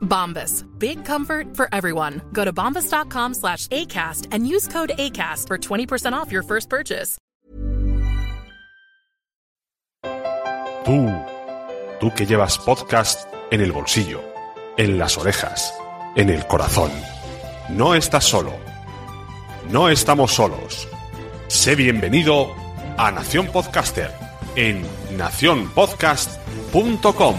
Bombas. Big comfort for everyone. Go to bombas.com slash ACAST and use code ACAST for 20% off your first purchase. Tú, tú que llevas podcast en el bolsillo, en las orejas, en el corazón. No estás solo. No estamos solos. Sé bienvenido a Nación Podcaster en nacionpodcast.com.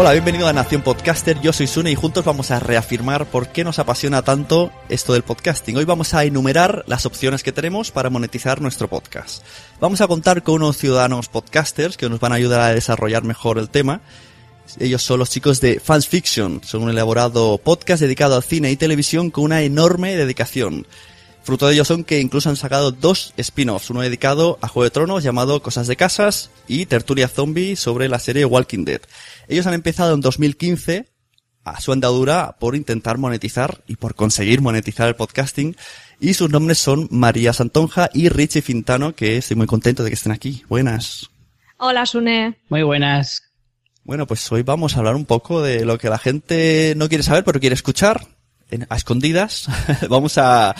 Hola, bienvenido a Nación Podcaster, yo soy Sune y juntos vamos a reafirmar por qué nos apasiona tanto esto del podcasting. Hoy vamos a enumerar las opciones que tenemos para monetizar nuestro podcast. Vamos a contar con unos ciudadanos podcasters que nos van a ayudar a desarrollar mejor el tema. Ellos son los chicos de Fans Fiction, son un elaborado podcast dedicado al cine y televisión con una enorme dedicación. Fruto de ello son que incluso han sacado dos spin-offs, uno dedicado a Juego de Tronos llamado Cosas de Casas y Tertulia Zombie sobre la serie Walking Dead. Ellos han empezado en 2015 a su andadura por intentar monetizar y por conseguir monetizar el podcasting y sus nombres son María Santonja y Richie Fintano que estoy muy contento de que estén aquí. Buenas. Hola, Sune. Muy buenas. Bueno, pues hoy vamos a hablar un poco de lo que la gente no quiere saber pero quiere escuchar en- a escondidas. Vamos a,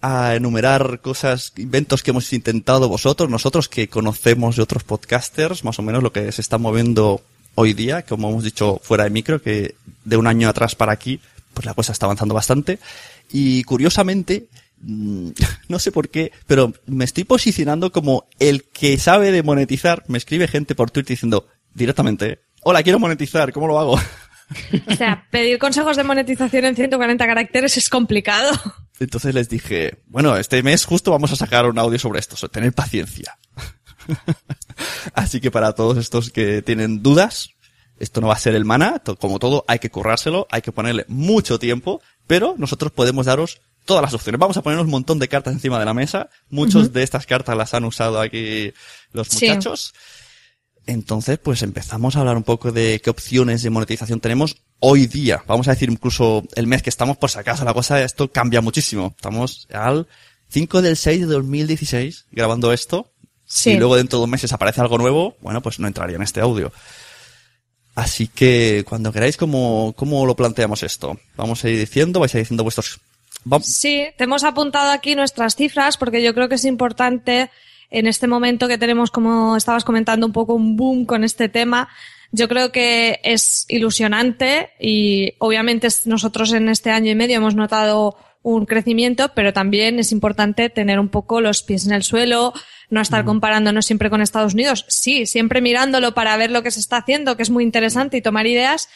a enumerar cosas, inventos que hemos intentado vosotros, nosotros que conocemos de otros podcasters, más o menos lo que se está moviendo hoy día, como hemos dicho fuera de micro, que de un año atrás para aquí, pues la cosa está avanzando bastante. Y curiosamente, mm, no sé por qué, pero me estoy posicionando como el que sabe de monetizar. Me escribe gente por Twitter diciendo directamente, hola, quiero monetizar, ¿cómo lo hago? O sea, pedir consejos de monetización en 140 caracteres es complicado. Entonces les dije, bueno, este mes justo vamos a sacar un audio sobre esto, so- tener paciencia. Así que para todos estos que tienen dudas, esto no va a ser el maná, to- como todo hay que currárselo, hay que ponerle mucho tiempo, pero nosotros podemos daros todas las opciones. Vamos a poner un montón de cartas encima de la mesa, muchos de estas cartas las han usado aquí los Sí. muchachos. Entonces, pues empezamos a hablar un poco de qué opciones de monetización tenemos hoy día. Vamos a decir incluso el mes que estamos, por si acaso la cosa, esto cambia muchísimo. Estamos al 5 del 6 de 2016 grabando esto. Sí. Y luego dentro de dos meses aparece algo nuevo, bueno, pues no entraría en este audio. Así que cuando queráis, ¿cómo, cómo lo planteamos esto? Vamos a ir diciendo, vais a ir diciendo vuestros... Sí, te hemos apuntado aquí nuestras cifras porque yo creo que es importante en este momento que tenemos, como estabas comentando, un poco un boom con este tema. Yo creo que es ilusionante y obviamente nosotros en este año y medio hemos notado un crecimiento, pero también es importante tener un poco los pies en el suelo, no estar comparándonos siempre con Estados Unidos. Sí, siempre mirándolo para ver lo que se está haciendo, que es muy interesante y tomar ideas,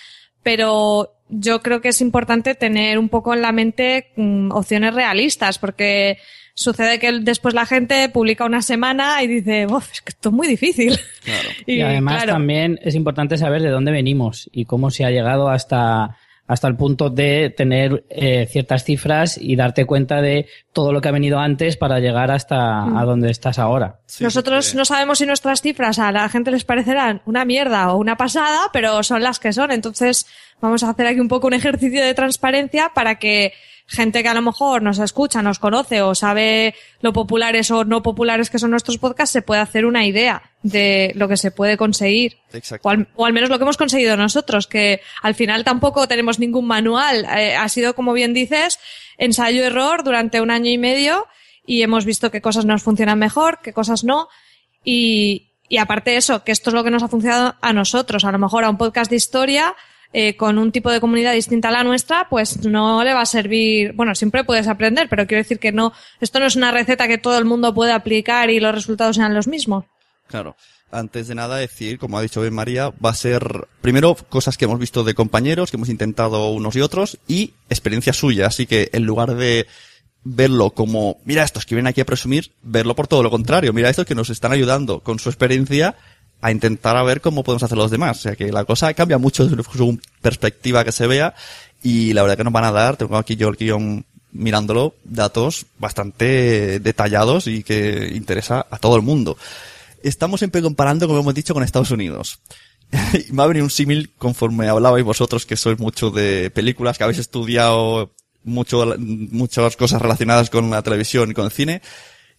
pero yo creo que es importante tener un poco en la mente mm, opciones realistas, porque sucede que después la gente publica una semana y dice, "Uf, es que esto es muy difícil. Y, además claro, también es importante saber de dónde venimos y cómo se ha llegado hasta, hasta el punto de tener eh, ciertas cifras y darte cuenta de todo lo que ha venido antes para llegar hasta a donde estás ahora. Sí, nosotros porque- no sabemos si nuestras cifras a la gente les parecerán una mierda o una pasada, pero son las que son. Entonces, vamos a hacer aquí un poco un ejercicio de transparencia para que gente que a lo mejor nos escucha, nos conoce o sabe lo populares o no populares que son nuestros podcasts se pueda hacer una idea de lo que se puede conseguir. Exacto. O al, o al menos lo que hemos conseguido nosotros, que al final tampoco tenemos ningún manual. Eh, ha sido, como bien dices, ensayo-error durante un año y medio y hemos visto qué cosas nos funcionan mejor, qué cosas no. Y, y aparte de eso, que esto es lo que nos ha funcionado a nosotros, a lo mejor a un podcast de historia, eh, con un tipo de comunidad distinta a la nuestra, pues no le va a servir. Bueno, siempre puedes aprender, pero quiero decir que no, esto no es una receta que todo el mundo puede aplicar y los resultados sean los mismos. Claro. Antes de nada decir, como ha dicho bien María, va a ser primero cosas que hemos visto de compañeros, que hemos intentado unos y otros, y experiencia suya. Así que en lugar de verlo como, mira estos que vienen aquí a presumir, verlo por todo lo contrario. Mira estos que nos están ayudando con su experiencia a intentar a ver cómo podemos hacer los demás. O sea que la cosa cambia mucho desde su perspectiva que se vea y la verdad que nos van a dar, tengo aquí yo el guion mirándolo, datos bastante detallados y que interesa a todo el mundo. Estamos siempre comparando, como hemos dicho, con Estados Unidos. y me ha venido un símil conforme hablabais vosotros que sois mucho de películas, que habéis estudiado mucho, muchas cosas relacionadas con la televisión y con el cine.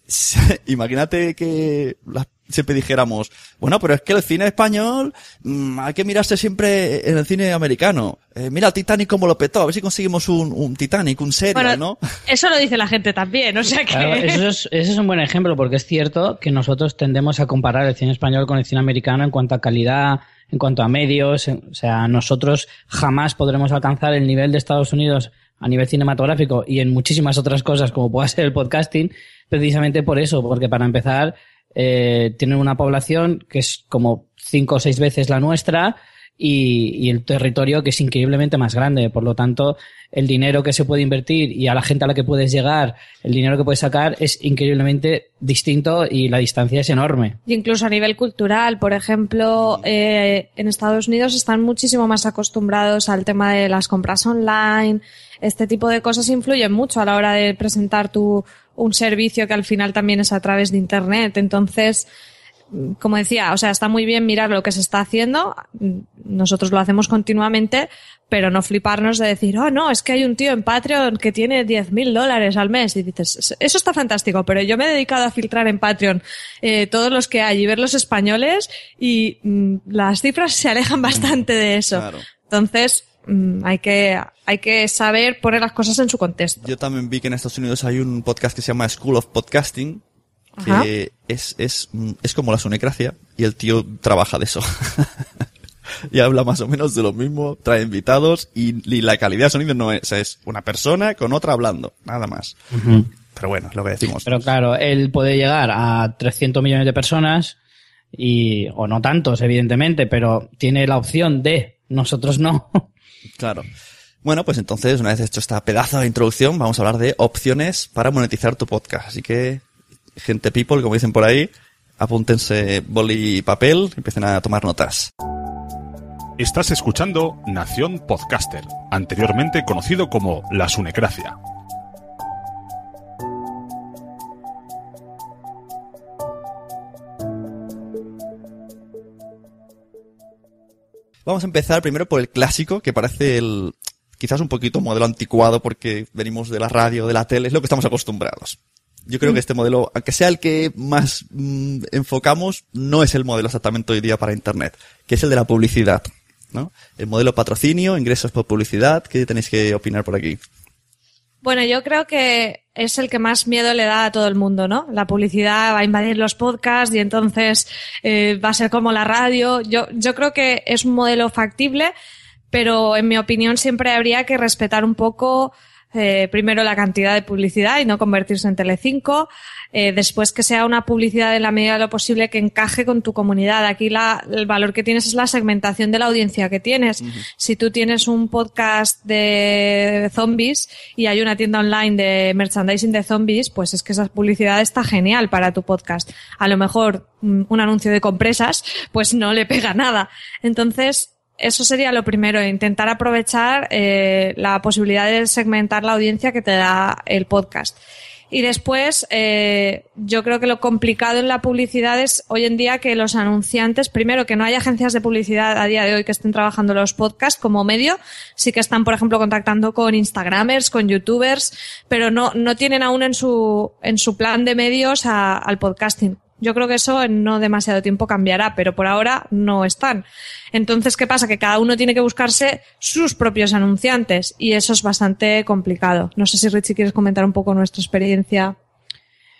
Imagínate que las siempre dijéramos, bueno, pero es que el cine español mmm, hay que mirarse siempre en el cine americano. Eh, mira Titanic como lo petó, a ver si conseguimos un, un Titanic, un serio, bueno, ¿no? Eso lo dice la gente también, o sea que... Claro, eso es, ese es un buen ejemplo porque es cierto que nosotros tendemos a comparar el cine español con el cine americano en cuanto a calidad, en cuanto a medios, en, o sea, nosotros jamás podremos alcanzar el nivel de Estados Unidos a nivel cinematográfico y en muchísimas otras cosas como pueda ser el podcasting, precisamente por eso, porque para empezar eh, tienen una población que es como cinco o seis veces la nuestra y, el territorio que es increíblemente más grande. Por lo tanto, el dinero que se puede invertir y a la gente a la que puedes llegar, el dinero que puedes sacar es increíblemente distinto y la distancia es enorme. Y incluso a nivel cultural, por ejemplo, eh, en Estados Unidos están muchísimo más acostumbrados al tema de las compras online. Este tipo de cosas influyen mucho a la hora de presentar tu, un servicio que al final también es a través de Internet. Entonces, como decía, o sea, está muy bien mirar lo que se está haciendo. Nosotros lo hacemos continuamente, pero no fliparnos de decir, oh, no, es que hay un tío en Patreon que tiene 10.000 dólares al mes. Y dices, eso está fantástico, pero yo me he dedicado a filtrar en Patreon eh, todos los que hay y ver los españoles y mm, las cifras se alejan bastante de eso. Claro. Entonces, mm, hay que, hay que saber poner las cosas en su contexto. Yo también vi que en Estados Unidos hay un podcast que se llama School of Podcasting, que es, es, es como la sonecracia y el tío trabaja de eso. y habla más o menos de lo mismo, trae invitados y, y la calidad de sonido no es, es una persona con otra hablando, nada más. Uh -huh. Pero bueno, es lo que decimos. Pero claro, él puede llegar a 300 millones de personas y, o no tantos, evidentemente, pero tiene la opción de, nosotros no. Claro. Bueno, pues entonces, una vez hecho esta pedazo de introducción, vamos a hablar de opciones para monetizar tu podcast. Así que, gente people, como dicen por ahí, apúntense boli y papel, empiecen a tomar notas. Estás escuchando Nación Podcaster, anteriormente conocido como La Sunecracia. Vamos a empezar primero por el clásico, que parece el, quizás un poquito modelo anticuado porque venimos de la radio, de la tele, es lo que estamos acostumbrados. Yo creo mm. que este modelo, aunque sea el que más mm, enfocamos, no es el modelo exactamente hoy día para Internet, que es el de la publicidad. ¿no? El modelo patrocinio, ingresos por publicidad, ¿qué tenéis que opinar por aquí? Bueno, yo creo que es el que más miedo le da a todo el mundo, ¿no? La publicidad va a invadir los podcasts y entonces eh, va a ser como la radio. Yo, yo creo que es un modelo factible, pero en mi opinión siempre habría que respetar un poco eh, primero la cantidad de publicidad y no convertirse en Telecinco. Eh, después que sea una publicidad en la medida de lo posible que encaje con tu comunidad. Aquí la, el valor que tienes es la segmentación de la audiencia que tienes. Uh -huh. Si tú tienes un podcast de zombies y hay una tienda online de merchandising de zombies, pues es que esa publicidad está genial para tu podcast. A lo mejor un anuncio de compresas, pues no le pega nada. Entonces, eso sería lo primero, intentar aprovechar eh, la posibilidad de segmentar la audiencia que te da el podcast. Y después, eh, yo creo que lo complicado en la publicidad es hoy en día que los anunciantes, primero que no hay agencias de publicidad a día de hoy que estén trabajando los podcasts como medio, sí que están, por ejemplo, contactando con Instagramers, con YouTubers, pero no, no tienen aún en su, en su plan de medios al podcasting. Yo creo que eso en no demasiado tiempo cambiará, pero por ahora no están. Entonces, ¿qué pasa? Que cada uno tiene que buscarse sus propios anunciantes y eso es bastante complicado. No sé si Richie quieres comentar un poco nuestra experiencia.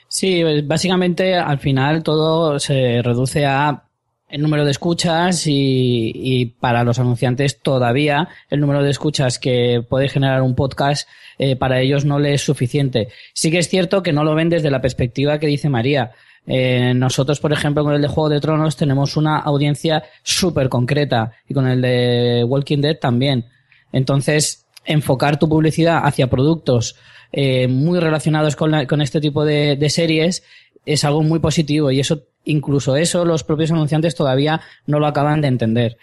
Sí, básicamente al final todo se reduce a el número de escuchas y, para los anunciantes todavía el número de escuchas que puede generar un podcast eh, para ellos no les es suficiente. Sí que es cierto que no lo ven desde la perspectiva que dice María. Eh, nosotros, por ejemplo, con el de Juego de Tronos tenemos una audiencia súper concreta y con el de Walking Dead también. Entonces, enfocar tu publicidad hacia productos eh, muy relacionados con, la, con este tipo de, series es algo muy positivo y eso incluso eso los propios anunciantes todavía no lo acaban de entender.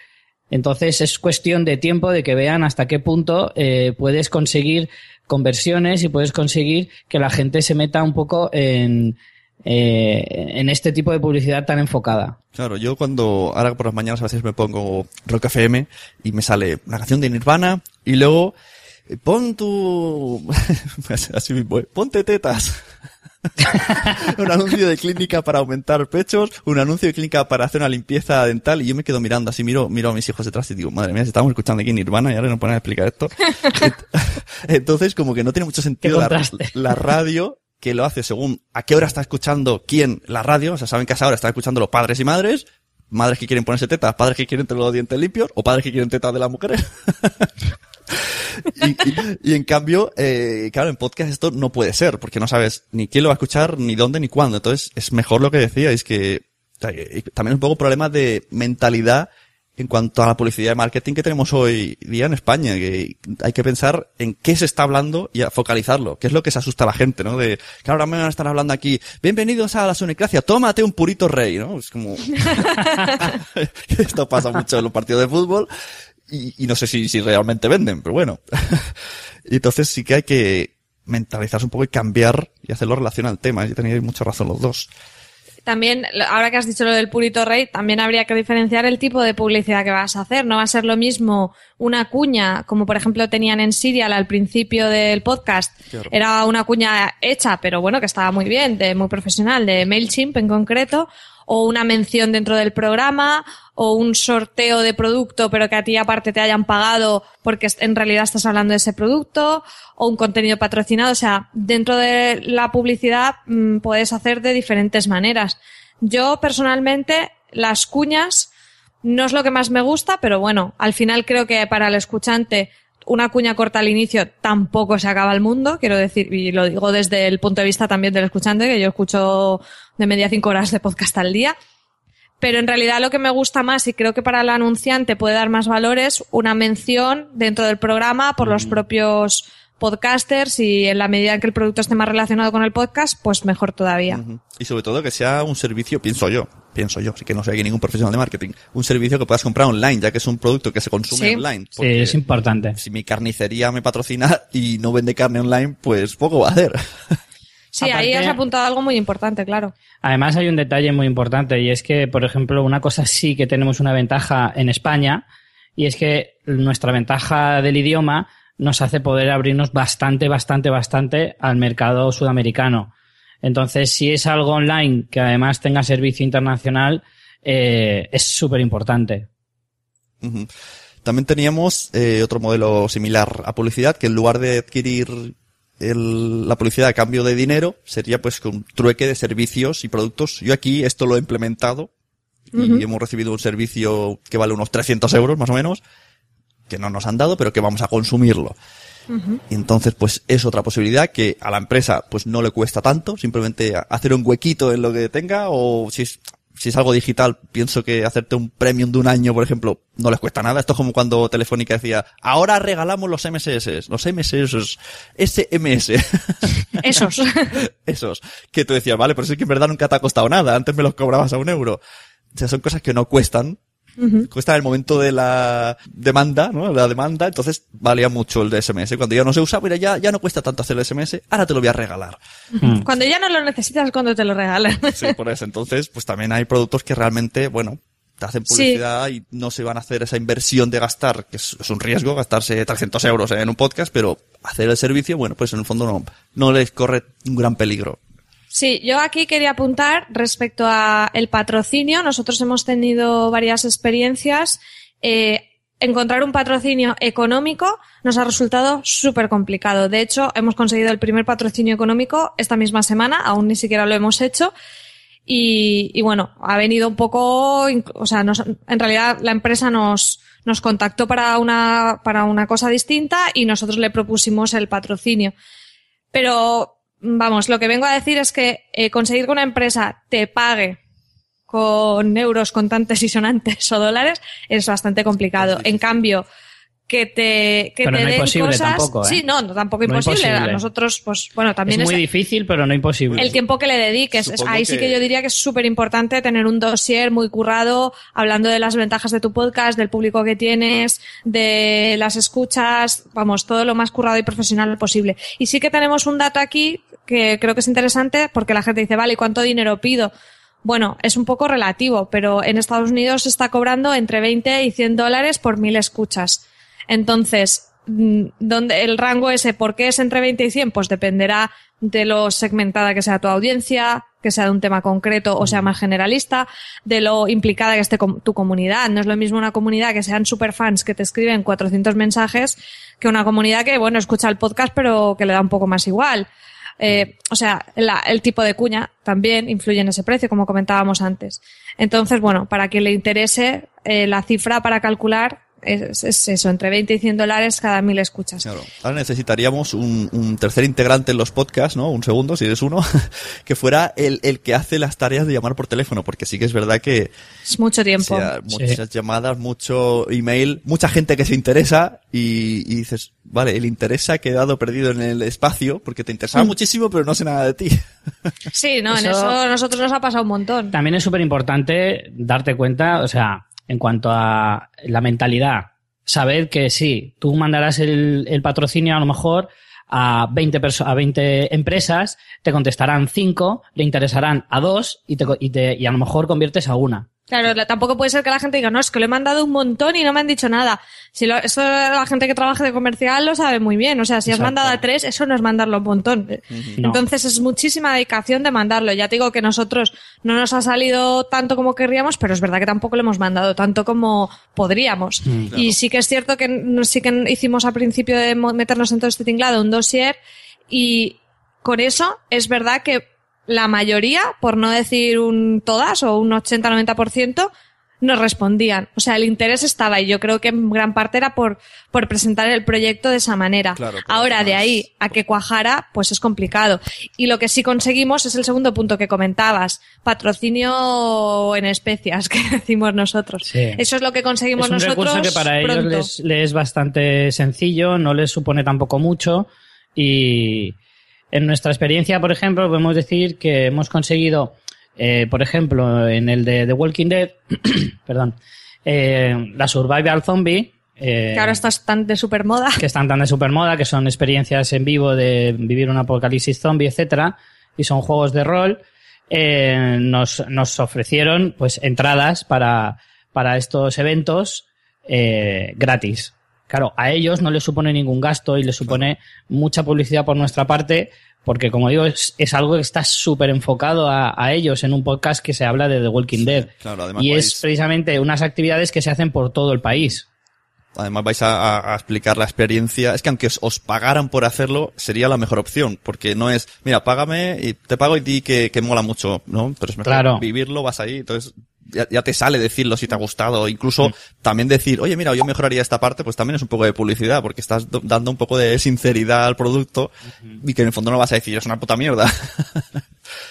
Entonces es cuestión de tiempo de que vean hasta qué punto eh, puedes conseguir conversiones y puedes conseguir que la gente se meta un poco en, eh, en este tipo de publicidad tan enfocada. Claro, yo cuando ahora por las mañanas a veces me pongo Rock FM y me sale una canción de Nirvana y luego pon tu así mismo, ¿eh? ponte tetas. un anuncio de clínica para aumentar pechos, un anuncio de clínica para hacer una limpieza dental y yo me quedo mirando así, miro, miro a mis hijos detrás y digo, madre mía, si estamos escuchando aquí Nirvana y ahora nos ponen a explicar esto. Entonces, como que no tiene mucho sentido la, la, radio que lo hace según a qué hora está escuchando quién la radio, o sea, saben que a esa hora están escuchando los padres y madres, madres que quieren ponerse tetas, padres que quieren tener los dientes limpios o padres que quieren tetas de las mujeres. y, en cambio, eh, claro, en podcast esto no puede ser, porque no sabes ni quién lo va a escuchar, ni dónde, ni cuándo. Entonces, es mejor lo que decía, es que también un poco problema de mentalidad en cuanto a la publicidad de marketing que tenemos hoy día en España, que hay que pensar en qué se está hablando y a focalizarlo, que es lo que se asusta a la gente, ¿no? De, que ahora me van a estar hablando aquí, bienvenidos a la Sonicracia, tómate un purito rey, ¿no? Es como, esto pasa mucho en los partidos de fútbol, y, no sé si, si realmente venden, pero bueno. y entonces sí que hay que mentalizarse un poco y cambiar y hacerlo relación al tema. Y tenéis mucha razón los dos. También, ahora que has dicho lo del purito rey, también habría que diferenciar el tipo de publicidad que vas a hacer. No va a ser lo mismo una cuña, como por ejemplo tenían en Serial al principio del podcast. Era una cuña hecha, pero bueno, que estaba muy bien, de muy profesional, de MailChimp en concreto, o una mención dentro del programa o un sorteo de producto pero que a ti aparte te hayan pagado porque en realidad estás hablando de ese producto o un contenido patrocinado. O sea, dentro de la publicidad mm, puedes hacer de diferentes maneras. Yo personalmente las cuñas no es lo que más me gusta, pero bueno, al final creo que para el escuchante una cuña corta al inicio tampoco se acaba el mundo, quiero decir, y lo digo desde el punto de vista también del escuchante, que yo escucho de media cinco horas de podcast al día. Pero en realidad lo que me gusta más y creo que para el anunciante puede dar más valor es una mención dentro del programa por los propios podcasters y en la medida en que el producto esté más relacionado con el podcast, pues mejor todavía. Y sobre todo que sea un servicio, pienso yo, pienso yo, así que no soy aquí ningún profesional de marketing, un servicio que puedas comprar online, ya que es un producto que se consume online. Sí, es importante. Si mi carnicería me patrocina y no vende carne online, pues poco va a hacer. Sí, ahí has apuntado algo muy importante, claro. Además hay un detalle muy importante y es que, por ejemplo, una cosa sí que tenemos una ventaja en España y es que nuestra ventaja del idioma nos hace poder abrirnos bastante, bastante, bastante al mercado sudamericano. Entonces, si es algo online que además tenga servicio internacional, eh, es súper importante. También teníamos eh, otro modelo similar a publicidad, que en lugar de adquirir la publicidad a cambio de dinero, sería pues con trueque de servicios y productos. Yo aquí esto lo he implementado y hemos recibido un servicio que vale unos 300 euros más o menos que no nos han dado, pero que vamos a consumirlo. Y entonces, pues es otra posibilidad que a la empresa pues no le cuesta tanto, simplemente hacer un huequito en lo que tenga o si es, si es algo digital, pienso que hacerte un premium de un año, por ejemplo, no les cuesta nada. Esto es como cuando Telefónica decía, ahora regalamos los MSS, los MSS, SMS. Esos. Esos. Que tú decías, vale, pero es que en verdad nunca te ha costado nada, antes me los cobrabas a un euro. O sea, son cosas que no cuestan, Cuesta el momento de la demanda, ¿no? La demanda, entonces valía mucho el de SMS. Cuando ya no se usa, mira, ya, ya no cuesta tanto hacer el SMS, ahora te lo voy a regalar. Cuando ya no lo necesitas, cuando te lo regalan. sí, por eso. Entonces, pues también hay productos que realmente, bueno, te hacen publicidad y no se van a hacer esa inversión de gastar, que es, un riesgo gastarse 300 euros en un podcast, pero hacer el servicio, bueno, pues en el fondo no, no les corre un gran peligro. Sí, yo aquí quería apuntar respecto a el patrocinio. Nosotros hemos tenido varias experiencias. Eh, encontrar un patrocinio económico nos ha resultado súper complicado. De hecho, hemos conseguido el primer patrocinio económico esta misma semana, aún ni siquiera lo hemos hecho. Y, y bueno, ha venido un poco, o sea, nos, en realidad la empresa nos, nos contactó para una, para una cosa distinta y nosotros le propusimos el patrocinio. Pero, vamos, lo que vengo a decir es que eh, conseguir que una empresa te pague con euros contantes y sonantes o dólares es bastante complicado. En cambio, que te, que Pero te no den imposible cosas. tampoco, ¿eh? Sí, no, no, tampoco No imposible. imposible. A nosotros, pues, bueno, también es es, muy difícil, pero no imposible. el tiempo que le dediques. Supongo Ahí sí que- que yo diría que es súper importante tener un dossier muy currado, hablando de las ventajas de tu podcast, del público que tienes, de las escuchas, vamos, todo lo más currado y profesional posible. Y sí que tenemos un dato aquí que creo que es interesante porque la gente dice, vale, ¿y cuánto dinero pido? Bueno, es un poco relativo, pero en Estados Unidos se está cobrando entre 20 y 100 dólares por mil escuchas. Entonces, mm, ¿dónde el rango ese, ¿por qué es entre 20 y 100? Pues dependerá de lo segmentada que sea tu audiencia, que sea de un tema concreto o sea más generalista, de lo implicada que esté tu comunidad. No es lo mismo una comunidad que sean superfans que te escriben 400 mensajes que una comunidad que, bueno, escucha el podcast pero que le da un poco más igual. Eh, o sea, la- el tipo de cuña también influye en ese precio, como comentábamos antes. Entonces, bueno, para quien le interese, eh, la cifra para calcular es, es eso, entre 20 y 100 dólares cada mil escuchas. Claro. Ahora necesitaríamos un, un tercer integrante en los podcasts, ¿no? Un segundo, si eres uno, que fuera el, el que hace las tareas de llamar por teléfono, porque sí que es verdad que Es mucho tiempo. sea, muchas llamadas, mucho email, mucha gente que se interesa y, y dices, vale, el interés ha quedado perdido en el espacio porque te interesaba Mm. muchísimo, pero no sé nada de ti. Sí, no, en Eso- eso a nosotros nos ha pasado un montón. También es súper importante darte cuenta, o sea, en cuanto a la mentalidad, saber que sí, tú mandarás el, el patrocinio a lo mejor a 20, perso- a 20 empresas, te contestarán 5, le interesarán a 2 y, te, y, te- y a lo mejor conviertes a una. Claro, la- tampoco puede ser que la gente diga, no, es que lo he mandado un montón y no me han dicho nada. Si lo, eso la gente que trabaja de comercial lo sabe muy bien. O sea, si has mandado a tres, eso no es mandarlo un montón. Entonces es muchísima dedicación de mandarlo. Ya te digo que nosotros no nos ha salido tanto como querríamos, pero es verdad que tampoco lo hemos mandado tanto como podríamos. Y sí que es cierto que sí que hicimos al principio de meternos en todo este tinglado un dossier y con eso es verdad que la mayoría, por no decir un todas o un 80-90%, nos respondían. O sea, el interés estaba y yo creo que en gran parte era por, por presentar el proyecto de esa manera. Claro, Ahora, de ahí a que cuajara, pues es complicado. Y lo que sí conseguimos es el segundo punto que comentabas. Patrocinio en especias, que decimos nosotros. Sí. Eso es lo que conseguimos es un nosotros. recurso que para ellos les, les es bastante sencillo, no les supone tampoco mucho y en nuestra experiencia, por ejemplo, podemos decir que hemos conseguido, eh, por ejemplo, en el de The Walking Dead, perdón, eh, la Survival Zombie, eh, Que ahora estás tan de super moda. que están tan de supermoda, que son experiencias en vivo de vivir un apocalipsis zombie, etcétera, y son juegos de rol, eh, nos, nos ofrecieron pues entradas para, para estos eventos gratis. Claro, a ellos no les supone ningún gasto y les supone mucha publicidad por nuestra parte, porque como digo, es, es algo que está súper enfocado a, a ellos en un podcast que se habla de The Walking Dead. Claro, además Y vais- es precisamente unas actividades que se hacen por todo el país. Además vais a, explicar la experiencia. Es que aunque os, os pagaran por hacerlo, sería la mejor opción. Porque no es, mira, págame y te pago y di que, que mola mucho, ¿no? Pero es mejor Claro. vivirlo, vas ahí, entonces ya, ya te sale decirlo si te ha gustado. Incluso también decir, oye, mira, yo mejoraría esta parte, pues también es un poco de publicidad, porque estás do- dando un poco de sinceridad al producto y que en el fondo no vas a decir, es una puta mierda.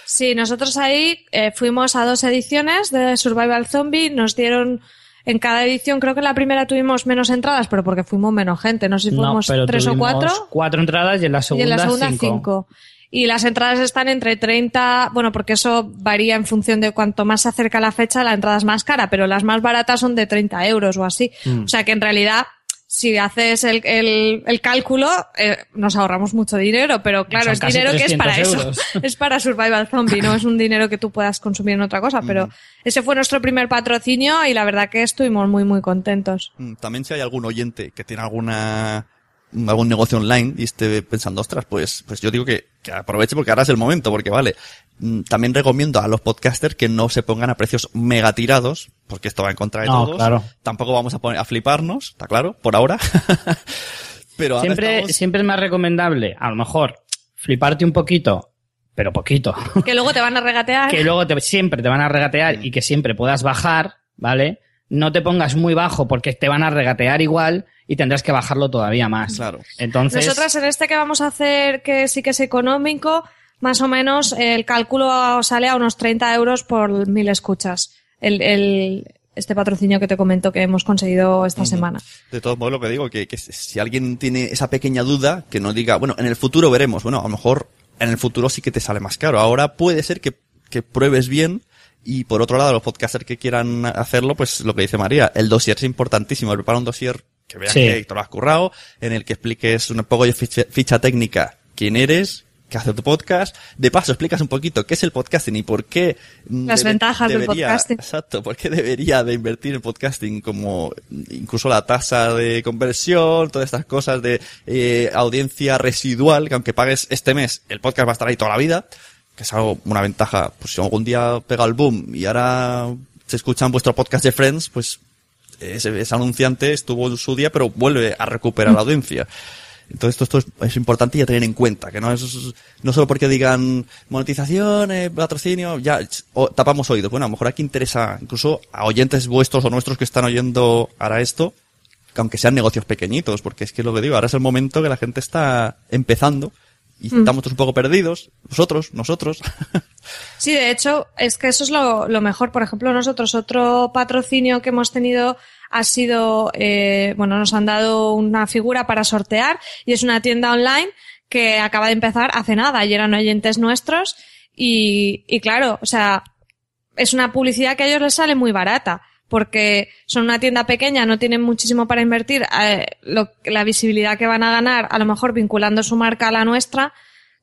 Sí, nosotros ahí eh, fuimos a dos ediciones de Survival Zombie, nos dieron en cada edición, creo que en la primera tuvimos menos entradas, pero porque fuimos menos gente, no sé si No, fuimos pero tres o cuatro. Cuatro entradas y en la y segunda, en la segunda cinco. cinco. Y las entradas están entre 30, bueno, porque eso varía en función de cuanto más se acerca la fecha, la entrada es más cara, pero las más baratas son de 30 euros o así. Mm. O sea que en realidad, si haces el, el, el cálculo, eh, nos ahorramos mucho dinero, pero claro, Son es dinero que es para 300 eso. es para Survival Zombie, no es un dinero que tú puedas consumir en otra cosa, pero ese fue nuestro primer patrocinio y la verdad que estuvimos muy, muy contentos. Mm, También si hay algún oyente que tiene alguna algún negocio online y esté pensando, ostras, pues, pues yo digo que, que aproveche porque ahora es el momento, porque vale. Mm, También recomiendo a los podcasters que no se pongan a precios mega tirados, porque esto va en contra de No, todos. claro. Tampoco vamos a poner, a fliparnos, está claro, por ahora. Pero ahora Siempre, estamos- siempre es más recomendable, a lo mejor, fliparte un poquito, pero poquito. Que luego te van a regatear. que luego te- siempre te van a regatear y que siempre puedas bajar, ¿vale? No te pongas muy bajo porque te van a regatear igual y tendrás que bajarlo todavía más. Claro. Entonces, Nosotras en este que vamos a hacer, que sí que es económico, más o menos el cálculo sale a unos 30 euros por mil escuchas. El, el, este patrocinio que te comento que hemos conseguido esta semana. De todos modos, lo que digo, que, que si alguien tiene esa pequeña duda, que no diga, bueno, en el futuro veremos. Bueno, a lo mejor en el futuro sí que te sale más caro. Ahora puede ser que, que pruebes bien. Y por otro lado, los podcasters que quieran hacerlo, pues lo que dice María, el dossier es importantísimo. Prepara un dossier que vean Sí. que te lo has currado, en el que expliques un poco de ficha, ficha técnica, quién eres, qué hace tu podcast. De paso, explicas un poquito qué es el podcasting y por qué... mm, Las ventajas del debería- podcasting. Exacto, ¿por qué debería de invertir en podcasting como incluso la tasa de conversión, todas estas cosas de eh, audiencia residual, que aunque pagues este mes, el podcast va a estar ahí toda la vida, que es algo, una ventaja, pues si algún día pega el boom y ahora se escuchan vuestro podcast de Friends, pues ese, ese anunciante estuvo en su día, pero vuelve a recuperar la audiencia. Entonces esto, esto es, es importante y a tener en cuenta, que no es no solo porque digan monetización, eh, patrocinio, ya o- tapamos oídos. Bueno, a lo mejor aquí interesa incluso a oyentes vuestros o nuestros que están oyendo ahora esto, que aunque sean negocios pequeñitos, porque es que lo que digo, ahora es el momento que la gente está empezando y estamos todos un poco perdidos, vosotros, nosotros. Sí, de hecho, es que eso es lo, lo mejor. Por ejemplo, nosotros otro patrocinio que hemos tenido ha sido, eh, bueno, nos han dado una figura para sortear y es una tienda online que acaba de empezar hace nada y eran oyentes nuestros y, y claro, o sea, es una publicidad que a ellos les sale muy barata porque son una tienda pequeña, no tienen muchísimo para invertir, eh, lo- la visibilidad que van a ganar, a lo mejor vinculando su marca a la nuestra,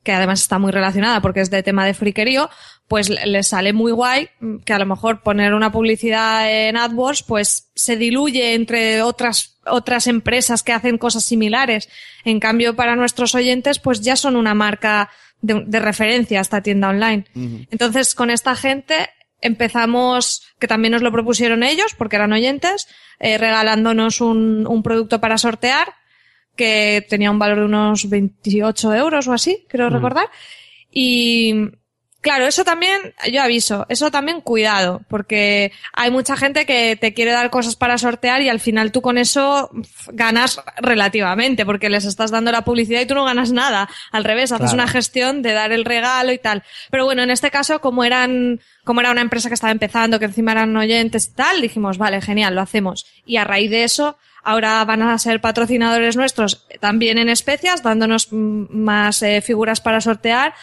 que además está muy relacionada porque es de tema de friquerío, pues le- les sale muy guay mm, que a lo mejor poner una publicidad en AdWords pues se diluye entre otras otras empresas que hacen cosas similares. En cambio, para nuestros oyentes pues ya son una marca de, de referencia esta tienda online. Entonces, con esta gente empezamos, que también nos lo propusieron ellos porque eran oyentes, eh, regalándonos un, un producto para sortear que tenía un valor de unos 28 euros o así, creo recordar. Y claro, eso también, yo aviso, eso también cuidado, porque hay mucha gente que te quiere dar cosas para sortear y al final tú con eso ganas relativamente, porque les estás dando la publicidad y tú no ganas nada. Al revés, haces Claro. una gestión de dar el regalo y tal. Pero bueno, en este caso, como eran, como era una empresa que estaba empezando, que encima eran oyentes y tal, dijimos, vale, genial, lo hacemos. Y a raíz de eso, ahora van a ser patrocinadores nuestros también en especias, dándonos más eh, figuras para sortear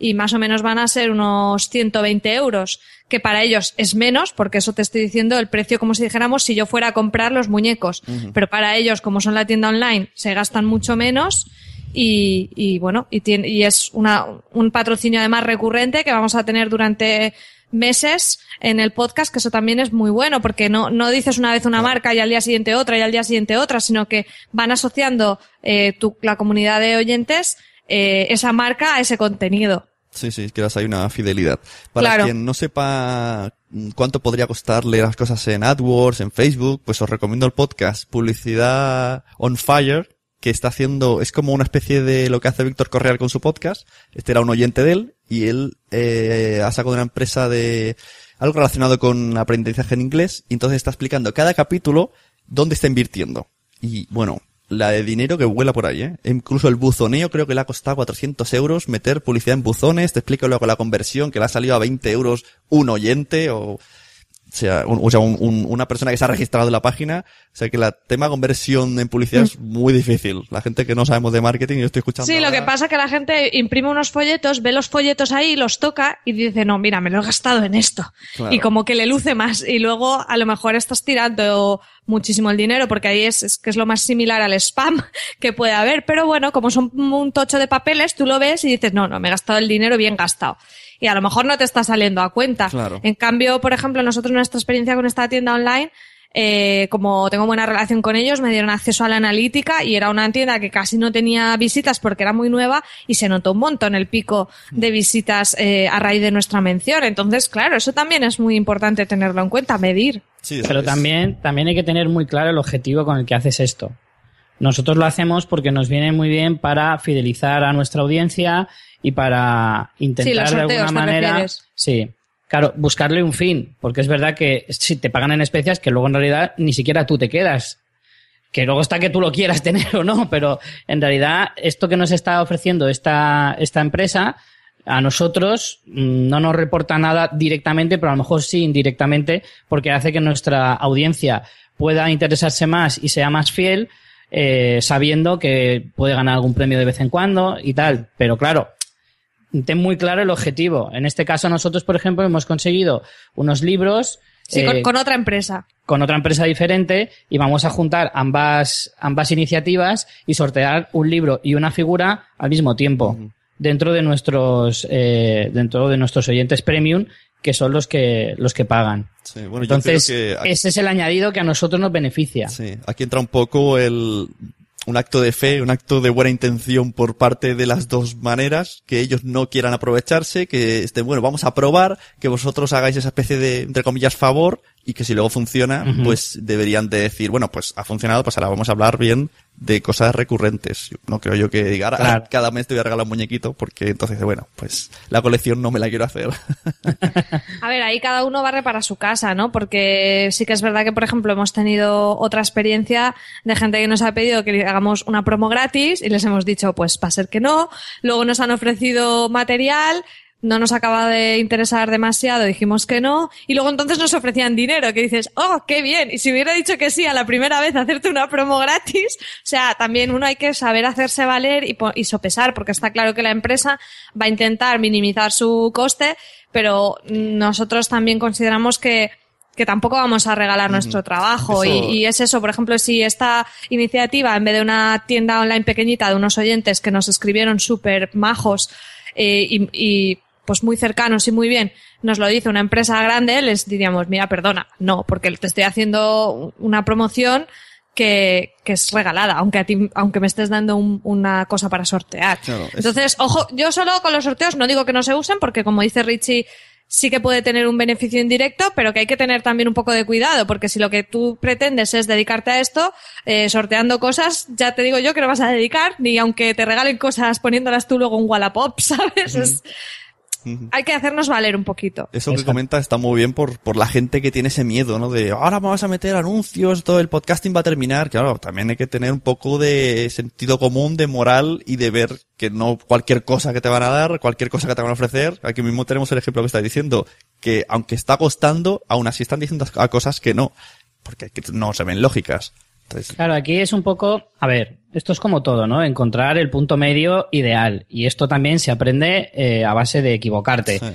y más o menos van a ser unos 120 euros, que para ellos es menos, porque eso te estoy diciendo el precio como si dijéramos si yo fuera a comprar los muñecos, pero para ellos como son la tienda online se gastan mucho menos y, y bueno, y, tiene, y es una, un patrocinio además recurrente que vamos a tener durante meses en el podcast, que eso también es muy bueno, porque no, no dices una vez una marca y al día siguiente otra y al día siguiente otra, sino que van asociando eh, tu, la comunidad de oyentes eh, esa marca a ese contenido. Sí, sí, que hay una fidelidad. Para Claro. quien no sepa mm, cuánto podría costarle las cosas en AdWords, en Facebook, pues os recomiendo el podcast Publicidad on Fire, que está haciendo, es como una especie de lo que hace Víctor Correal con su podcast. Este era un oyente de él y él eh, ha sacado una empresa de algo relacionado con aprendizaje en inglés y entonces está explicando cada capítulo dónde está invirtiendo. Y bueno, la de dinero que vuela por ahí, ¿eh? Incluso el buzoneo creo que le ha costado 400 euros meter publicidad en buzones. Te explico luego la conversión, que le ha salido a 20 euros un oyente o, sea, un- o sea, un- un- una persona que se ha registrado en la página. O sea, que el tema conversión en publicidad es muy difícil. La gente que no sabemos de marketing, yo estoy escuchando. Sí, lo que pasa es que la gente imprime unos folletos, ve los folletos ahí, los toca y dice, no, mira, me lo he gastado en esto. Claro. Y como que le luce más. Y luego a lo mejor estás tirando muchísimo el dinero porque ahí es, es que es lo más similar al spam que puede haber. Pero bueno, como son un tocho de papeles, tú lo ves y dices, no, no, me he gastado el dinero bien gastado. Y a lo mejor no te está saliendo a cuenta. Claro. En cambio, por ejemplo, nosotros nuestra experiencia con esta tienda online eh, como tengo buena relación con ellos, me dieron acceso a la analítica y era una tienda que casi no tenía visitas porque era muy nueva y se notó un montón el pico de visitas eh, a raíz de nuestra mención. Entonces, claro, eso también es muy importante tenerlo en cuenta, medir. Sí, Pero también, también hay que tener muy claro el objetivo con el que haces esto. Nosotros lo hacemos porque nos viene muy bien para fidelizar a nuestra audiencia y para intentar Sí, de alguna ¿te manera. Sí. Claro, buscarle un fin, porque es verdad que si te pagan en especias, que luego en realidad ni siquiera tú te quedas. Que luego está que tú lo quieras tener o no, pero en realidad esto que nos está ofreciendo esta, esta empresa, a nosotros mm, no nos reporta nada directamente, pero a lo mejor sí indirectamente, porque hace que nuestra audiencia pueda interesarse más y sea más fiel, eh, sabiendo que puede ganar algún premio de vez en cuando y tal. Pero claro, ten muy claro el objetivo. En este caso nosotros, por ejemplo, hemos conseguido unos libros Sí, eh, con, con otra empresa. con otra empresa diferente y vamos a juntar ambas, ambas iniciativas y sortear un libro y una figura al mismo tiempo dentro de nuestros eh, dentro de nuestros oyentes premium que son los que los que pagan. Sí, bueno, yo Entonces, creo que aquí- ese es el añadido que a nosotros nos beneficia. Sí, aquí entra un poco el, un acto de fe, un acto de buena intención por parte de las dos maneras, que ellos no quieran aprovecharse, que estén, bueno, vamos a probar, que vosotros hagáis esa especie de, entre comillas, favor, y que si luego funciona, pues deberían de decir, bueno, pues ha funcionado, pues ahora vamos a hablar bien de cosas recurrentes. No creo yo que diga, ahora Claro. cada mes te voy a regalar un muñequito, porque entonces, bueno, pues la colección no me la quiero hacer. A ver, ahí cada uno barre para su casa, ¿no? Porque sí que es verdad que, por ejemplo, hemos tenido otra experiencia de gente que nos ha pedido que le hagamos una promo gratis y les hemos dicho, pues va a ser que no. Luego nos han ofrecido material, no nos acaba de interesar demasiado, dijimos que no. Y luego entonces nos ofrecían dinero, que dices, oh, qué bien. Y si hubiera dicho que sí a la primera vez hacerte una promo gratis, o sea, también uno hay que saber hacerse valer y, y sopesar, porque está claro que la empresa va a intentar minimizar su coste, pero nosotros también consideramos que que tampoco vamos a regalar nuestro trabajo Eso- y, y es eso, por ejemplo, si esta iniciativa, en vez de una tienda online pequeñita de unos oyentes que nos escribieron súper majos eh, y, y, pues muy cercanos y muy bien, nos lo dice una empresa grande, les diríamos, mira, perdona, no, porque te estoy haciendo una promoción que, que es regalada, aunque a ti, aunque me estés dando un- una cosa para sortear. Claro, es- Entonces, ojo, yo solo con los sorteos no digo que no se usen, porque como dice Richie, sí que puede tener un beneficio indirecto, pero que hay que tener también un poco de cuidado, porque si lo que tú pretendes es dedicarte a esto, eh, sorteando cosas, ya te digo yo que no vas a dedicar, ni aunque te regalen cosas poniéndolas tú luego en Wallapop, ¿sabes? Es- hay que hacernos valer un poquito. Eso que Exacto. comenta está muy bien por, por la gente que tiene ese miedo, ¿no? De ahora vamos a meter anuncios, todo el podcasting va a terminar. Claro, también hay que tener un poco de sentido común, de moral y de ver que no cualquier cosa que te van a dar, cualquier cosa que te van a ofrecer. Aquí mismo tenemos el ejemplo que está diciendo, que aunque está costando, aún así están diciendo a cosas que no, porque que no se ven lógicas. Entonces, Claro, aquí es un poco, a ver, esto es como todo, ¿no? Encontrar el punto medio ideal. Y esto también se aprende eh, a base de equivocarte. sí.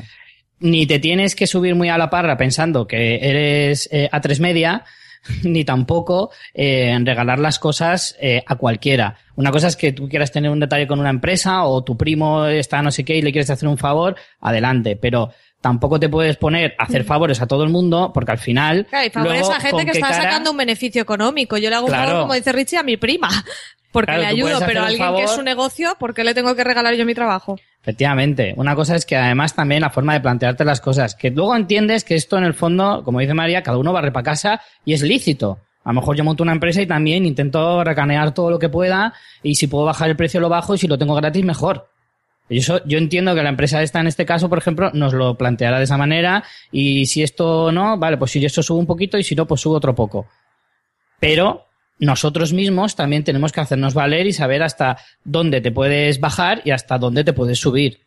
Ni te tienes que subir muy a la parra pensando que eres eh, a tres media, ni tampoco eh, en regalar las cosas eh, a cualquiera. Una cosa es que tú quieras tener un detalle con una empresa o tu primo está no sé qué y le quieres hacer un favor, adelante. Pero tampoco te puedes poner a hacer favores a todo el mundo porque al final... Mm. Claro, y favores luego, a gente ¿con que está cara- sacando un beneficio económico. Yo le hago un Claro. favor, como dice Richie, a mi prima. Porque Claro, le ayudo, pero a alguien que es su negocio, ¿por qué le tengo que regalar yo mi trabajo? Efectivamente. Una cosa es que además también la forma de plantearte las cosas, que luego entiendes que esto en el fondo, como dice María, cada uno barre para casa y es lícito. A lo mejor yo monto una empresa y también intento recanear todo lo que pueda y si puedo bajar el precio lo bajo y si lo tengo gratis mejor. Yo entiendo que la empresa esta en este caso, por ejemplo, nos lo planteará de esa manera y si esto no, vale, pues si esto subo un poquito y si no, pues subo otro poco. Pero nosotros mismos también tenemos que hacernos valer y saber hasta dónde te puedes bajar y hasta dónde te puedes subir.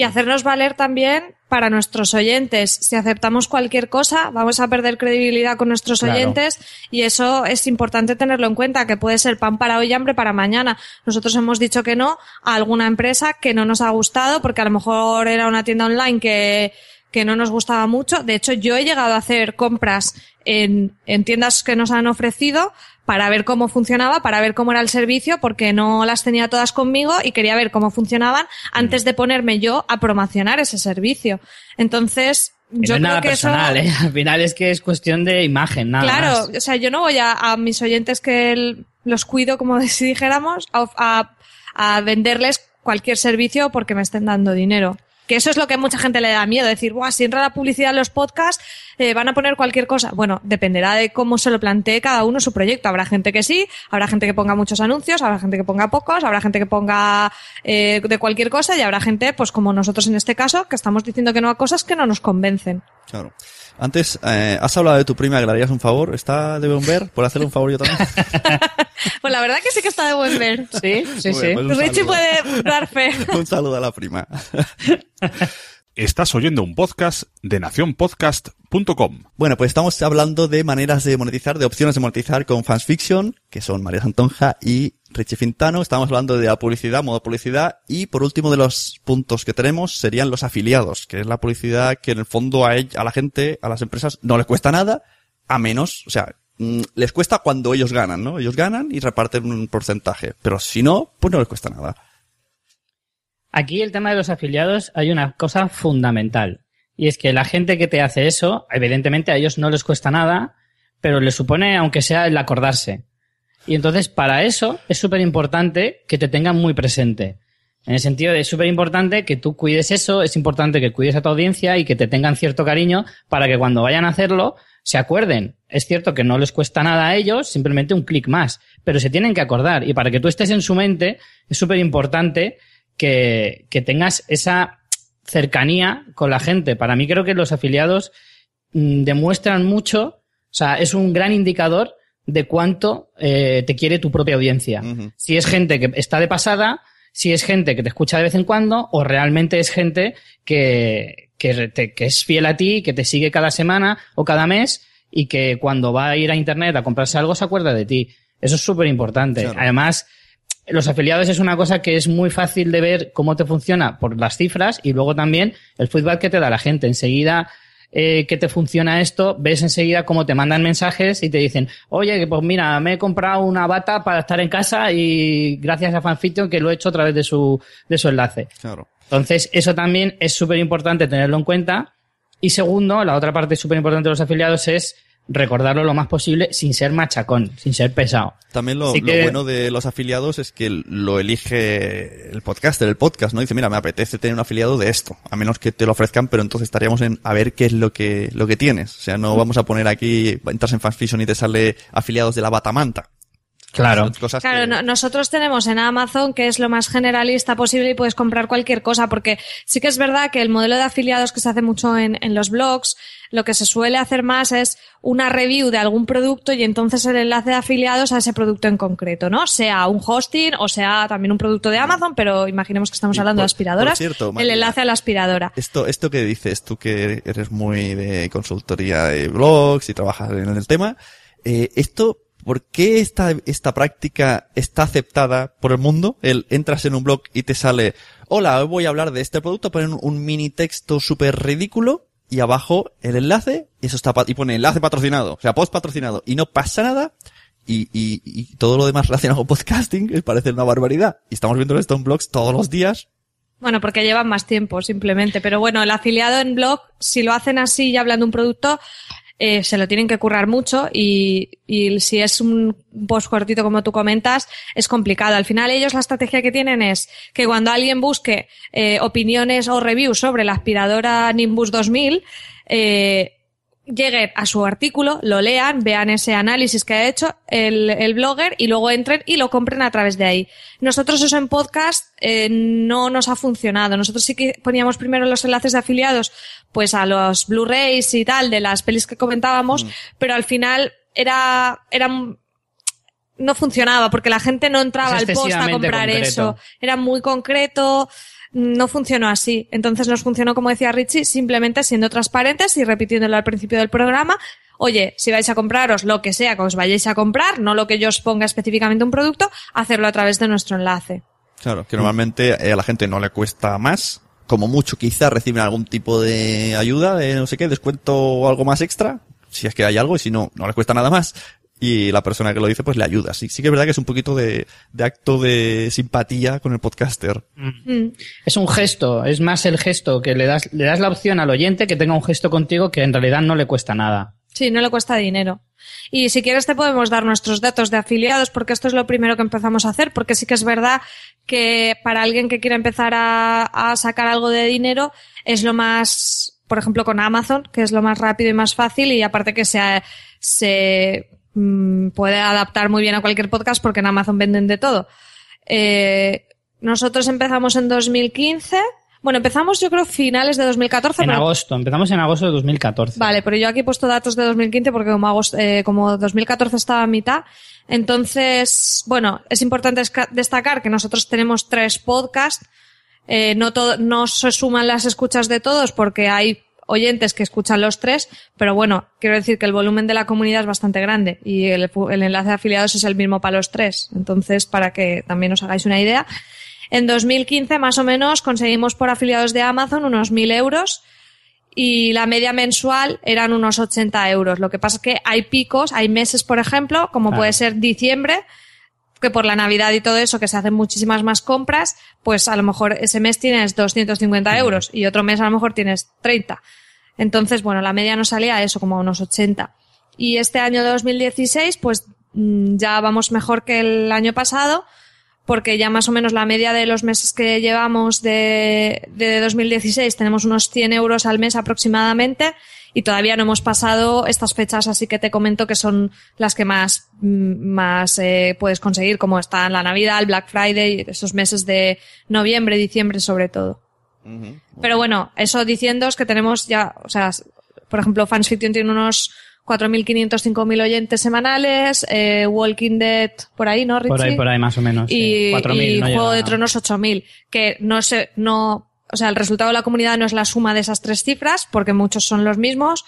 Y hacernos valer también para nuestros oyentes. Si aceptamos cualquier cosa, vamos a perder credibilidad con nuestros Claro. oyentes y eso es importante tenerlo en cuenta, que puede ser pan para hoy y hambre para mañana. Nosotros hemos dicho que no a alguna empresa que no nos ha gustado porque a lo mejor era una tienda online que, que no nos gustaba mucho. De hecho, yo he llegado a hacer compras en, en tiendas que nos han ofrecido para ver cómo funcionaba, para ver cómo era el servicio, porque no las tenía todas conmigo y quería ver cómo funcionaban antes de ponerme yo a promocionar ese servicio. Entonces, yo no es creo nada que personal, eso... ¿eh? Al final es que es cuestión de imagen, nada Claro, más. o sea, yo no voy a, a mis oyentes que el- los cuido, como si dijéramos, a, a- a venderles cualquier servicio porque me estén dando dinero. Que eso es lo que a mucha gente le da miedo, decir, Buah, si entra la publicidad en los podcasts, eh, van a poner cualquier cosa. Bueno, dependerá de cómo se lo plantee cada uno su proyecto. Habrá gente que sí, habrá gente que ponga muchos anuncios, habrá gente que ponga pocos, habrá gente que ponga eh, de cualquier cosa y habrá gente, pues como nosotros en este caso, que estamos diciendo que no a cosas que no nos convencen. Claro. Antes, eh, has hablado de tu prima que le harías un favor. ¿Está de ver? ¿Por hacerle un favor yo también? Pues la verdad que sí que está de buen ver. Sí, sí, sí. Pues un Richie puede dar fe. un saludo a la prima. Estás oyendo un podcast de nacionpodcast.com. Bueno, pues estamos hablando de maneras de monetizar, de opciones de monetizar con Fans Fiction, que son María Santonja y Richie Fintano. Estamos hablando de la publicidad, modo publicidad. Y por último de los puntos que tenemos serían los afiliados, que es la publicidad que en el fondo a, a la gente, a las empresas, no les cuesta nada, a menos, o sea, les cuesta cuando ellos ganan, ¿no? Ellos ganan y reparten un porcentaje. Pero si no, pues no les cuesta nada. Aquí el tema de los afiliados hay una cosa fundamental. Y es que la gente que te hace eso, evidentemente a ellos no les cuesta nada, pero les supone, aunque sea el acordarse. Y entonces, para eso, es súper importante que te tengan muy presente. En el sentido de súper importante que tú cuides eso, es importante que cuides a tu audiencia y que te tengan cierto cariño para que cuando vayan a hacerlo se acuerden. Es cierto que no les cuesta nada a ellos, simplemente un clic más, pero se tienen que acordar. Y para que tú estés en su mente, es súper importante que, que tengas esa cercanía con la gente. Para mí creo que los afiliados mm, demuestran mucho, o sea, es un gran indicador de cuánto eh, te quiere tu propia audiencia. Si es gente que está de pasada, si es gente que te escucha de vez en cuando, o realmente es gente que, que, te- que es fiel a ti, que te sigue cada semana o cada mes y que cuando va a ir a internet a comprarse algo se acuerda de ti. Eso es súper importante. Claro. Además, los afiliados es una cosa que es muy fácil de ver cómo te funciona por las cifras y luego también el feedback que te da la gente. Enseguida eh, que te funciona esto, ves enseguida cómo te mandan mensajes y te dicen, oye, que pues mira, me he comprado una bata para estar en casa y gracias a Fanfiction que lo he hecho a través de su, de su enlace. Claro. Entonces, eso también es súper importante tenerlo en cuenta. Y segundo, la otra parte súper importante de los afiliados es recordarlo lo más posible sin ser machacón, sin ser pesado. También lo, Así lo que- bueno de los afiliados es que lo elige el podcaster, el podcast, ¿no? Dice, mira, me apetece tener un afiliado de esto, a menos que te lo ofrezcan, pero entonces estaríamos en a ver qué es lo que, lo que tienes. O sea, no vamos a poner aquí, entras en Fanfiction y te sale afiliados de la Batamanta. Claro. Cosas Claro, que- no- nosotros tenemos en Amazon que es lo más generalista posible y puedes comprar cualquier cosa porque sí que es verdad que el modelo de afiliados que se hace mucho en, en los blogs, lo que se suele hacer más es una review de algún producto y entonces el enlace de afiliados a ese producto en concreto, ¿no? Sea un hosting o sea también un producto de Amazon, pero imaginemos que estamos Y hablando de aspiradoras. por cierto, el enlace a la aspiradora. Esto, esto que dices, tú que eres muy de consultoría de blogs y trabajas en el tema, eh, esto, ¿por qué esta, esta práctica está aceptada por el mundo? El entras en un blog y te sale, hola, hoy voy a hablar de este producto, ponen un mini texto súper ridículo y abajo el enlace, y eso está, y pone enlace patrocinado, o sea, post patrocinado, y no pasa nada, y, y, y todo lo demás relacionado con podcasting parece una barbaridad. Y estamos viendo esto en blogs todos los días, Bueno, porque llevan más tiempo, simplemente. Pero bueno, el afiliado en blog, si lo hacen así y hablan de un producto, eh, se lo tienen que currar mucho y, y si es un post cortito como tú comentas, es complicado. Al final ellos la estrategia que tienen es que cuando alguien busque eh, opiniones o reviews sobre la aspiradora Nimbus 2000, eh, lleguen a su artículo, lo lean, vean ese análisis que ha hecho el, el blogger y luego entren y lo compren a través de ahí. Nosotros eso en podcast eh, no nos ha funcionado. Nosotros sí que poníamos primero los enlaces de afiliados pues a los Blu-rays y tal de las pelis que comentábamos, pero al final era, era no funcionaba porque la gente no entraba Es al post a comprar concreto. eso. Era muy concreto, no funcionó así. Entonces nos funcionó, como decía Richie, simplemente siendo transparentes y repitiéndolo al principio del programa. Oye, si vais a compraros lo que sea que os vayáis a comprar, no lo que yo os ponga específicamente un producto, hacerlo a través de nuestro enlace. Claro, que normalmente eh, a la gente no le cuesta más. Como mucho quizás reciben algún tipo de ayuda, de no sé qué, descuento o algo más extra. Si es que hay algo y si no, no les cuesta nada más. Y la persona que lo dice pues le ayuda. Sí, sí que es verdad que es un poquito de, de acto de simpatía con el podcaster. Mm. Es un gesto, es más el gesto que le das, le das la opción al oyente que tenga un gesto contigo que en realidad no le cuesta nada. Sí, no le cuesta dinero. Y si quieres te podemos dar nuestros datos de afiliados porque esto es lo primero que empezamos a hacer porque sí que es verdad que para alguien que quiera empezar a, a sacar algo de dinero es lo más, por ejemplo con Amazon, que es lo más rápido y más fácil y aparte que se, se mm, puede adaptar muy bien a cualquier podcast porque en Amazon venden de todo. Eh, nosotros empezamos en 2015. Bueno, empezamos yo creo finales de 2014. En pero- agosto, empezamos en agosto de 2014. Vale, pero yo aquí he puesto datos de 2015 porque como, agosto- eh, como 2014 estaba a mitad. Entonces, bueno, es importante destacar que nosotros tenemos tres podcasts. Eh, no, todo, no se suman las escuchas de todos porque hay oyentes que escuchan los tres, pero bueno, quiero decir que el volumen de la comunidad es bastante grande y el, el enlace de afiliados es el mismo para los tres. Entonces, para que también os hagáis una idea. En 2015, más o menos, conseguimos por afiliados de Amazon unos 1.000 euros y la media mensual eran unos 80 euros. Lo que pasa es que hay picos, hay meses, por ejemplo, como Claro. puede ser diciembre, que por la Navidad y todo eso, que se hacen muchísimas más compras, pues a lo mejor ese mes tienes 250 euros y otro mes a lo mejor tienes 30. Entonces, bueno, la media nos salía a eso, como a unos 80. Y este año de 2016, pues mm, ya vamos mejor que el año pasado, porque ya más o menos la media de los meses que llevamos de, de 2016 tenemos unos 100 euros al mes aproximadamente y todavía no hemos pasado estas fechas, así que te comento que son las que más, mm, más eh, puedes conseguir, como están la Navidad, el Black Friday, esos meses de noviembre, diciembre sobre todo. Pero bueno, eso diciendo es que tenemos ya, o sea, por ejemplo, Fans Fiction tiene unos 4.500, 5.000 oyentes semanales, eh, Walking Dead por ahí, ¿no, Richie? Por ahí, por ahí más o menos. sí. y, 4.000 y no Juego llega. de Tronos 8000, que no sé, no, o sea, el resultado de la comunidad no es la suma de esas tres cifras, porque muchos son los mismos.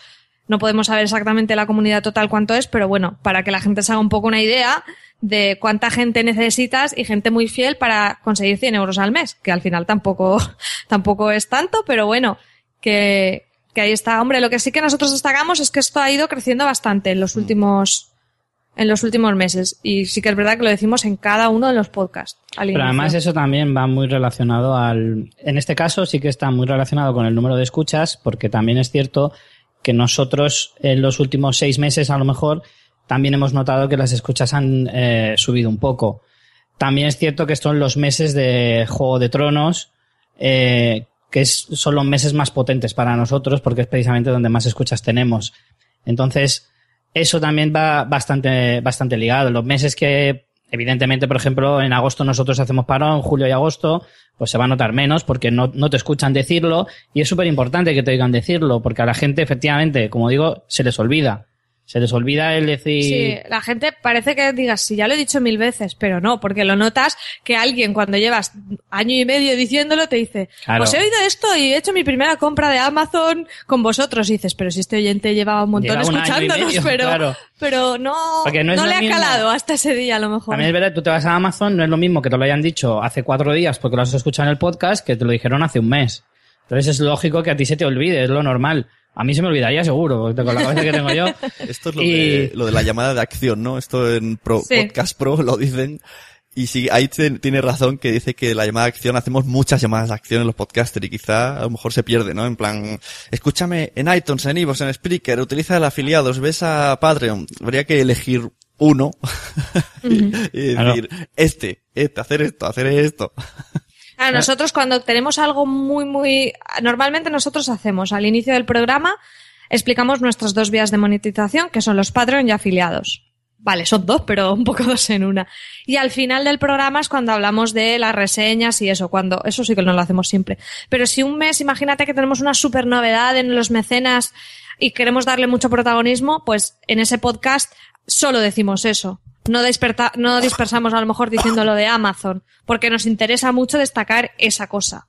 No podemos saber exactamente la comunidad total cuánto es, pero bueno, para que la gente se haga un poco una idea de cuánta gente necesitas y gente muy fiel para conseguir 100 euros al mes, que al final tampoco, tampoco es tanto, pero bueno, que, que ahí está. Hombre, lo que sí que nosotros destacamos es que esto ha ido creciendo bastante en los últimos, en los últimos meses. Y sí que es verdad que lo decimos en cada uno de los podcasts. Pero inicio. además eso también va muy relacionado al... En este caso sí que está muy relacionado con el número de escuchas, porque también es cierto que nosotros en los últimos seis meses a lo mejor también hemos notado que las escuchas han eh, subido un poco. También es cierto que son los meses de Juego de Tronos, eh, que es- son los meses más potentes para nosotros, porque es precisamente donde más escuchas tenemos. Entonces, eso también va bastante, bastante ligado. Los meses que, evidentemente, por ejemplo, en agosto nosotros hacemos parón, julio y agosto, pues se va a notar menos porque no, no te escuchan decirlo y es súper importante que te oigan decirlo porque a la gente, efectivamente, como digo, se les olvida. Se les olvida el decir... Sí, la gente parece que digas, sí, ya lo he dicho mil veces, pero no, porque lo notas que alguien cuando llevas año y medio diciéndolo te dice, Claro. pues he oído esto y he hecho mi primera compra de Amazon con vosotros. Y dices, pero si este oyente llevaba un montón Lleva un escuchándonos, medio, pero, claro. pero no, no no le ha calado hasta ese día a lo mejor. También es verdad, tú te vas a Amazon, no es lo mismo que te lo hayan dicho hace cuatro días porque lo has escuchado en el podcast que te lo dijeron hace un mes. Entonces es lógico que a ti se te olvide, es lo normal. A mí se me olvidaría seguro, porque con la cabeza que tengo yo. Esto es lo, Y- de, lo de la llamada de acción, ¿no? Esto en Pro, Sí. Podcast Pro lo dicen. Y sí, ahí tiene razón que dice que la llamada de acción, hacemos muchas llamadas de acción en los podcasters y quizá a lo mejor se pierde, ¿no? En plan, escúchame en iTunes, en iVoox, en Spreaker, utiliza el afiliados, ves a Patreon. Habría que elegir uno y, y Claro. decir, este, este, hacer esto, hacer esto. Claro, nosotros cuando tenemos algo muy, muy... Normalmente nosotros hacemos al inicio del programa, explicamos nuestras dos vías de monetización, que son los Patreon y afiliados. Vale, son dos, pero un poco dos en una. Y al final del programa es cuando hablamos de las reseñas y eso, cuando, eso sí que no lo hacemos siempre. Pero si un mes, imagínate que tenemos una super novedad en los mecenas y queremos darle mucho protagonismo, pues en ese podcast solo decimos eso. No, desperta- no dispersamos a lo mejor diciendo lo de Amazon, porque nos interesa mucho destacar esa cosa.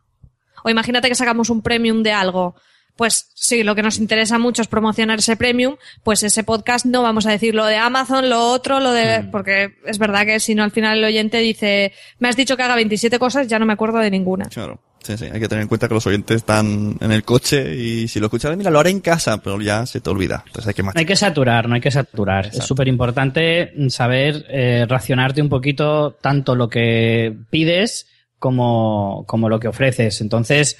O imagínate que sacamos un premium de algo. Pues sí, lo que nos interesa mucho es promocionar ese premium, pues ese podcast no vamos a decir lo de Amazon, lo otro, lo de... Porque es verdad que si no al final el oyente dice, me has dicho que haga 27 cosas, ya no me acuerdo de ninguna. Claro. Sí, sí, hay que tener en cuenta que los oyentes están en el coche y si lo escuchas, mira, lo haré en casa, pero ya se te olvida. Entonces hay que No hay que saturar, no hay que saturar. Es súper importante saber eh, racionarte un poquito tanto lo que pides como, como lo que ofreces. Entonces,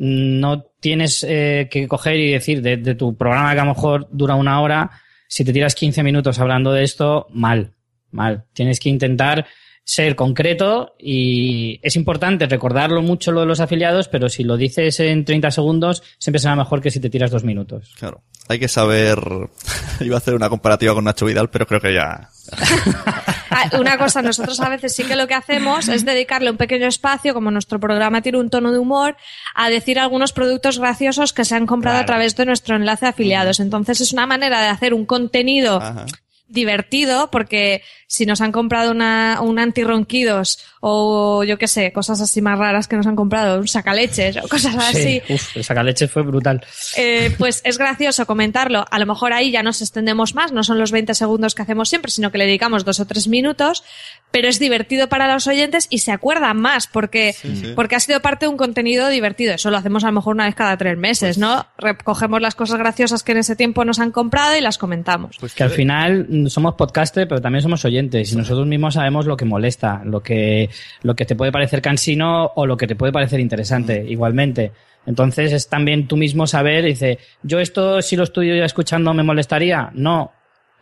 no tienes eh, que coger y decir de, de tu programa que a lo mejor dura una hora, si te tiras 15 minutos hablando de esto, mal, mal. Tienes que intentar ser concreto y es importante recordarlo mucho lo de los afiliados, pero si lo dices en 30 segundos, siempre será mejor que si te tiras dos minutos. Claro. Hay que saber. Iba a hacer una comparativa con Nacho Vidal, pero creo que ya. Ah, Una cosa, nosotros a veces sí que lo que hacemos es dedicarle un pequeño espacio, como nuestro programa tiene un tono de humor, a decir algunos productos graciosos que se han comprado a través de nuestro enlace de afiliados. Entonces es una manera de hacer un contenido Ajá. divertido porque si nos han comprado una, un antirronquidos o yo qué sé, cosas así más raras que nos han comprado, un sacaleches o cosas así, Sí, uf, el sacaleche fue brutal. eh, pues es gracioso comentarlo. A lo mejor ahí ya nos extendemos más, no son los 20 segundos que hacemos siempre, sino que le dedicamos dos o tres minutos, pero es divertido para los oyentes y se acuerdan más porque, sí. porque ha sido parte de un contenido divertido. Eso lo hacemos a lo mejor una vez cada tres meses, ¿no? Recogemos las cosas graciosas que en ese tiempo nos han comprado y las comentamos. Pues Que al final somos podcasters, pero también somos oyentes y nosotros mismos sabemos lo que molesta, lo que, lo que te puede parecer cansino o lo que te puede parecer interesante, igualmente. Entonces es también tú mismo saber, dice, yo esto si lo estoy escuchando me molestaría, no.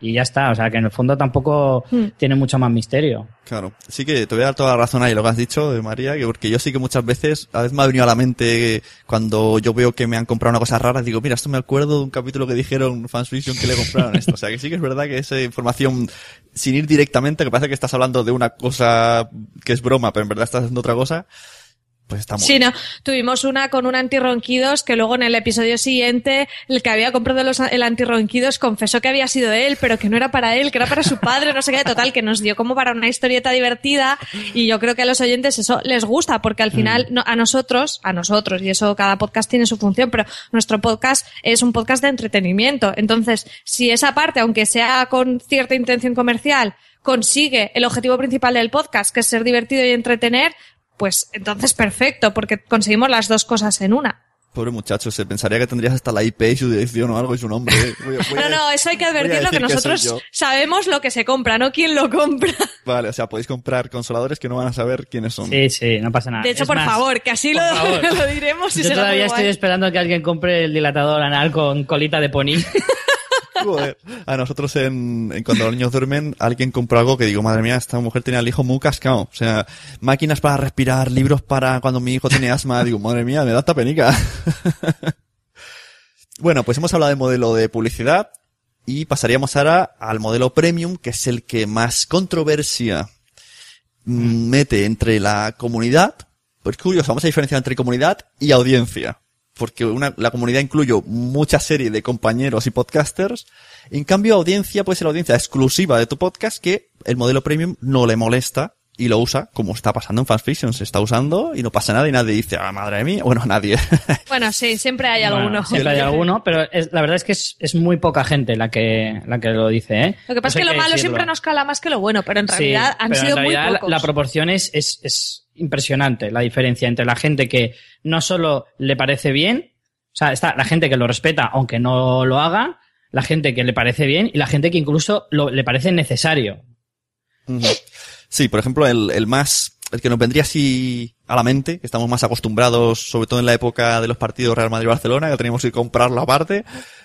Y ya está, o sea que en el fondo tampoco tiene mucho más misterio. Claro, sí que te voy a dar toda la razón ahí lo que has dicho, de María, que porque yo sí que muchas veces, a veces me ha venido a la mente cuando yo veo que me han comprado una cosa rara, digo, mira, esto me acuerdo de un capítulo que dijeron Fansvision que le compraron esto. O sea, que sí que es verdad que esa información, sin ir directamente, que parece que estás hablando de una cosa que es broma, pero en verdad estás haciendo otra cosa, pues está muy Sí, no. Tuvimos una con un antirronquidos que luego en el episodio siguiente el que había comprado los, el antirronquidos confesó que había sido él, pero que no era para él, que era para su padre, no sé qué, total, que nos dio como para una historieta divertida y yo creo que a los oyentes eso les gusta porque al final no- a nosotros, a nosotros, y eso cada podcast tiene su función, pero nuestro podcast es un podcast de entretenimiento. Entonces, si esa parte, aunque sea con cierta intención comercial, consigue el objetivo principal del podcast, que es ser divertido y entretener, pues entonces perfecto, porque conseguimos las dos cosas en una. Pobre muchacho, se pensaría que tendrías hasta la IP y su dirección o algo y su nombre. Voy voy No, no, eso hay que advertirlo que nosotros sabemos lo que se compra, no quién lo compra. Vale, o sea, podéis comprar consoladores que no van a saber quiénes son. Sí, sí, no pasa nada. De hecho, Es por más, favor, que así lo, favor. lo diremos y Yo será todavía muy estoy guay. esperando que alguien compre el dilatador anal con colita de pony. Joder. A nosotros en, en cuando los niños duermen, alguien compró algo que digo, madre mía, esta mujer tenía el hijo muy cascado. O sea, máquinas para respirar, libros para cuando mi hijo tiene asma. Digo, madre mía, me da esta penica. bueno, pues hemos hablado del modelo de publicidad y pasaríamos ahora al modelo premium, que es el que más controversia mm, mete entre la comunidad. Pues curioso, vamos a diferenciar entre comunidad y audiencia. Porque una, la comunidad incluye mucha serie de compañeros y podcasters. En cambio, audiencia puede ser la audiencia exclusiva de tu podcast que el modelo premium no le molesta y lo usa, como está pasando en Fansfiction. Se está usando y no pasa nada y nadie dice, ah, madre mía. Bueno, nadie. Bueno, sí, siempre hay Bueno, alguno. siempre hay alguno, pero es- la verdad es que es, es muy poca gente la que, la que lo dice, ¿eh? Lo que pasa es que lo malo decirlo. siempre nos cala más que lo bueno, pero en Sí, realidad han pero en sido realidad muy la- pocos. La proporción es, es, es impresionante, la diferencia entre la gente que no solo le parece bien, o sea, está la gente que lo respeta aunque no lo haga, la gente que le parece bien y la gente que incluso lo- le parece necesario. Sí, por ejemplo, el, el más, el que nos vendría así a la mente, que estamos más acostumbrados, sobre todo en la época de los partidos Real Madrid-Barcelona, que teníamos que comprarlo aparte,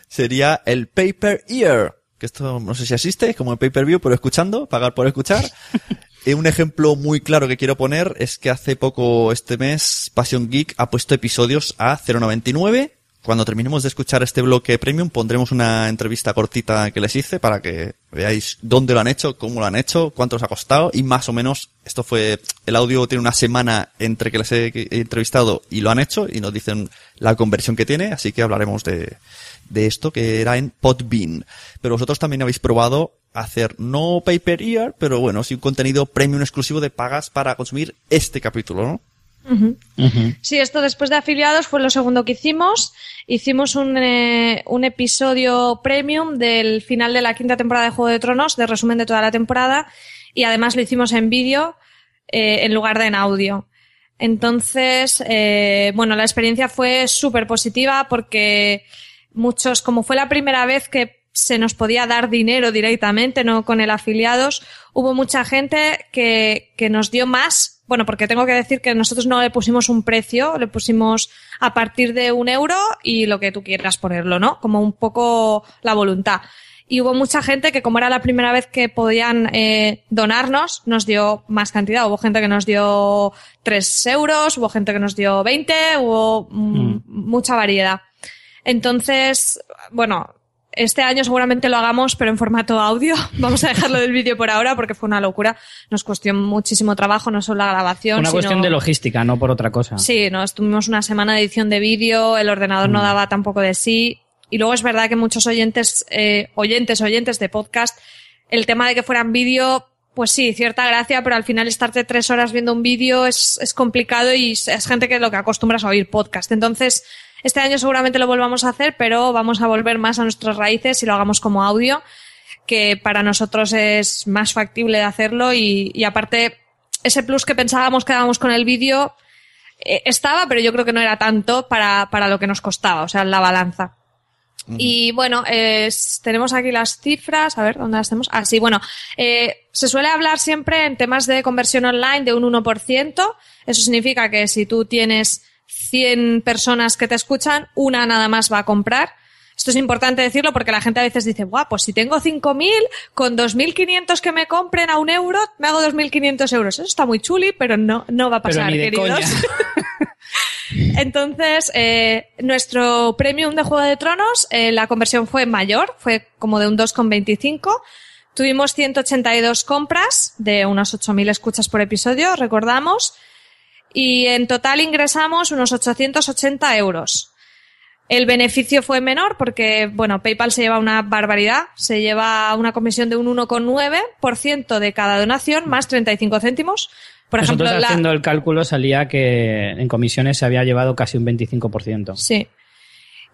sería el pay-per-ear. Que esto no sé si existe, es como el pay-per-view, pero escuchando, pagar por escuchar. Eh, un ejemplo muy claro que quiero poner es que hace poco, este mes, Passion Geek ha puesto episodios a 0.99. Cuando terminemos de escuchar este bloque premium, pondremos una entrevista cortita que les hice para que veáis dónde lo han hecho, cómo lo han hecho, cuánto os ha costado y más o menos, esto fue, el audio tiene una semana entre que les he entrevistado y lo han hecho y nos dicen la conversión que tiene, así que hablaremos de, de esto que era en Podbean. Pero vosotros también habéis probado hacer no pay per ear, pero bueno, sí un contenido premium exclusivo de pagas para consumir este capítulo, ¿no? Sí, esto después de afiliados fue lo segundo que hicimos. Hicimos un, eh, un episodio premium del final de la quinta temporada de Juego de Tronos, de resumen de toda la temporada, y además lo hicimos en vídeo eh, en lugar de en audio. Entonces, eh, bueno, la experiencia fue súper positiva porque muchos, como fue la primera vez que se nos podía dar dinero directamente, no con el afiliados, hubo mucha gente que, que nos dio más. Bueno, porque tengo que decir que nosotros no le pusimos un precio, le pusimos a partir de un euro y lo que tú quieras ponerlo, ¿no? Como un poco la voluntad y hubo mucha gente que como era la primera vez que podían eh, donarnos, nos dio más cantidad. Hubo gente que nos dio 3 euros, hubo gente que nos dio 20, hubo mm, mucha variedad. Entonces, bueno, este año seguramente lo hagamos, pero en formato audio. Vamos a dejarlo del vídeo por ahora porque fue una locura. Nos costó muchísimo trabajo, no solo la grabación. Una sino- cuestión de logística, no por otra cosa. Sí, no, estuvimos una semana de edición de vídeo, el ordenador no Mm. daba tampoco de sí. Y luego es verdad que muchos oyentes, eh, oyentes, oyentes de podcast, el tema de que fueran vídeo, pues sí, cierta gracia, pero al final estarte tres horas viendo un vídeo es, es complicado y es es gente que lo que acostumbras a oír podcast. Entonces, este año seguramente lo volvamos a hacer, pero vamos a volver más a nuestras raíces y lo hagamos como audio, que para nosotros es más factible de hacerlo y, y aparte, ese plus que pensábamos que dábamos con el vídeo, eh, estaba, pero yo creo que no era tanto para, para lo que nos costaba, o sea, la balanza. Y bueno, es- tenemos aquí las cifras, a ver, ¿dónde las tenemos? Ah, sí, bueno, eh, se suele hablar siempre en temas de conversión online de un 1%. Eso significa que si tú tienes 100 personas que te escuchan, una nada más va a comprar. Esto es importante decirlo porque la gente a veces dice, guau, pues si tengo 5.000, con 2.500 que me compren a un euro, me hago 2.500 euros. Eso está muy chuli, pero no, no va a pasar, queridos. Entonces, eh, nuestro premium de Juego de Tronos, eh, la conversión fue mayor, fue como de un 2,25. Tuvimos 182 compras de unos 8.000 escuchas por episodio, recordamos. Y en total ingresamos unos 880 euros. El beneficio fue menor porque, bueno, PayPal se lleva una barbaridad. Se lleva una comisión de un 1,9% de cada donación más 35 céntimos. Por Nosotros ejemplo, la... haciendo el cálculo salía que en comisiones se había llevado casi un 25%. Sí.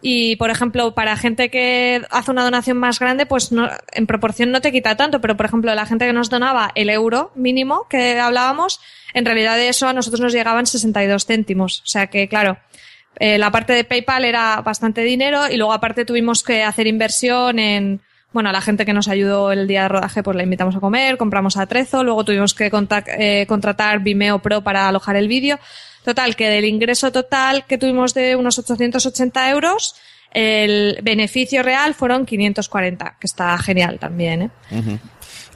Y, por ejemplo, para gente que hace una donación más grande, pues no, en proporción no te quita tanto, pero, por ejemplo, la gente que nos donaba el euro mínimo que hablábamos, en realidad de eso a nosotros nos llegaban 62 céntimos. O sea que, claro, eh, la parte de PayPal era bastante dinero y luego aparte tuvimos que hacer inversión en, bueno, a la gente que nos ayudó el día de rodaje, pues la invitamos a comer, compramos atrezo, luego tuvimos que eh, contratar Vimeo Pro para alojar el vídeo. Total, que del ingreso total que tuvimos de unos 880 euros, el beneficio real fueron 540, que está genial también, ¿eh?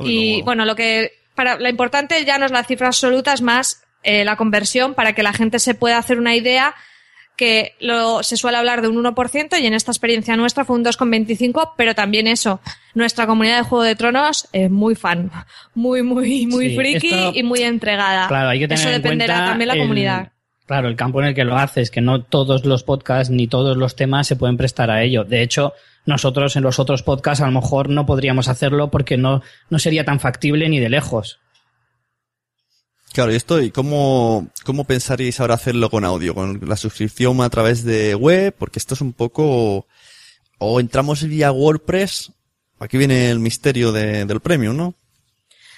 Y bueno, lo que para lo importante ya no es la cifra absoluta, es más eh, la conversión para que la gente se pueda hacer una idea que lo, se suele hablar de un 1% y en esta experiencia nuestra fue un 2,25, pero también eso, nuestra comunidad de Juego de Tronos es muy fan, muy, muy, muy Sí, friki esto- y muy entregada. Claro, hay que tener eso en dependerá cuenta también la el- comunidad. Claro, el campo en el que lo haces, que no todos los podcasts ni todos los temas se pueden prestar a ello. De hecho, nosotros en los otros podcasts a lo mejor no podríamos hacerlo porque no, no sería tan factible ni de lejos. Claro, y esto, ¿y cómo, cómo pensaríais ahora hacerlo con audio? ¿Con la suscripción a través de web? Porque esto es un poco... O entramos vía WordPress. Aquí viene el misterio de- del premium, ¿no?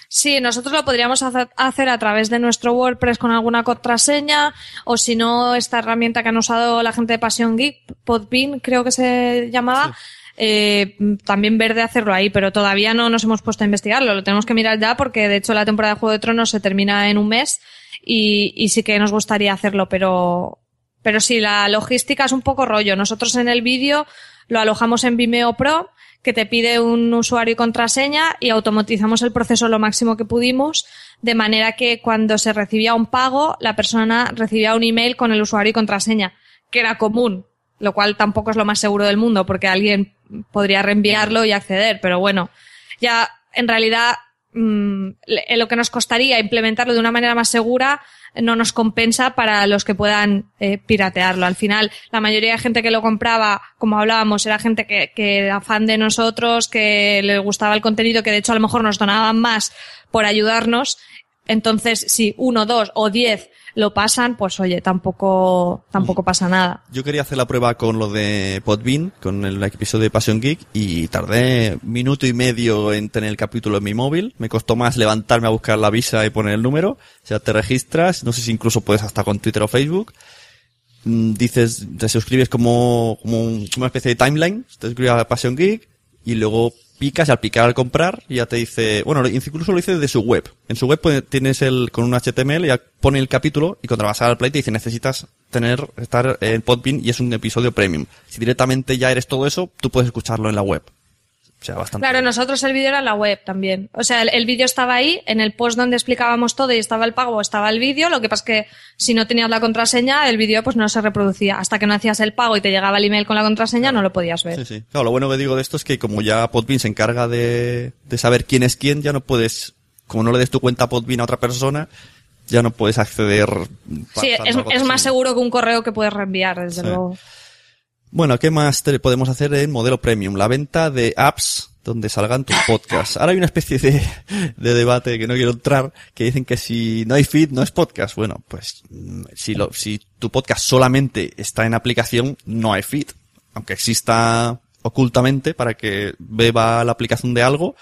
Sí, nosotros lo podríamos hacer- a través de nuestro WordPress con alguna contraseña o si no, esta herramienta que han usado la gente de Passion Geek, Podbean creo que se llamaba, eh, también ver de hacerlo ahí, pero todavía no nos hemos puesto a investigarlo. Lo tenemos que mirar ya porque de hecho la temporada de Juego de Tronos se termina en un mes y, y sí que nos gustaría hacerlo, pero, pero sí, la logística es un poco rollo. Nosotros en el vídeo lo alojamos en Vimeo Pro, que te pide un usuario y contraseña y automatizamos el proceso lo máximo que pudimos, de manera que cuando se recibía un pago, la persona recibía un email con el usuario y contraseña, que era común, lo cual tampoco es lo más seguro del mundo, porque alguien podría reenviarlo y acceder, pero bueno, ya en realidad mm, le- lo que nos costaría implementarlo de una manera más segura no nos compensa para los que puedan eh, piratearlo. Al final, la mayoría de gente que lo compraba, como hablábamos, era gente que, que era fan de nosotros, que le gustaba el contenido, que de hecho a lo mejor nos donaban más por ayudarnos. Entonces, si uno, dos o diez lo pasan, pues oye, tampoco, tampoco pasa nada. Yo quería hacer la prueba con lo de Podbean, con el episodio de Passion Geek, y tardé minuto y medio en tener el capítulo en mi móvil. Me costó más levantarme a buscar la visa y poner el número. O sea, te registras, no sé si incluso puedes hasta con Twitter o Facebook. Mm, Dices, te suscribes como, como un- una especie de timeline, te suscribes a Passion Geek, y luego picas y al picar al comprar ya te dice, bueno, incluso lo dice desde su web. En su web tienes el, con un HTML ya pone el capítulo y cuando vas al play te dice necesitas tener, estar en Podbean y es un episodio premium. Si directamente ya eres todo eso, tú puedes escucharlo en la web. O sea, bastante. Claro, nosotros el vídeo era en la web también. O sea, el, el vídeo estaba ahí, en el post donde explicábamos todo y estaba el pago, estaba el vídeo. Lo que pasa es que si no tenías la contraseña, el vídeo pues no se reproducía. Hasta que no hacías el pago y te llegaba el email con la contraseña, no lo podías ver. Sí, sí. Claro, lo bueno que digo de esto es que como ya Podbean se encarga de, de saber quién es quién, ya no puedes, como no le des tu cuenta a Podbean a otra persona, ya no puedes acceder. Sí, es, más seguro que un correo que puedes reenviar, desde Sí. luego. Bueno, ¿qué más te- podemos hacer en modelo premium? La venta de apps donde salgan tus podcasts. Ahora hay una especie de, de debate que no quiero entrar, que dicen que si no hay feed no es podcast. Bueno, pues mm, si, lo, si tu podcast solamente está en aplicación, no hay feed. Aunque exista ocultamente para que beba la aplicación de algo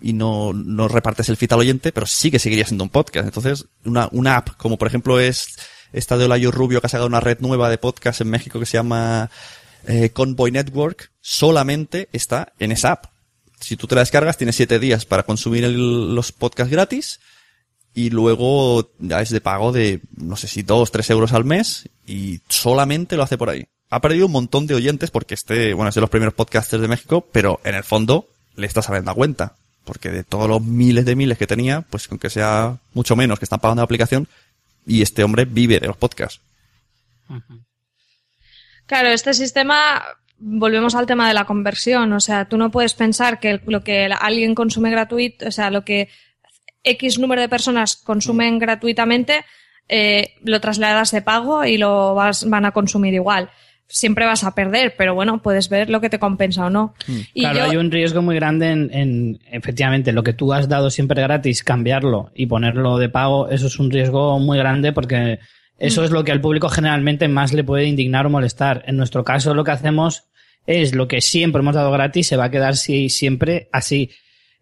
y no, no repartes el feed al oyente, pero sí que seguiría siendo un podcast. Entonces, una, una app, como por ejemplo es esta de Olayo Rubio que ha sacado una red nueva de podcast en México que se llama eh, Convoy Network, solamente está en esa app. Si tú te la descargas, tienes siete días para consumir los podcasts gratis y luego ya es de pago de, no sé si dos, tres euros al mes y solamente lo hace por ahí. Ha perdido un montón de oyentes porque este, bueno, es de los primeros podcasters de México, pero en el fondo le está saliendo a cuenta. Porque de todos los miles de miles que tenía, pues aunque sea mucho menos que están pagando la aplicación, y este hombre vive de los podcasts. Claro, este sistema, volvemos al tema de la conversión. O sea, tú no puedes pensar que lo que alguien consume gratuito, o sea, lo que X número de personas consumen gratuitamente, eh, lo trasladas de pago y lo vas, van a consumir igual. Siempre vas a perder, pero bueno, puedes ver lo que te compensa o no. Y claro, yo- hay un riesgo muy grande en, en, efectivamente, lo que tú has dado siempre gratis, cambiarlo y ponerlo de pago, eso es un riesgo muy grande porque eso es lo que al público generalmente más le puede indignar o molestar. En nuestro caso, lo que hacemos es lo que siempre hemos dado gratis, se va a quedar si- siempre así.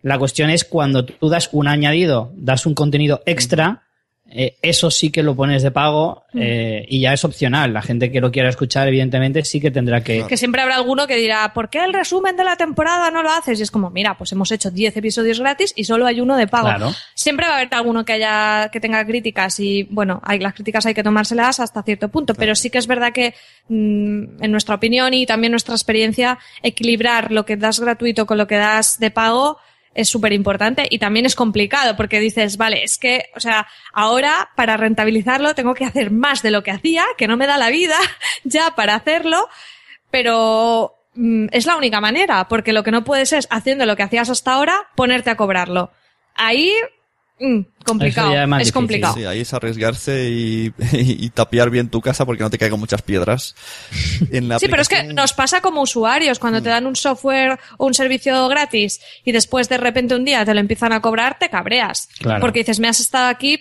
La cuestión es cuando tú das un añadido, das un contenido extra, eh, eso sí que lo pones de pago eh, y ya es opcional. La gente que lo quiera escuchar, evidentemente, sí que tendrá que, Que siempre habrá alguno que dirá, ¿por qué el resumen de la temporada no lo haces? Y es como, mira, pues hemos hecho 10 episodios gratis y solo hay uno de pago. Claro. Siempre va a haber alguno que haya, que tenga críticas y, bueno, hay, las críticas hay que tomárselas hasta cierto punto, pero sí que es verdad que, mm, en nuestra opinión y también nuestra experiencia, equilibrar lo que das gratuito con lo que das de pago es súper importante y también es complicado porque dices, vale, es que, o sea, ahora para rentabilizarlo tengo que hacer más de lo que hacía, que no me da la vida ya para hacerlo, pero mm, es la única manera, porque lo que no puedes es, haciendo lo que hacías hasta ahora, ponerte a cobrarlo. Ahí, mm, complicado, es difícil. complicado. Sí, ahí es arriesgarse y, y, tapiar bien tu casa porque no te caigan muchas piedras. En la Sí, pero es que nos pasa como usuarios, cuando te dan un software o un servicio gratis y después de repente un día te lo empiezan a cobrar, te cabreas. Claro. Porque dices, me has estado aquí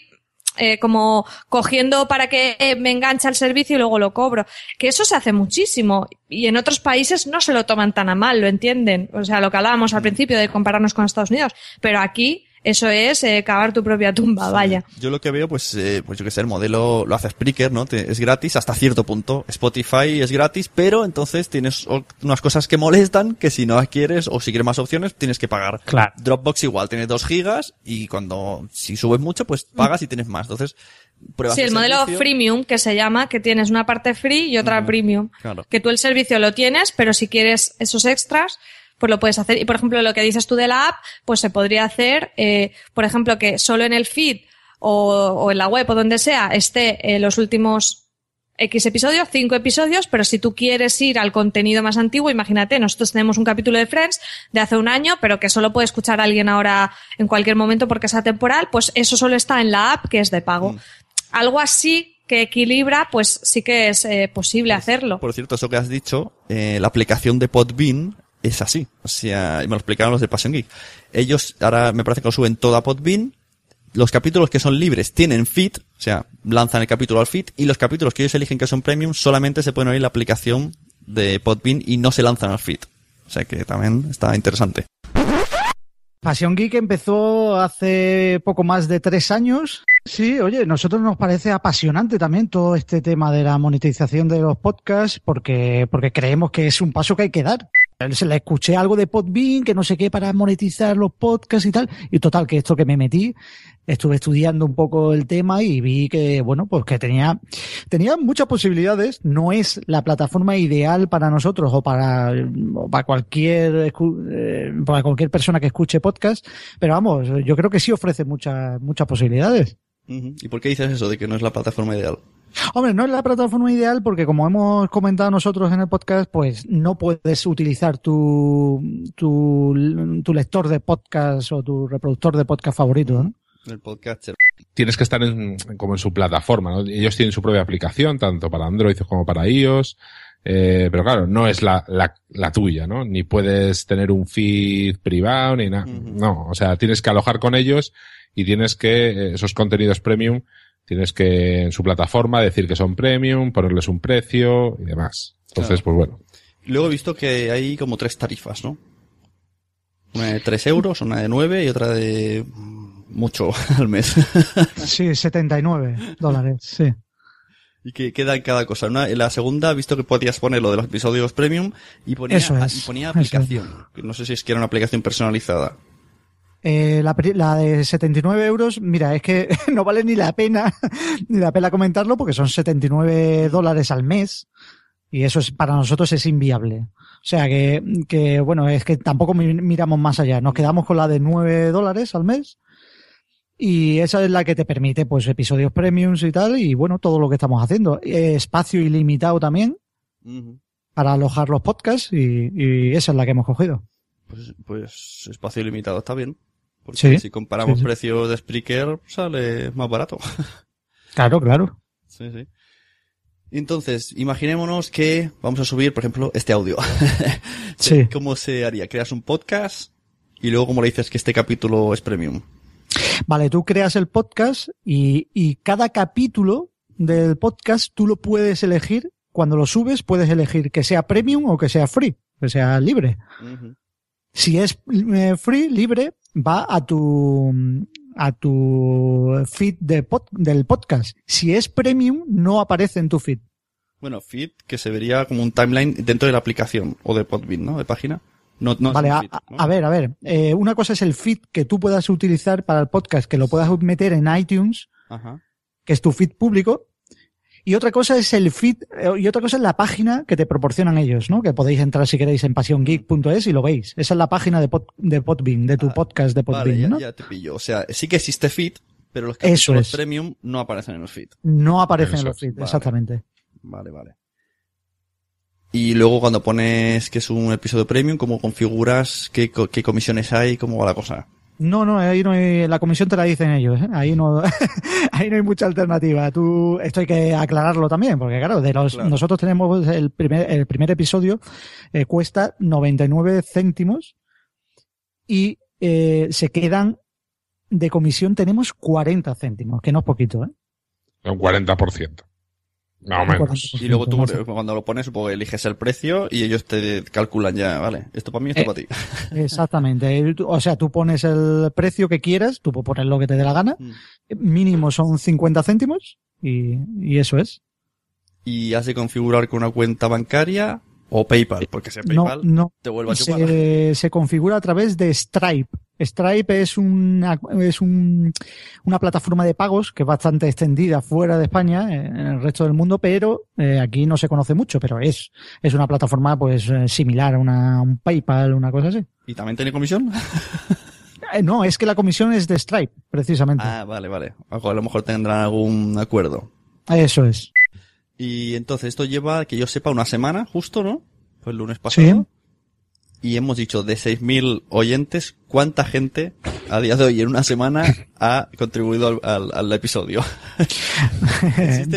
eh, como cogiendo para que eh, me enganche al servicio y luego lo cobro. Que eso se hace muchísimo y en otros países no se lo toman tan a mal, lo entienden. O sea, lo que hablábamos al principio de compararnos con Estados Unidos. Pero aquí eso es eh, cavar tu propia tumba, vaya. Yo lo que veo, pues, eh, pues yo que sé, el modelo lo hace Spreaker, ¿no? Te- es gratis hasta cierto punto. Spotify es gratis, pero entonces tienes unas cosas que molestan que si no las quieres o si quieres más opciones tienes que pagar. Claro. Dropbox igual, tienes dos gigas y cuando, si subes mucho, pues pagas y tienes más. Entonces, pruebas Sí, el modelo servicio. freemium que se llama, que tienes una parte free y otra premium. claro. Que tú el servicio lo tienes, pero si quieres esos extras, pues lo puedes hacer. Y por ejemplo, lo que dices tú de la app, pues se podría hacer, eh, por ejemplo, que solo en el feed o, o en la web o donde sea esté eh, los últimos X episodios, cinco episodios, pero si tú quieres ir al contenido más antiguo, imagínate, nosotros tenemos un capítulo de Friends de hace un año, pero que solo puede escuchar alguien ahora en cualquier momento porque es atemporal, pues eso solo está en la app que es de pago. Algo así que equilibra, pues sí que es eh, posible hacerlo. Por cierto, eso que has dicho, eh, la aplicación de Podbean es así. O sea, me lo explicaron los de Passion Geek. Ellos ahora me parece que lo suben todo a Podbean, los capítulos que son libres tienen feed, o sea, lanzan el capítulo al feed, y los capítulos que ellos eligen que son premium solamente se pueden oír en la aplicación de Podbean y no se lanzan al feed. O sea que también está interesante. Pasión Geek empezó hace poco más de tres años. Sí, oye, nosotros nos parece apasionante también todo este tema de la monetización de los podcasts porque, porque creemos que es un paso que hay que dar. Se le escuché algo de Podbean, que no sé qué, para monetizar los podcasts y tal. Y total, que esto que me metí, estuve estudiando un poco el tema y vi que, bueno, pues que tenía, tenía muchas posibilidades. No es la plataforma ideal para nosotros o para, o para cualquier, eh, para cualquier persona que escuche podcast. Pero vamos, yo creo que sí ofrece muchas, muchas posibilidades. ¿Y por qué dices eso de que no es la plataforma ideal? Hombre, no es la plataforma ideal porque como hemos comentado nosotros en el podcast, pues no puedes utilizar tu, tu, tu lector de podcast o tu reproductor de podcast favorito, ¿no? El podcaster. Tienes que estar en, como en su plataforma, ¿no? Ellos tienen su propia aplicación, tanto para Android como para iOS. Eh, pero claro, no es la, la, la, tuya, ¿no? Ni puedes tener un feed privado, ni nada. No, o sea, tienes que alojar con ellos y tienes que, eh, esos contenidos premium, Tienes que en su plataforma decir que son premium, ponerles un precio y demás. Entonces, Claro. pues bueno. Luego he visto que hay como tres tarifas, ¿no? Una de 3 euros, una de 9 y otra de mucho al mes. Sí, 79 dólares, sí. y que queda en cada cosa. Una, en la segunda he visto que podías poner lo de los episodios premium y ponía, Eso es, y ponía eso es. aplicación. No sé si es que era una aplicación personalizada. Eh, la, la de 79 euros, mira, es que no vale ni la pena, ni la pena comentarlo porque son 79 dólares al mes y eso es, para nosotros es inviable. O sea que, que bueno, es que tampoco mi- miramos más allá. Nos quedamos con la de 9 dólares al mes y esa es la que te permite pues episodios premiums y tal y bueno, todo lo que estamos haciendo. Eh, espacio ilimitado también para alojar los podcasts y, y esa es la que hemos cogido. Pues, pues espacio ilimitado está bien. Porque Sí, si comparamos sí, sí. precios de Spreaker, sale más barato. Claro, claro. Sí, sí. Entonces, imaginémonos que vamos a subir, por ejemplo, este audio. Sí. ¿Cómo se haría? Creas un podcast y luego cómo le dices que este capítulo es premium. Vale, tú creas el podcast y, y cada capítulo del podcast tú lo puedes elegir. Cuando lo subes, puedes elegir que sea premium o que sea free, que sea libre. Si es eh, free, libre, va a tu, a tu feed de pod- del podcast. Si es premium, no aparece en tu feed. Bueno, feed que se vería como un timeline dentro de la aplicación o de Podbean, ¿no? De página. No, no vale, a, feed, ¿no? a ver, a ver. eh, una cosa es el feed que tú puedas utilizar para el podcast, que lo puedas meter en iTunes, Ajá. que es tu feed público. Y otra cosa es el feed, eh, y otra cosa es la página que te proporcionan ellos, ¿no? Que podéis entrar si queréis en passiongeek.es y lo veis. Esa es la página de, pod, de Podbean, de tu podcast de Podbean, Vale, ya, ¿no? ya te pillo. O sea, sí que existe feed, pero los capítulos es. premium no aparecen en el feed. No aparecen Eso en los vale. exactamente. Vale, vale. Y luego cuando pones que es un episodio premium, ¿cómo configuras? ¿Qué, co- qué comisiones hay? ¿Cómo va la cosa? No, no, ahí no hay, la comisión te la dicen ellos, ¿eh? ahí no, ahí no hay mucha alternativa. Tú, esto hay que aclararlo también, porque claro, de los, Claro. nosotros tenemos el primer, el primer episodio, eh, cuesta 99 céntimos y eh, se quedan de comisión tenemos 40 céntimos, que no es poquito, ¿eh? Un 40%. Más o Un menos. 40%, Y luego tú, eh, cuando lo pones, supongo que eliges el precio y ellos te calculan ya, vale, esto para mí, esto Eh, para ti. Exactamente. O sea, tú pones el precio que quieras, tú puedes poner lo que te dé la gana. Mm. Mínimo son 50 céntimos y, y eso es. Y has de configurar con una cuenta bancaria o PayPal, porque si No, PayPal no. te vuelve a chupar. Se, se configura a través de Stripe. Stripe es una, es un, una plataforma de pagos que es bastante extendida fuera de España, eh, en el resto del mundo, pero eh, aquí no se conoce mucho, pero es, es una plataforma pues eh, similar a una, un PayPal, una cosa así. ¿Y también tiene comisión? Eh, no, es que la comisión es de Stripe, precisamente. ah, vale, vale. A lo mejor tendrán algún acuerdo. Eso es. Y entonces esto lleva, que yo sepa, una semana, justo, ¿no? Fue el lunes pasado. Y hemos dicho de 6.000 oyentes, ¿cuánta gente a día de hoy en una semana ha contribuido al, al- al episodio?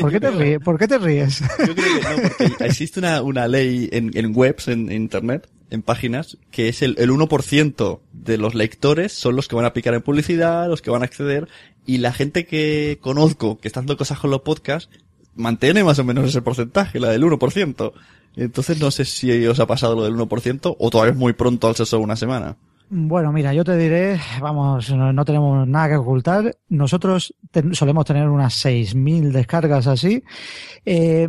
¿Por, qué te ríes? ¿Por qué te ríes? Yo creo que no, porque existe una, una ley en, en webs, en, en internet, en páginas, que es el, el 1% de los lectores son los que van a picar en publicidad, los que van a acceder, y la gente que conozco que está haciendo cosas con los podcasts mantiene más o menos ese porcentaje, la del 1%. Entonces no sé si os ha pasado lo del 1% o todavía es muy pronto al ser solo una semana. Bueno, mira, yo te diré, vamos, no, no tenemos nada que ocultar. Nosotros solemos tener unas 6.000 descargas así. Eh,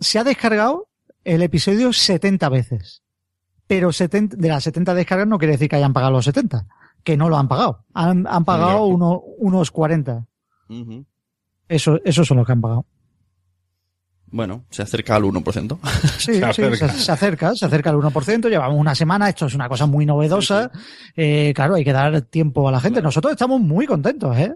se ha descargado el episodio 70 veces. Pero 70, de las 70 descargas no quiere decir que hayan pagado los 70. Que no lo han pagado. Han, han pagado uno- unos 40. Ujú. Eso, eso son los que han pagado. Bueno, se acerca al 1%. Sí, Se sí, acerca. se, se acerca, se acerca al 1%, llevamos una semana, esto es una cosa muy novedosa, Eh, claro, hay que dar tiempo a la gente. Nosotros estamos muy contentos, ¿eh?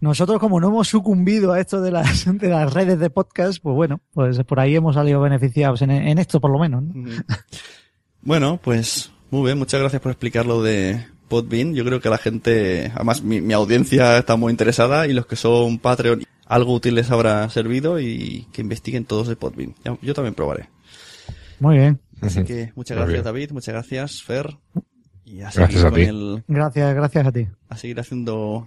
Nosotros como no hemos sucumbido a esto de las, de las redes de podcast, pues bueno, pues por ahí hemos salido beneficiados en, en esto por lo menos. bueno, pues muy bien, muchas gracias por explicar lo de Podbean. Yo creo que la gente, además mi, mi audiencia está muy interesada y los que son Patreon, algo útil les habrá servido y que investiguen todos de Podbean. Yo también probaré. Muy bien. Así que muchas Muy gracias bien. David, muchas gracias Fer. Y a Gracias seguir a con ti. el, Gracias, gracias a ti. a seguir haciendo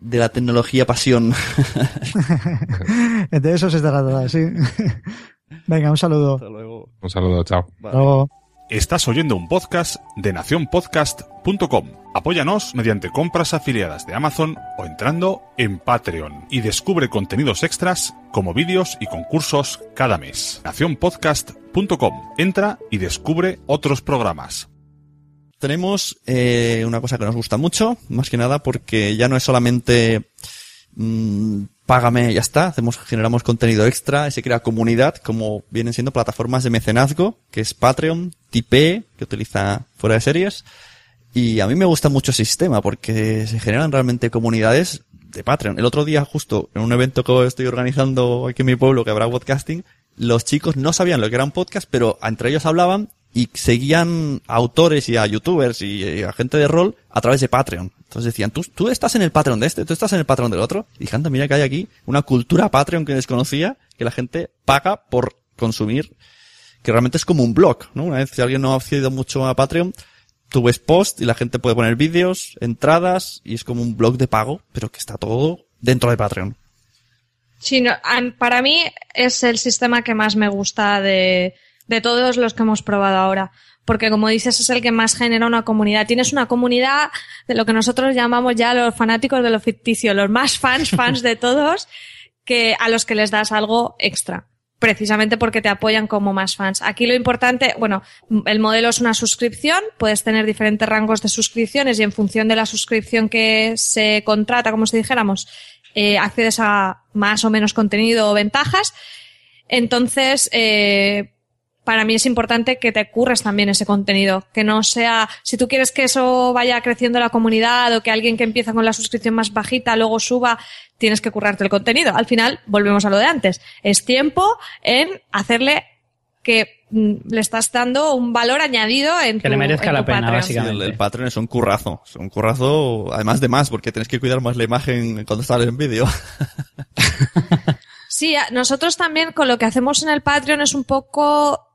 de la tecnología pasión. De eso se trata, sí. Venga, un saludo. Hasta luego. Un saludo, chao. Vale. Hasta luego. Estás oyendo un podcast de nacionpodcast.com. Apóyanos mediante compras afiliadas de Amazon o entrando en Patreon y descubre contenidos extras como vídeos y concursos cada mes. Nacionpodcast.com. Entra y descubre otros programas. tenemos eh, una cosa que nos gusta mucho, más que nada porque ya no es solamente mm, págame ya está, hacemos, generamos contenido extra y se crea comunidad, como vienen siendo plataformas de mecenazgo, que es Patreon, Tipeee, que utiliza fuera de series, y a mí me gusta mucho ese sistema porque se generan realmente comunidades de Patreon. El otro día, justo en un evento que estoy organizando aquí en mi pueblo, que habrá podcasting, los chicos no sabían lo que era un podcast, pero entre ellos hablaban y seguían a autores y a youtubers y, y a gente de rol a través de Patreon. Entonces decían, tú, tú estás en el Patreon de este, tú estás en el Patreon del otro. Y anda, mira que hay aquí una cultura Patreon que desconocía, que la gente paga por consumir, que realmente es como un blog, ¿no? Una vez, si alguien no ha accedido mucho a Patreon, tú ves post y la gente puede poner vídeos, entradas, y es como un blog de pago, pero que está todo dentro de Patreon. Sí, no, para mí es el sistema que más me gusta de, de todos los que hemos probado ahora. Porque como dices, es el que más genera una comunidad. Tienes una comunidad de lo que nosotros llamamos ya los fanáticos de lo ficticio, los más fans, fans de todos, que a los que les das algo extra. Precisamente porque te apoyan como más fans. Aquí lo importante, bueno, el modelo es una suscripción, puedes tener diferentes rangos de suscripciones y en función de la suscripción que se contrata, como si dijéramos, eh, accedes a más o menos contenido o ventajas. Entonces, eh, para mí es importante que te curres también ese contenido, que no sea, si tú quieres que eso vaya creciendo la comunidad o que alguien que empieza con la suscripción más bajita luego suba, tienes que currarte el contenido. Al final, volvemos a lo de antes. Es tiempo en hacerle que mm, le estás dando un valor añadido en Que tu, le merezca en la pena, Patreon. Sí, el, básicamente. el Patreon es un currazo, es un currazo, además de más, porque tienes que cuidar más la imagen cuando sale en vídeo. Sí, nosotros también con lo que hacemos en el Patreon es un poco,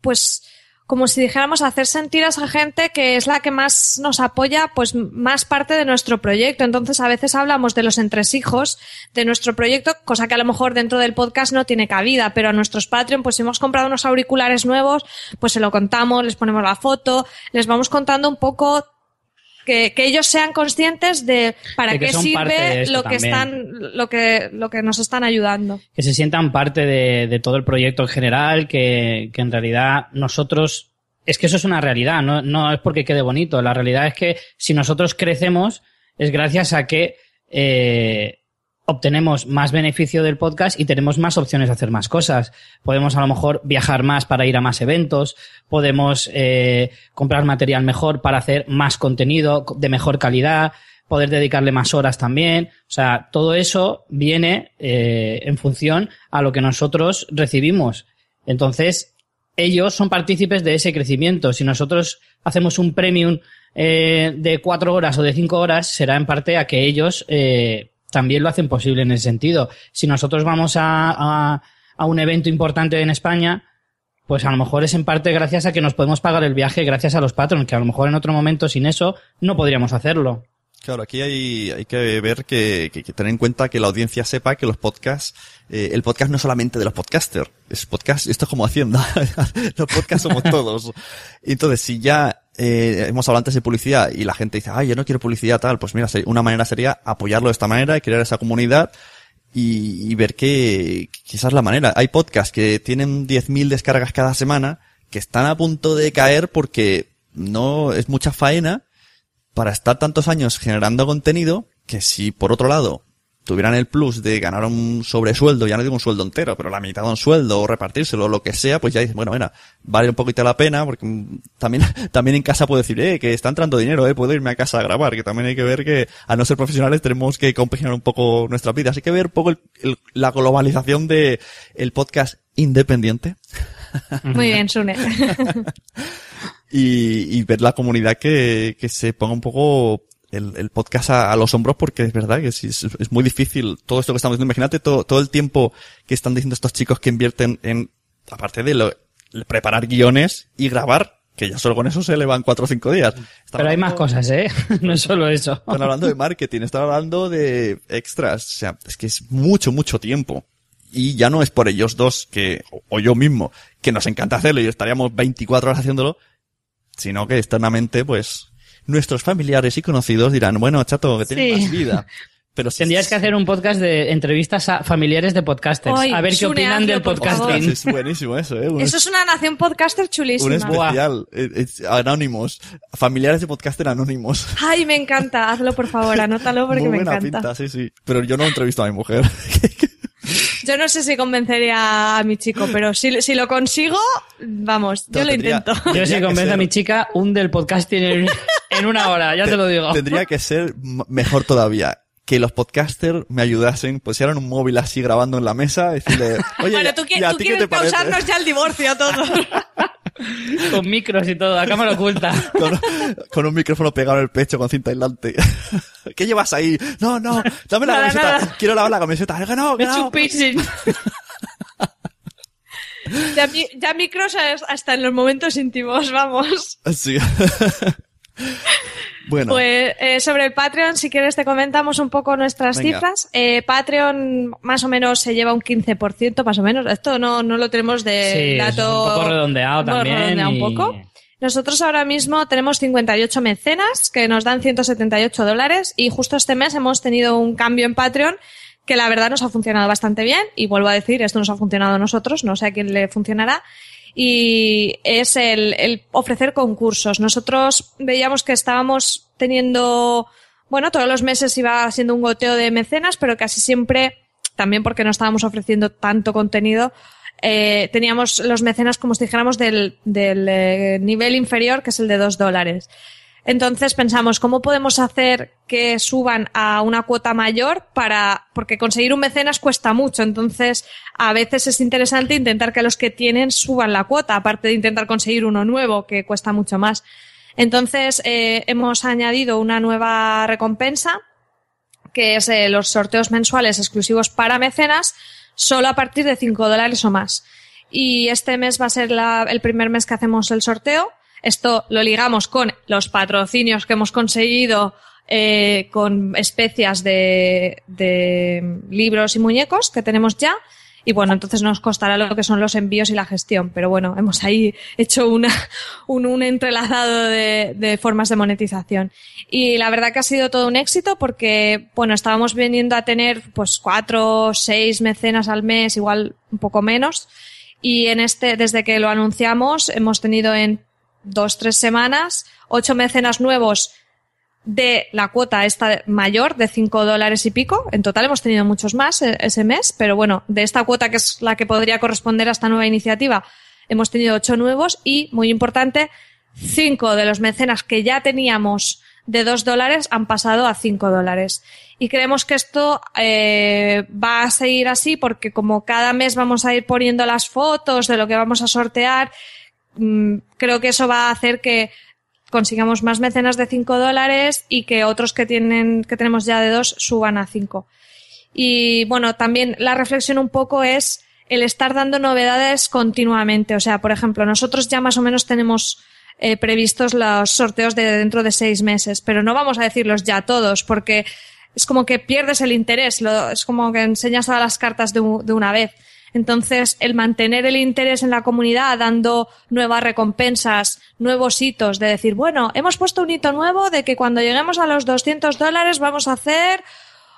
pues, como si dijéramos hacer sentir a esa gente que es la que más nos apoya, pues más parte de nuestro proyecto. Entonces a veces hablamos de los entresijos de nuestro proyecto, cosa que a lo mejor dentro del podcast no tiene cabida, pero a nuestros Patreon, pues si hemos comprado unos auriculares nuevos, pues se lo contamos, les ponemos la foto, les vamos contando un poco que, que ellos sean conscientes de para De qué sirve lo que están, lo que, lo que nos están ayudando. que se sientan parte de, de todo el proyecto en general, que, que en realidad nosotros, es que eso es una realidad, no, no es porque quede bonito, la realidad es que si nosotros crecemos es gracias a que eh, obtenemos más beneficio del podcast y tenemos más opciones de hacer más cosas. Podemos a lo mejor viajar más para ir a más eventos, podemos eh, comprar material mejor para hacer más contenido de mejor calidad, poder dedicarle más horas también. O sea, todo eso viene eh, en función a lo que nosotros recibimos. Entonces, ellos son partícipes de ese crecimiento. Si nosotros hacemos un premium eh, de cuatro horas o de cinco horas, será en parte a que ellos eh, también lo hacen posible en ese sentido. Si nosotros vamos a, a, un evento importante en España, pues a lo mejor es en parte gracias a que nos podemos pagar el viaje gracias a los patrons, que a lo mejor en otro momento sin eso no podríamos hacerlo. Claro, aquí hay, hay que ver que, que, que tener en cuenta que la audiencia sepa que los podcasts, eh, el podcast no es solamente de los podcasters, es podcast, esto es como Hacienda, los podcasts somos todos. Entonces, si ya eh, hemos hablado antes de publicidad y la gente dice, ay, yo no quiero publicidad tal, pues mira, una manera sería apoyarlo de esta manera y crear esa comunidad y, y ver que, es la manera. Hay podcasts que tienen 10.000 descargas cada semana que están a punto de caer porque no es mucha faena para estar tantos años generando contenido que si por otro lado tuvieran el plus de ganar un sobresueldo, ya no digo un sueldo entero, pero la mitad de un sueldo o repartírselo o lo que sea, pues ya dices, bueno, mira, vale un poquito la pena porque también, también en casa puedo decir, eh, que está entrando dinero, eh, puedo irme a casa a grabar, que también hay que ver que a no ser profesionales tenemos que compaginar un poco nuestras vidas. Hay que ver un poco el, el, la globalización de el podcast independiente. Muy bien, Sune. y, y, ver la comunidad que, que se ponga un poco el, el podcast a, a, los hombros porque es verdad que es, es, muy difícil todo esto que estamos diciendo. Imagínate todo, todo el tiempo que están diciendo estos chicos que invierten en, aparte de lo, preparar guiones y grabar, que ya solo con eso se le van cuatro o cinco días. Están Pero hablando, hay más cosas, ¿eh? no es solo eso. Están hablando de marketing, están hablando de extras. O sea, es que es mucho, mucho tiempo. Y ya no es por ellos dos que, o yo mismo, que nos encanta hacerlo y estaríamos 24 horas haciéndolo, sino que externamente, pues, nuestros familiares y conocidos dirán, bueno, chato, que tienes sí. más vida. Pero si Tendrías que hacer un podcast de entrevistas a familiares de podcasters. Oy, a ver qué opinan del podcasting. Es buenísimo eso, ¿eh? Un eso es una nación podcaster chulísima. Un especial. Es, anónimos. Familiares de podcaster anónimos. Ay, me encanta. Hazlo, por favor. Anótalo porque Muy me buena encanta. Pinta, sí, sí. Pero yo no entrevisto a mi mujer. Yo no sé si convencería a mi chico, pero si, si lo consigo, vamos, yo lo tendría, intento. Yo si convenzo a mi chica, un del podcasting en, en una hora, ya te lo digo. Tendría que ser mejor todavía que los podcasters me ayudasen, pusieran un móvil así grabando en la mesa, decirle, oye, bueno, tú, ¿y a tú ti quieres te causarnos ya el divorcio todo. con micros y todo, a cámara oculta. Con, con, un micrófono pegado en el pecho con cinta aislante. ¿Qué llevas ahí? No, no, dame la Nada, camiseta. nada. Quiero lavar la camiseta. No, Es no. ya, ya micros hasta en los momentos íntimos, vamos. Sí. Bueno, Pues eh, sobre el Patreon, si quieres te comentamos un poco nuestras Venga. cifras. Eh, Patreon más o menos se lleva un 15%, más o menos. Esto no, no lo tenemos de Sí, dato... es un poco redondeado también. redondeado un poco. Nosotros ahora mismo tenemos 58 mecenas que nos dan 178 dólares y justo este mes hemos tenido un cambio en Patreon que la verdad nos ha funcionado bastante bien y vuelvo a decir, esto nos ha funcionado a nosotros, no sé a quién le funcionará y es el, el ofrecer concursos. Nosotros veíamos que estábamos teniendo, bueno, todos los meses iba siendo un goteo de mecenas, pero casi siempre, también porque no estábamos ofreciendo tanto contenido, eh, teníamos los mecenas como si dijéramos del, del eh, nivel inferior, que es el de dos dólares. Entonces pensamos, ¿cómo podemos hacer que suban a una cuota mayor para, porque conseguir un mecenas cuesta mucho. Entonces, a veces es interesante intentar que los que tienen suban la cuota, aparte de intentar conseguir uno nuevo, que cuesta mucho más. Entonces, eh, hemos añadido una nueva recompensa, que es eh, los sorteos mensuales exclusivos para mecenas, solo a partir de 5 dólares o más. Y este mes va a ser el primer mes que hacemos el sorteo. Esto lo ligamos con los patrocinios que hemos conseguido eh, con especias de, de libros y muñecos que tenemos ya. Y bueno, entonces nos costará lo que son los envíos y la gestión. Pero bueno, hemos ahí hecho una, un, un entrelazado de, de formas de monetización. Y la verdad que ha sido todo un éxito porque, bueno, estábamos viniendo a tener pues cuatro seis mecenas al mes, igual un poco menos. Y en este, desde que lo anunciamos, hemos tenido en dos, tres semanas, ocho mecenas nuevos de la cuota esta mayor de 5 dólares y pico. En total hemos tenido muchos más eh, ese mes, pero bueno, de esta cuota que es la que podría corresponder a esta nueva iniciativa, hemos tenido ocho nuevos y, muy importante, cinco de los mecenas que ya teníamos de 2 dólares han pasado a 5 dólares. Y creemos que esto eh, va a seguir así porque como cada mes vamos a ir poniendo las fotos de lo que vamos a sortear, creo que eso va a hacer que consigamos más mecenas de 5 dólares y que otros que tienen, que tenemos ya de 2 suban a 5. Y bueno, también la reflexión un poco es el estar dando novedades continuamente. O sea, por ejemplo, nosotros ya más o menos tenemos eh, previstos los sorteos de dentro de seis meses, pero no vamos a decirlos ya todos porque es como que pierdes el interés, es como que enseñas todas las cartas de, de una vez. Entonces, el mantener el interés en la comunidad, dando nuevas recompensas, nuevos hitos, de decir, bueno, hemos puesto un hito nuevo de que cuando lleguemos a los 200 dólares vamos a hacer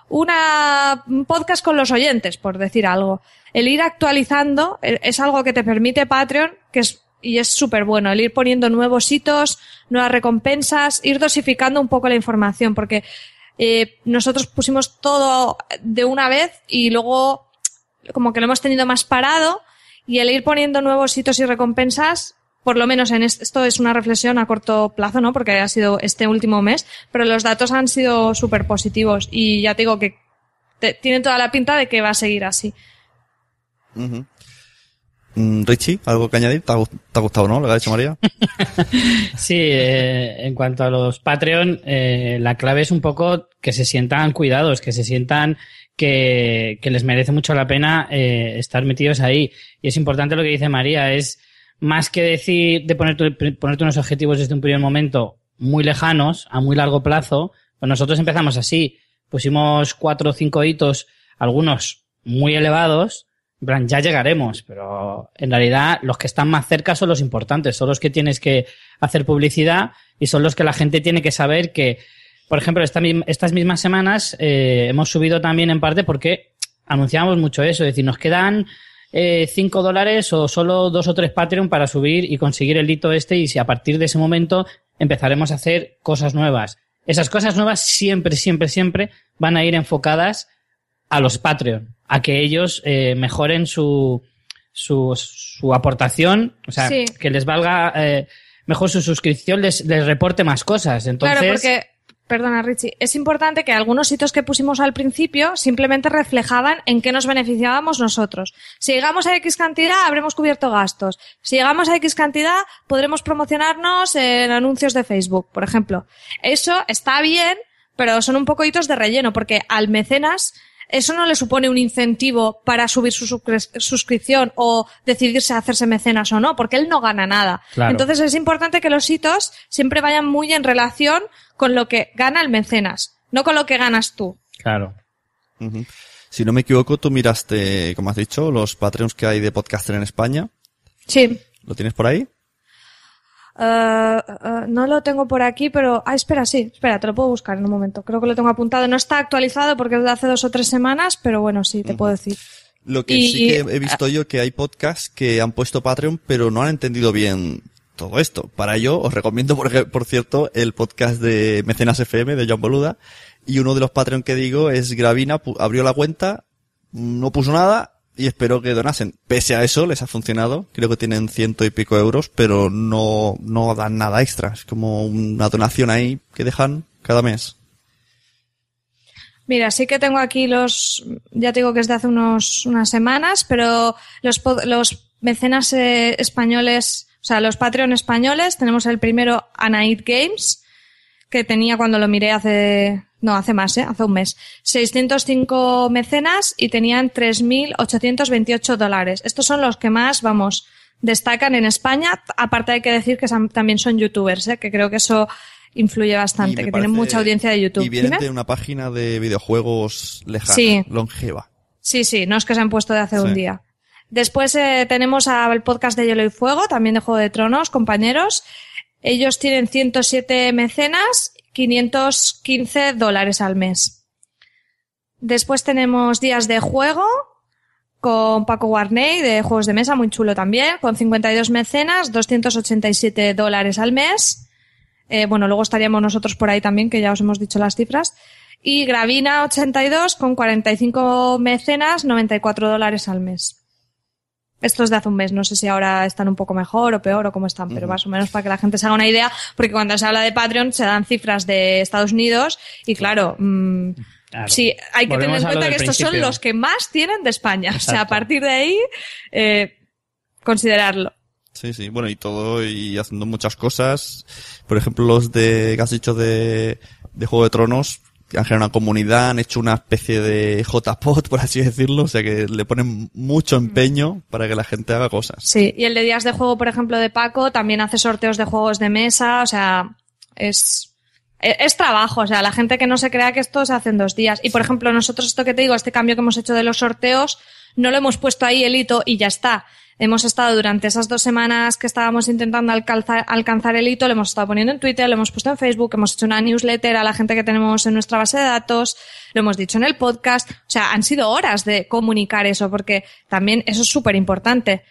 una, un podcast con los oyentes, por decir algo. El ir actualizando eh, es algo que te permite Patreon, que es, y es súper bueno, el ir poniendo nuevos hitos, nuevas recompensas, ir dosificando un poco la información, porque eh, nosotros pusimos todo de una vez y luego como que lo hemos tenido más parado y el ir poniendo nuevos hitos y recompensas, por lo menos en esto es una reflexión a corto plazo, ¿no? Porque ha sido este último mes, pero los datos han sido súper positivos y ya te digo que te, tiene toda la pinta de que va a seguir así. Mm, Richie, ¿algo que añadir? ¿Te ha, gustado, no? Lo que ha dicho María. sí, eh, en cuanto a los Patreon, eh, la clave es un poco que se sientan cuidados, que se sientan que, que les merece mucho la pena eh, estar metidos ahí. Y es importante lo que dice María, es más que decir de ponerte, ponerte unos objetivos desde un primer momento muy lejanos, a muy largo plazo, pues nosotros empezamos así. Pusimos cuatro o cinco hitos, algunos muy elevados, plan, ya llegaremos, pero en realidad los que están más cerca son los importantes, son los que tienes que hacer publicidad y son los que la gente tiene que saber que por ejemplo, estas mismas semanas eh, hemos subido también en parte porque anunciamos mucho eso, es decir, nos quedan eh, 5 dólares o solo dos o tres Patreon para subir y conseguir el hito este y si a partir de ese momento empezaremos a hacer cosas nuevas. Esas cosas nuevas siempre, siempre, siempre van a ir enfocadas a los Patreon, a que ellos eh, mejoren su, su, su, aportación, o sea, que les valga eh, mejor su suscripción, les, les reporte más cosas. Entonces, claro, porque perdona Richie, es importante que algunos hitos que pusimos al principio simplemente reflejaban en qué nos beneficiábamos nosotros. Si llegamos a X cantidad, habremos cubierto gastos. Si llegamos a X cantidad, podremos promocionarnos en anuncios de Facebook, por ejemplo. Eso está bien, pero son un poco hitos de relleno, porque al mecenas eso no le supone un incentivo para subir su suscripción o decidirse a hacerse mecenas o no, porque él no gana nada. Entonces es importante que los hitos siempre vayan muy en relación con lo que gana el mecenas, no con lo que ganas tú. Claro. Si no me equivoco, tú miraste, como has dicho, los Patreons que hay de podcaster en España. Sí. ¿Lo tienes por ahí? Uh, uh, no lo tengo por aquí, pero. Ah, espera, sí, espera, te lo puedo buscar en un momento. Creo que lo tengo apuntado. No está actualizado porque es de hace dos o tres semanas, pero bueno, sí, te puedo decir. Lo que sí que he visto yo que hay podcasts que han puesto Patreon, pero no han entendido bien todo esto. Para ello, os recomiendo, por, por cierto, el podcast de Mecenas FM de John Boluda. Y uno de los Patreon que digo es Gravina, abrió la cuenta, no puso nada y espero que donasen. Pese a eso, les ha funcionado. Creo que tienen ciento y pico euros, pero no, no dan nada extra. Es como una donación ahí que dejan cada mes. Mira, sí que tengo aquí los, ya te digo que es de hace unos, unas semanas, pero los, los mecenas eh, españoles, o sea, los Patreon españoles, tenemos el primero Anaid Games, que tenía cuando lo miré hace no, hace más, ¿eh? Hace un mes. 605 mecenas y tenían 3.828 dólares. Estos son los que más, vamos, destacan en España. Aparte hay que decir que también son youtubers, ¿eh? Que creo que eso influye bastante, que tienen mucha audiencia de YouTube. Y vienen de una página de videojuegos lejana, longeva. Sí, sí, no es que se han puesto de hace un día. Después eh, tenemos al podcast de Hielo y Fuego, también de Juego de Tronos, compañeros. Ellos tienen 107 mecenas 515 dólares al mes. Después tenemos días de juego con Paco Warney de juegos de mesa, muy chulo también, con 52 mecenas, 287 dólares al mes. Eh, bueno, luego estaríamos nosotros por ahí también, que ya os hemos dicho las cifras. Y Gravina 82 con 45 mecenas, 94 dólares al mes. Estos de hace un mes, no sé si ahora están un poco mejor o peor o cómo están, pero más o menos para que la gente se haga una idea, porque cuando se habla de Patreon se dan cifras de Estados Unidos y claro, mm, sí, hay que tener en cuenta que estos son los que más tienen de España. O sea, a partir de ahí, eh, considerarlo. Sí, sí, bueno, y todo, y haciendo muchas cosas. Por ejemplo, los de, que has dicho de, de Juego de Tronos, han generado una comunidad, han hecho una especie de JPOT, por así decirlo, o sea que le ponen mucho empeño para que la gente haga cosas. Sí, y el de días de juego, por ejemplo, de Paco, también hace sorteos de juegos de mesa, o sea, es, es, es trabajo, o sea, la gente que no se crea que esto se hace en dos días. Y, por ejemplo, nosotros esto que te digo, este cambio que hemos hecho de los sorteos, no lo hemos puesto ahí el hito y ya está. Hemos estado durante esas dos semanas que estábamos intentando alcanzar, alcanzar el hito, lo hemos estado poniendo en Twitter, lo hemos puesto en Facebook, hemos hecho una newsletter a la gente que tenemos en nuestra base de datos, lo hemos dicho en el podcast. O sea, han sido horas de comunicar eso, porque también eso es súper importante.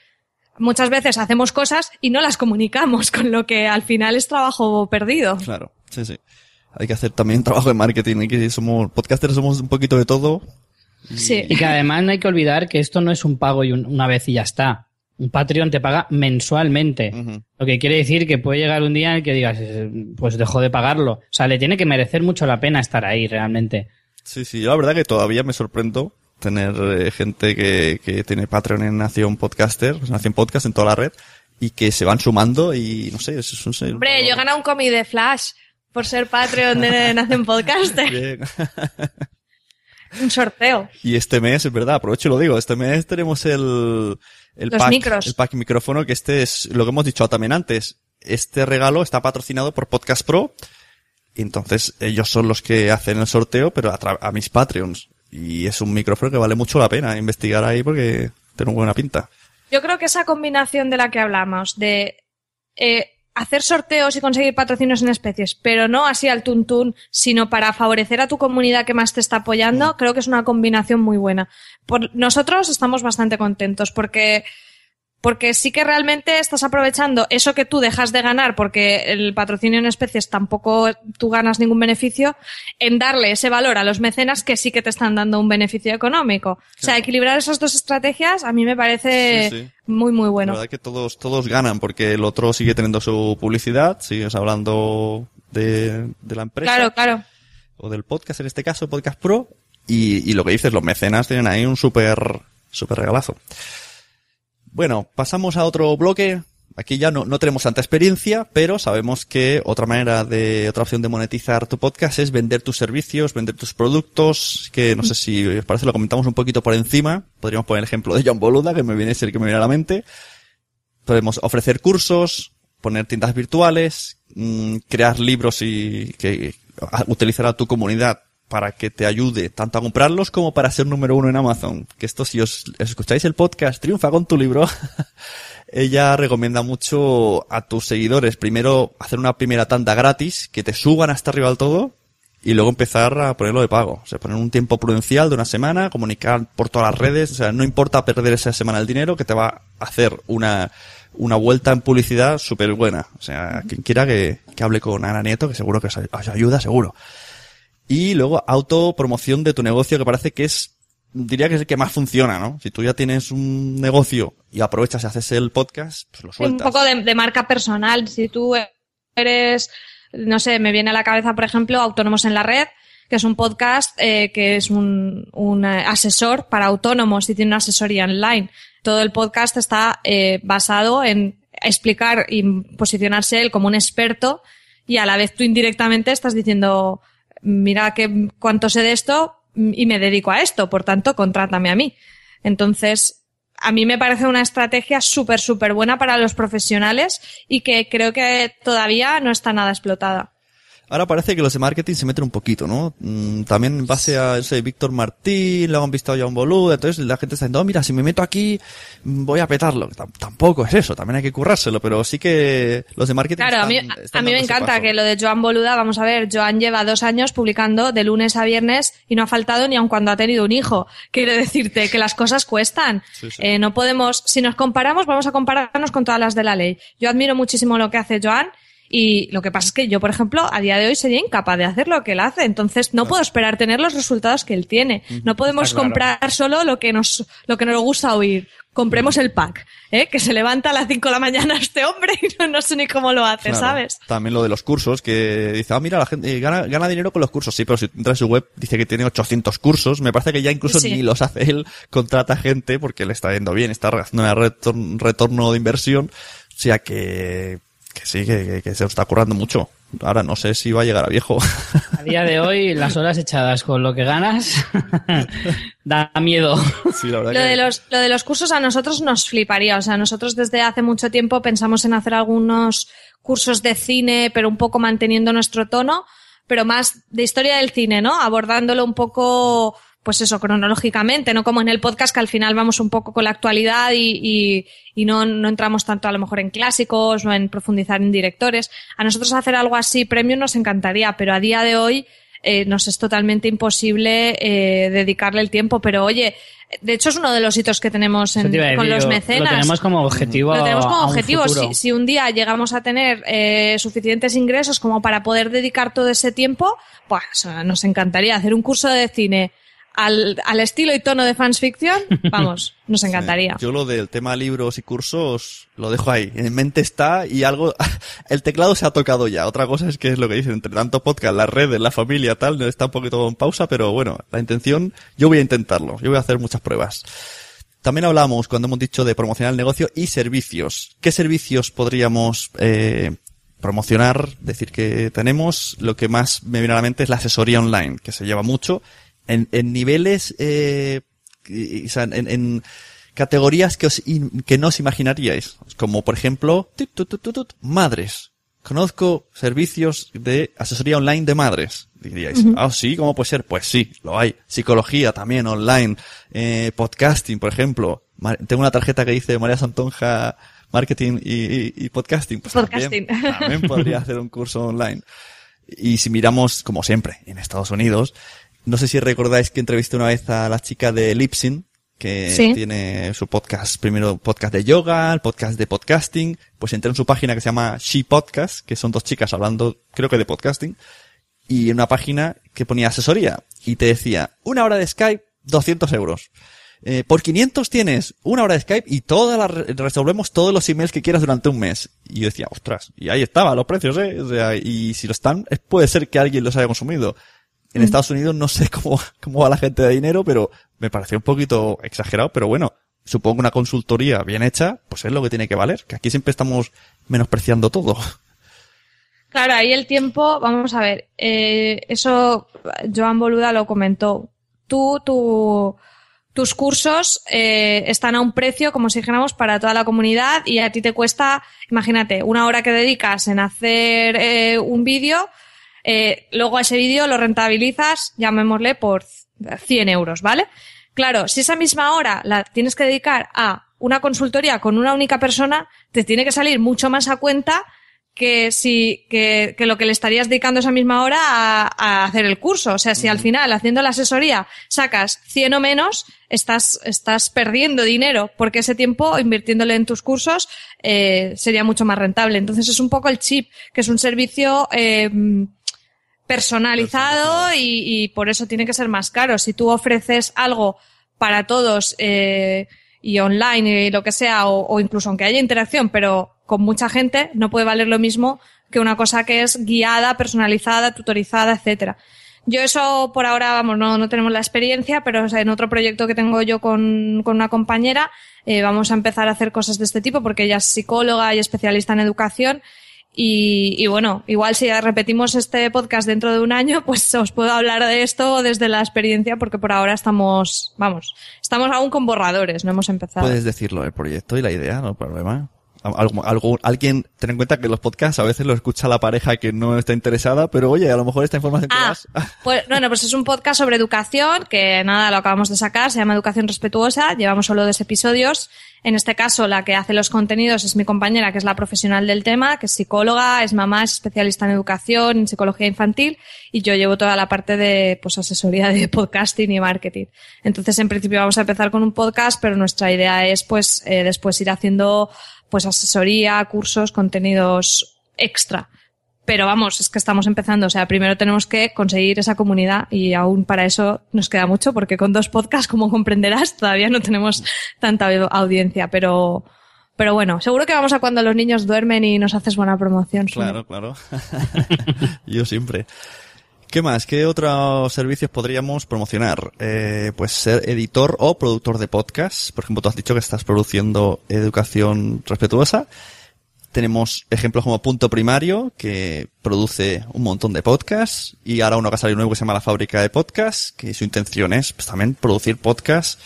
Muchas veces hacemos cosas y no las comunicamos, con lo que al final es trabajo perdido. Claro, sí, sí. Hay que hacer también trabajo de marketing, hay que somos podcasters, somos un poquito de todo. Sí. Y que además no hay que olvidar que esto no es un pago y un- una vez y ya está. Un Patreon te paga mensualmente. Lo que quiere decir que puede llegar un día en que digas, eh, pues dejo de pagarlo. O sea, le tiene que merecer mucho la pena estar ahí realmente. Sí, sí, yo la verdad que todavía me sorprendo tener eh, gente que, que tiene Patreon en Nación Podcaster, en Nación Podcast en toda la red, y que se van sumando y no sé, es, es un... Hombre, yo he ganado un cómic de Flash por ser Patreon de Nación Podcaster. Bien. Un sorteo. Y este mes, es verdad, aprovecho y lo digo, este mes tenemos el, el Los pack, micros. el pack micrófono, que este es lo que hemos dicho también antes. Este regalo está patrocinado por Podcast Pro. Entonces ellos son los que hacen el sorteo, pero a, a mis Patreons. Y es un micrófono que vale mucho la pena investigar ahí porque tiene buena pinta. Yo creo que esa combinación de la que hablamos, de eh, hacer sorteos y conseguir patrocinios en especies, pero no así al tuntún, sino para favorecer a tu comunidad que más te está apoyando, creo que es una combinación muy buena. Por, nosotros estamos bastante contentos porque porque sí que realmente estás aprovechando eso que tú dejas de ganar porque el patrocinio en especies tampoco tú ganas ningún beneficio en darle ese valor a los mecenas que sí que te están dando un beneficio económico. O sea, equilibrar esas dos estrategias a mí me parece Sí, sí. muy muy bueno. La verdad que todos, todos ganan porque el otro sigue teniendo su publicidad, sigues hablando de, de la empresa. Claro, claro. o del podcast, en este caso, Podcast Pro, y, y lo que dices, los mecenas tienen ahí un súper, súper regalazo. Bueno, pasamos a otro bloque. Aquí ya no, no tenemos tanta experiencia, pero sabemos que otra manera de, otra opción de monetizar tu podcast es vender tus servicios, vender tus productos, que no sé si os parece lo comentamos un poquito por encima. Podríamos poner el ejemplo de John Boluda, que me viene es el que me viene a la mente. Podemos ofrecer cursos, poner tiendas virtuales, mm, crear libros y que a- utilizar a tu comunidad para que te ayude tanto a comprarlos como para ser número uno en Amazon. Que esto, si os escucháis el podcast Triunfa con tu libro, ella recomienda mucho a tus seguidores primero hacer una primera tanda gratis, que te suban hasta arriba del todo, y luego empezar a ponerlo de pago. O sea, poner un tiempo prudencial de una semana, comunicar por todas las redes, o sea, no importa perder esa semana el dinero, que te va a hacer una, una vuelta en publicidad súper buena. O sea, quien quiera que, que hable con Ana Nieto, que seguro que os, ayuda, seguro. Y luego autopromoción de tu negocio, que parece que es, diría que es el que más funciona, ¿no? Si tú ya tienes un negocio y aprovechas y haces el podcast, pues lo un sueltas. poco de, de marca personal. Si tú eres, no sé, me viene a la cabeza, por ejemplo, Autónomos en la Red, que es un podcast eh, que es un, un eh, asesor para autónomos y tiene una asesoría online. Todo el podcast está eh, basado en explicar y posicionarse él como un experto y a la vez tú indirectamente estás diciendo, mira que cuánto sé de esto y me dedico a esto, por tanto, contrátame a mí. Entonces, a mí me parece una estrategia súper, súper buena para los profesionales y que creo que todavía no está nada explotada. Ahora parece que los de marketing se meten un poquito, ¿no? Mm, también en base a ese Víctor Martín, luego han visto ya un boludo, entonces la gente está diciendo, "Oh, mira, si me meto aquí, mm, voy a petarlo. Tam- tampoco es eso, también hay que currárselo, pero sí que los de marketing Claro, a mí, están- están a mí me encanta paso. que lo de Joan Boluda, vamos a ver, Joan lleva dos años publicando de lunes a viernes y no ha faltado ni aun cuando ha tenido un hijo. Quiero decirte que las cosas cuestan. Sí, sí. Eh, no podemos, si nos comparamos, vamos a compararnos con todas las de la ley. Yo admiro muchísimo lo que hace Joan y lo que pasa es que yo, por ejemplo, a día de hoy sería incapaz de hacer lo que él hace. Entonces, no puedo esperar tener los resultados que él tiene. No podemos claro. comprar solo lo que nos, lo que nos gusta oír. Compremos el pack, ¿eh? Que se levanta a las 5 de la mañana este hombre y no, no sé ni cómo lo hace, Claro. ¿sabes? También lo de los cursos, que dice, ah, mira, la gente eh, gana, gana dinero con los cursos. Sí, pero si entras en su web, dice que tiene 800 cursos. Me parece que ya incluso Sí. ni los hace él, contrata gente porque le está yendo bien, está haciendo un retorno de inversión. O sea que, que sí, que, que- que se está currando mucho. Ahora no sé si va a llegar a viejo. A día de hoy, las horas echadas con lo que ganas da miedo. lo, de los, lo de los cursos a nosotros nos fliparía. O sea, nosotros desde hace mucho tiempo pensamos en hacer algunos cursos de cine, pero un poco manteniendo nuestro tono, pero más de historia del cine, ¿no? Abordándolo un poco pues eso, cronológicamente, no como en el podcast que al final vamos un poco con la actualidad y, y, y no, no, entramos tanto a lo mejor en clásicos o en profundizar en directores. A nosotros hacer algo así premium nos encantaría, pero a día de hoy eh, nos es totalmente imposible eh, dedicarle el tiempo. Pero oye, de hecho es uno de los hitos que tenemos en, con los mecenas. Lo tenemos como objetivo. Lo tenemos como objetivo. Si, si, un día llegamos a tener eh, suficientes ingresos como para poder dedicar todo ese tiempo, pues nos encantaría hacer un curso de cine al, al, estilo y tono de fans fiction, vamos, nos encantaría. Sí, yo lo del tema libros y cursos lo dejo ahí. En mente está y algo, el teclado se ha tocado ya. Otra cosa es que es lo que dicen, entre tanto podcast, las redes, la familia, tal, está un poquito en pausa, pero bueno, la intención, yo voy a intentarlo. Yo voy a hacer muchas pruebas. También hablamos cuando hemos dicho de promocionar el negocio y servicios. ¿Qué servicios podríamos eh, promocionar? Decir que tenemos. Lo que más me viene a la mente es la asesoría online, que se lleva mucho en, en niveles, eh, o sea, en, en, categorías que, os, que no os imaginaríais. Como por ejemplo, madres. Conozco servicios de asesoría online de madres. Diríais, uh -huh. ah, sí, ¿cómo puede ser? Pues sí, lo hay. Psicología también online. Eh, podcasting, por ejemplo. Tengo una tarjeta que dice María Santonja Marketing y, y, y Podcasting. Pues podcasting. También, también podría hacer un curso online. Y si miramos, como siempre, en Estados Unidos, no sé si recordáis que entrevisté una vez a la chica de Lipsin, que sí. tiene su podcast, primero podcast de yoga, el podcast de podcasting, pues entré en su página que se llama She Podcast, que son dos chicas hablando, creo que de podcasting, y en una página que ponía asesoría, y te decía, una hora de Skype, 200 euros. Eh, por 500 tienes una hora de Skype y toda la, resolvemos todos los emails que quieras durante un mes. Y yo decía, ostras, y ahí estaba los precios, eh. O sea, y si lo están, puede ser que alguien los haya consumido. En Estados Unidos no sé cómo, cómo va la gente de dinero, pero me pareció un poquito exagerado, pero bueno, supongo una consultoría bien hecha, pues es lo que tiene que valer, que aquí siempre estamos menospreciando todo. Claro, ahí el tiempo, vamos a ver, eh, eso Joan Boluda lo comentó. Tú, tú, tus cursos eh, están a un precio, como si dijéramos, para toda la comunidad y a ti te cuesta, imagínate, una hora que dedicas en hacer eh, un vídeo, eh, luego a ese vídeo lo rentabilizas, llamémosle, por 100 euros, ¿vale? Claro, si esa misma hora la tienes que dedicar a una consultoría con una única persona, te tiene que salir mucho más a cuenta que si que, que lo que le estarías dedicando esa misma hora a, a hacer el curso. O sea, si al final haciendo la asesoría sacas 100 o menos, estás, estás perdiendo dinero porque ese tiempo invirtiéndole en tus cursos eh, sería mucho más rentable. Entonces es un poco el chip, que es un servicio eh, personalizado y, y, por eso tiene que ser más caro. Si tú ofreces algo para todos eh, y online y lo que sea, o, o, incluso aunque haya interacción, pero con mucha gente, no puede valer lo mismo que una cosa que es guiada, personalizada, tutorizada, etcétera. Yo eso por ahora, vamos, no, no tenemos la experiencia, pero o sea, en otro proyecto que tengo yo con, con una compañera, eh, vamos a empezar a hacer cosas de este tipo porque ella es psicóloga y especialista en educación y, y, bueno, igual si repetimos este podcast dentro de un año, pues os puedo hablar de esto desde la experiencia, porque por ahora estamos, vamos, estamos aún con borradores, no hemos empezado. Puedes decirlo, el proyecto y la idea, no problema. Algo, algo, alguien, ten en cuenta que los podcasts a veces lo escucha la pareja que no está interesada, pero oye, a lo mejor esta información que ah, das... Pues, bueno, pues es un podcast sobre educación, que nada, lo acabamos de sacar, se llama Educación Respetuosa, llevamos solo dos episodios. En este caso, la que hace los contenidos es mi compañera, que es la profesional del tema, que es psicóloga, es mamá, es especialista en educación, en psicología infantil, y yo llevo toda la parte de, pues, asesoría de podcasting y marketing. Entonces, en principio vamos a empezar con un podcast, pero nuestra idea es, pues, eh, después ir haciendo pues asesoría, cursos, contenidos extra. Pero vamos, es que estamos empezando. O sea, primero tenemos que conseguir esa comunidad y aún para eso nos queda mucho porque con dos podcasts, como comprenderás, todavía no tenemos tanta audiencia. Pero, pero bueno, seguro que vamos a cuando los niños duermen y nos haces buena promoción. Claro, claro. Yo siempre. ¿Qué más? ¿Qué otros servicios podríamos promocionar? Eh, pues ser editor o productor de podcast. Por ejemplo, tú has dicho que estás produciendo educación respetuosa. Tenemos ejemplos como Punto Primario, que produce un montón de podcasts, y ahora uno que ha salido nuevo que se llama La Fábrica de Podcasts, que su intención es pues, también producir podcasts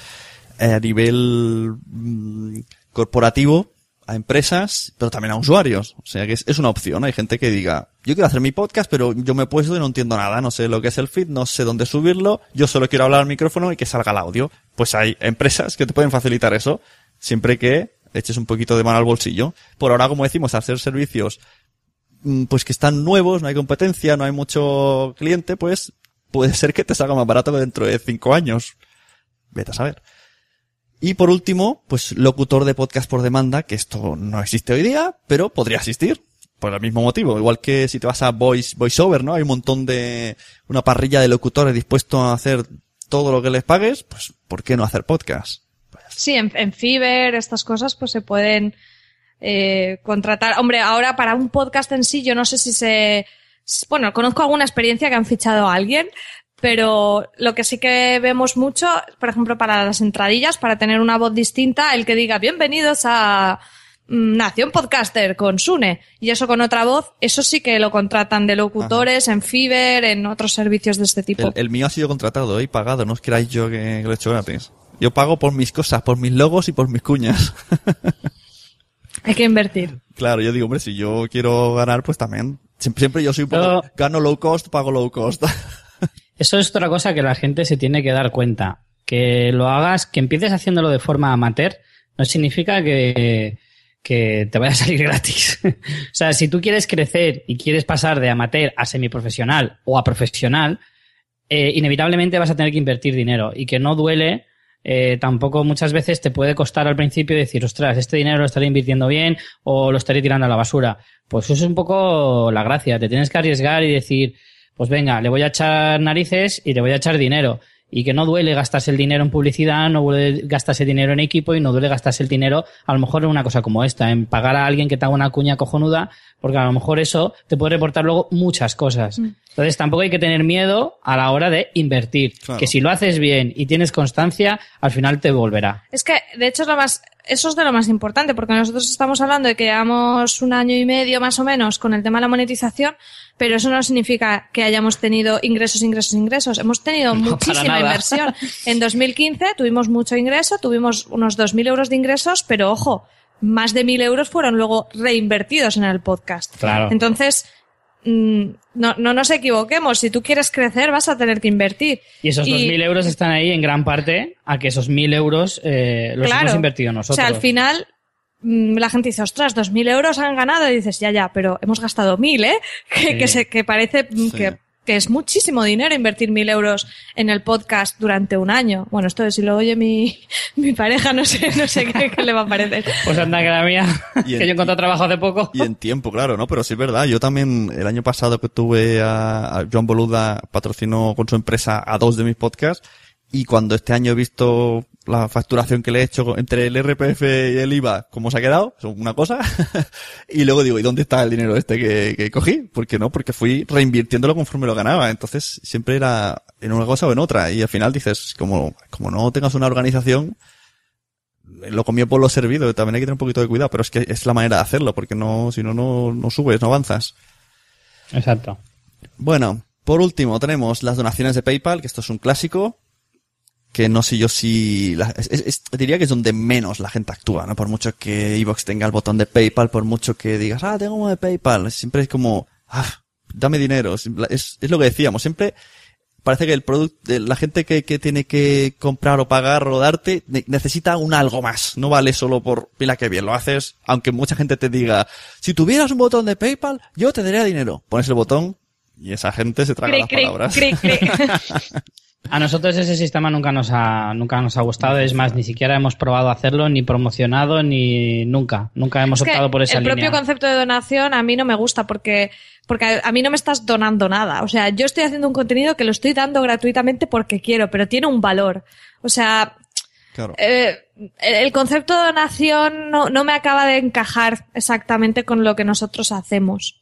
eh, a nivel mm, corporativo a empresas, pero también a usuarios. O sea que es, es, una opción. Hay gente que diga, yo quiero hacer mi podcast, pero yo me he puesto y no entiendo nada. No sé lo que es el feed, no sé dónde subirlo. Yo solo quiero hablar al micrófono y que salga el audio. Pues hay empresas que te pueden facilitar eso, siempre que eches un poquito de mano al bolsillo. Por ahora, como decimos, hacer servicios mm, pues que están nuevos, no hay competencia, no hay mucho cliente, pues puede ser que te salga más barato que dentro de cinco años. Vete a saber. Y por último, pues locutor de podcast por demanda, que esto no existe hoy día, pero podría existir. Por el mismo motivo. Igual que si te vas a voice, voiceover, ¿no? Hay un montón de, una parrilla de locutores dispuestos a hacer todo lo que les pagues, pues ¿por qué no hacer podcast? Sí, en, en Fiverr, estas cosas, pues se pueden eh, contratar. Hombre, ahora para un podcast en sí, yo no sé si se, bueno, conozco alguna experiencia que han fichado a alguien, pero lo que sí que vemos mucho, por ejemplo, para las entradillas, para tener una voz distinta, el que diga bienvenidos a mm, Nación Podcaster con Sune y eso con otra voz, eso sí que lo contratan de locutores, Ajá. en Fiverr, en otros servicios de este tipo. El, el, mío ha sido contratado y pagado, no os queráis yo que, lo he hecho gratis. Yo pago por mis cosas, por mis logos y por mis cuñas. Hay que invertir. Claro, yo digo, hombre, si yo quiero ganar, pues también. Siempre, siempre yo soy un poco, gano low cost, pago low cost. Eso es otra cosa que la gente se tiene que dar cuenta. Que lo hagas, que empieces haciéndolo de forma amateur, no significa que, que te vaya a salir gratis. o sea, si tú quieres crecer y quieres pasar de amateur a semiprofesional o a profesional, eh, inevitablemente vas a tener que invertir dinero y que no duele. Eh, tampoco muchas veces te puede costar al principio decir, ostras, este dinero lo estaré invirtiendo bien o lo estaré tirando a la basura. Pues eso es un poco la gracia. Te tienes que arriesgar y decir, pues venga, le voy a echar narices y le voy a echar dinero. Y que no duele gastarse el dinero en publicidad, no duele gastarse dinero en equipo y no duele gastarse el dinero a lo mejor en una cosa como esta, en pagar a alguien que te haga una cuña cojonuda, porque a lo mejor eso te puede reportar luego muchas cosas. Mm. Entonces tampoco hay que tener miedo a la hora de invertir. Claro. Que si lo haces bien y tienes constancia, al final te volverá. Es que, de hecho, es lo más, eso es de lo más importante, porque nosotros estamos hablando de que llevamos un año y medio más o menos con el tema de la monetización, pero eso no significa que hayamos tenido ingresos, ingresos, ingresos. Hemos tenido no, muchísima inversión. En 2015 tuvimos mucho ingreso, tuvimos unos 2.000 euros de ingresos, pero ojo, más de 1.000 euros fueron luego reinvertidos en el podcast. Claro. Entonces, no, no nos equivoquemos. Si tú quieres crecer, vas a tener que invertir. Y esos 2.000 euros están ahí en gran parte a que esos 1.000 euros eh, los claro. hemos invertido nosotros. O sea, al final mm, la gente dice, ostras, 2.000 euros han ganado. Y dices, ya, ya, pero hemos gastado 1.000, ¿eh? Que, Sí. que, se, que parece mm, Sí. que, que es muchísimo dinero invertir 1.000 euros en el podcast durante un año. Bueno, esto si lo oye mi, mi pareja, no sé, no sé qué, qué le va a parecer. Pues anda, que la mía, Y en- que yo encontré trabajo hace poco. Y en tiempo, claro, ¿no? Pero sí es verdad. Yo también, el año pasado que tuve a, a Joan Boluda, patrocinó con su empresa a dos de mis podcasts. Y cuando este año he visto la facturación que le he hecho entre el RPF y el IVA, cómo se ha quedado, es una cosa. y luego digo, ¿y dónde está el dinero este que, que cogí? ¿Por qué no? Porque fui reinvirtiéndolo conforme lo ganaba. Entonces, siempre era en una cosa o en otra. Y al final dices, como, como no tengas una organización, lo comió por lo servido. También hay que tener un poquito de cuidado, pero es que es la manera de hacerlo, porque no, si no, no, no subes, no avanzas. Exacto. Bueno, por último tenemos las donaciones de PayPal, que esto es un clásico, que no sé yo si, la- es- es- diría que es donde menos la gente actúa, ¿no? Por mucho que Evox tenga el botón de PayPal, por mucho que digas, ah, tengo uno de PayPal, siempre es como, ah, dame dinero, es, es, lo que decíamos, siempre parece que el producto, la gente que, que tiene que comprar o pagar o darte ne- necesita un algo más. No vale solo por, mira que bien lo haces, aunque mucha gente te diga, si tuvieras un botón de PayPal, yo te daría dinero. Pones el botón y esa gente se traga Cri, las cri, palabras. cri. A nosotros ese sistema nunca nos ha, nunca nos ha gustado. Es más, ni siquiera hemos probado hacerlo, ni promocionado, ni nunca. Nunca hemos Es que optado por esa el línea. propio concepto de donación a mí no me gusta porque, porque a- a mí no me estás donando nada. O sea, yo estoy haciendo un contenido que lo estoy dando gratuitamente porque quiero, pero tiene un valor. O sea, Claro. eh, el concepto de donación no, no me acaba de encajar exactamente con lo que nosotros hacemos.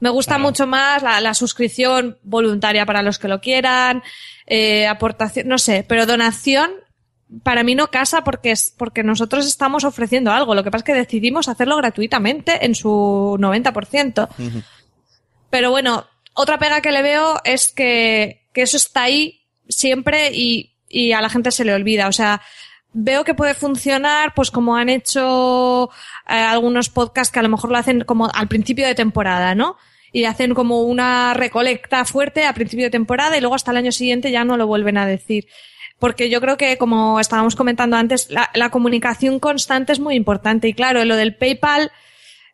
Me gusta Claro. mucho más la, la suscripción voluntaria para los que lo quieran, eh, aportación, no sé, pero donación para mí no casa porque es porque nosotros estamos ofreciendo algo. Lo que pasa es que decidimos hacerlo gratuitamente en su 90%. Pero bueno, otra pega que le veo es que, que eso está ahí siempre y, y a la gente se le olvida. O sea, veo que puede funcionar, pues como han hecho eh, algunos podcasts que a lo mejor lo hacen como al principio de temporada, ¿no? Y hacen como una recolecta fuerte a principio de temporada y luego hasta el año siguiente ya no lo vuelven a decir porque yo creo que, como estábamos comentando antes, la, comunicación constante es muy importante. Y claro, lo del PayPal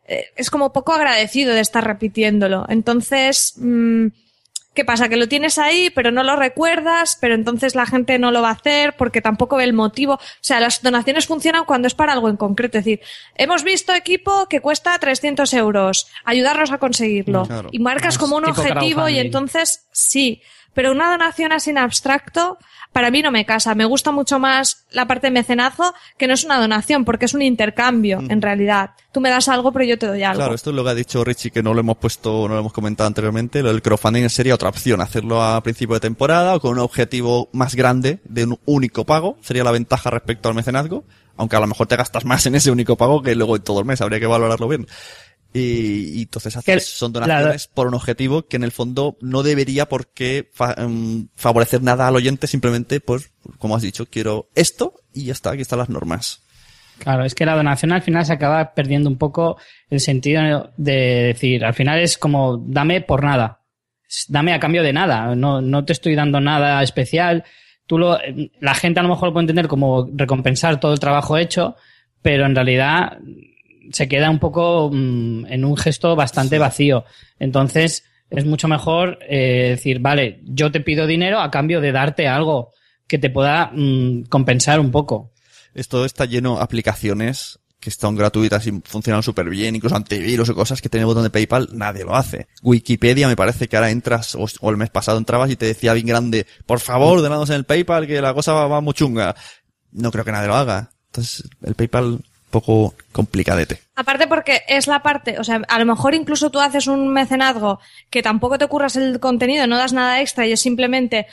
eh, es como poco agradecido de estar repitiéndolo. Entonces, mm, ¿qué pasa? Que lo tienes ahí, pero no lo recuerdas, pero entonces la gente no lo va a hacer porque tampoco ve el motivo. O sea, las donaciones funcionan cuando es para algo en concreto. Es decir, hemos visto equipo que cuesta 300 euros, ayudarnos a conseguirlo. Y marcas como un objetivo y entonces sí. Pero una donación así en abstracto, para mí no me casa. Me gusta mucho más la parte de mecenazo, que no es una donación, porque es un intercambio, en realidad. Tú me das algo, pero yo te doy algo. Claro, esto es lo que ha dicho Richie, que no lo hemos puesto, no lo hemos comentado anteriormente. Lo del crowdfunding sería otra opción, hacerlo a principio de temporada o con un objetivo más grande de un único pago. Sería la ventaja respecto al mecenazgo. Aunque a lo mejor te gastas más en ese único pago que luego en todo el mes. Habría que valorarlo bien. Y, entonces haces, son donaciones por un objetivo que en el fondo no debería por qué em, favorecer nada al oyente, simplemente, pues, como has dicho, quiero esto y ya está, aquí están las normas. Claro, es que la donación al final se acaba perdiendo un poco el sentido de decir, al final es como, dame por nada, dame a cambio de nada, no, no te estoy dando nada especial. Tú lo, la gente a lo mejor lo puede entender como recompensar todo el trabajo hecho, pero en realidad se queda un poco mm, en un gesto bastante vacío. Entonces, es mucho mejor eh, decir, vale, yo te pido dinero a cambio de darte algo que te pueda mm, compensar un poco. Esto está lleno de aplicaciones que están gratuitas y funcionan súper bien, incluso antivirus y cosas que tiene el botón de PayPal, nadie lo hace. Wikipedia me parece que ahora entras, o, el mes pasado entrabas y te decía bien grande, por favor, donados en el PayPal que la cosa va, va muy chunga. No creo que nadie lo haga. Entonces, el PayPal poco complicadete. Aparte porque es la parte, o sea, a lo mejor incluso tú haces un mecenazgo que tampoco te curras el contenido, no das nada extra y es simplemente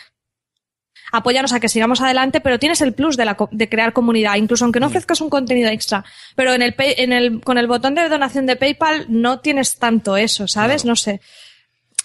apóyanos a que sigamos adelante, pero tienes el plus de, la, de crear comunidad, incluso aunque no ofrezcas un contenido extra. Pero en el, en el, con el botón de donación de PayPal no tienes tanto eso, ¿sabes? No sé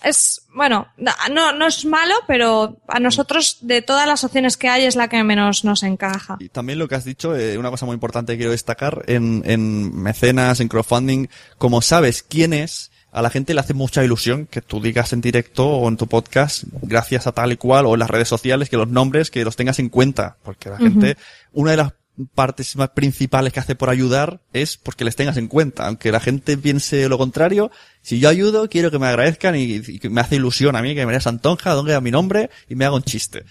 es, bueno, no, no es malo, pero a nosotros de todas las opciones que hay es la que menos nos encaja. Y también lo que has dicho, eh, una cosa muy importante que quiero destacar en, en mecenas, en crowdfunding, como sabes quién es, a la gente le hace mucha ilusión que tú digas en directo o en tu podcast, gracias a tal y cual, o en las redes sociales, que los nombres, que los tengas en cuenta, porque la gente, una de las partes más principales que hace por ayudar es porque les tengas en cuenta. Aunque la gente piense lo contrario, si yo ayudo, quiero que me agradezcan y, que me hace ilusión a mí que María Santonja donde mi nombre y me haga un chiste.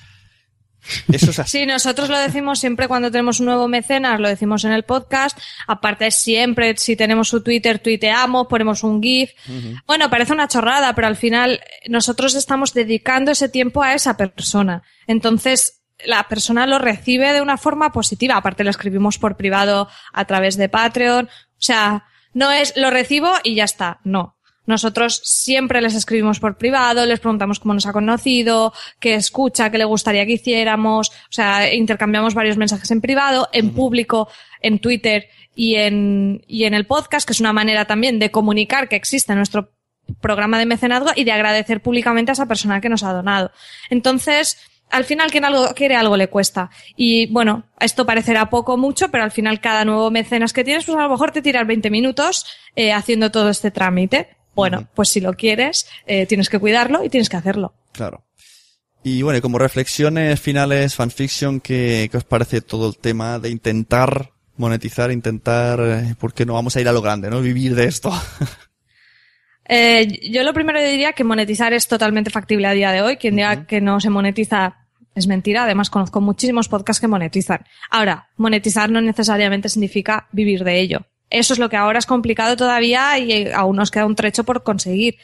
Eso es así. Sí, nosotros lo decimos siempre cuando tenemos un nuevo mecenas, lo decimos en el podcast. Aparte, siempre, si tenemos su Twitter, tuiteamos, ponemos un GIF. Bueno, parece una chorrada, pero al final nosotros estamos dedicando ese tiempo a esa persona. Entonces, la persona lo recibe de una forma positiva. Aparte lo escribimos por privado a través de Patreon. O sea, no es lo recibo y ya está. No. Nosotros siempre les escribimos por privado, les preguntamos cómo nos ha conocido, qué escucha, qué le gustaría que hiciéramos. O sea, intercambiamos varios mensajes en privado, en público, en Twitter y en, y en el podcast, que es una manera también de comunicar que existe nuestro programa de mecenazgo y de agradecer públicamente a esa persona que nos ha donado. Entonces, al final quien algo quiere algo le cuesta. Y bueno, esto parecerá poco mucho, pero al final cada nuevo mecenas que tienes, pues a lo mejor te tiras 20 minutos eh, haciendo todo este trámite. Bueno, pues si lo quieres, eh, tienes que cuidarlo y tienes que hacerlo. Claro. Y bueno, y como reflexiones finales, fanfiction, ¿qué, ¿qué os parece todo el tema de intentar monetizar, intentar, eh, ¿por qué no vamos a ir a lo grande, no? Vivir de esto. Eh, yo lo primero diría que monetizar es totalmente factible a día de hoy. Quien diga que no se monetiza es mentira. Además, conozco muchísimos podcasts que monetizan. Ahora, monetizar no necesariamente significa vivir de ello. Eso es lo que ahora es complicado todavía y aún nos queda un trecho por conseguir.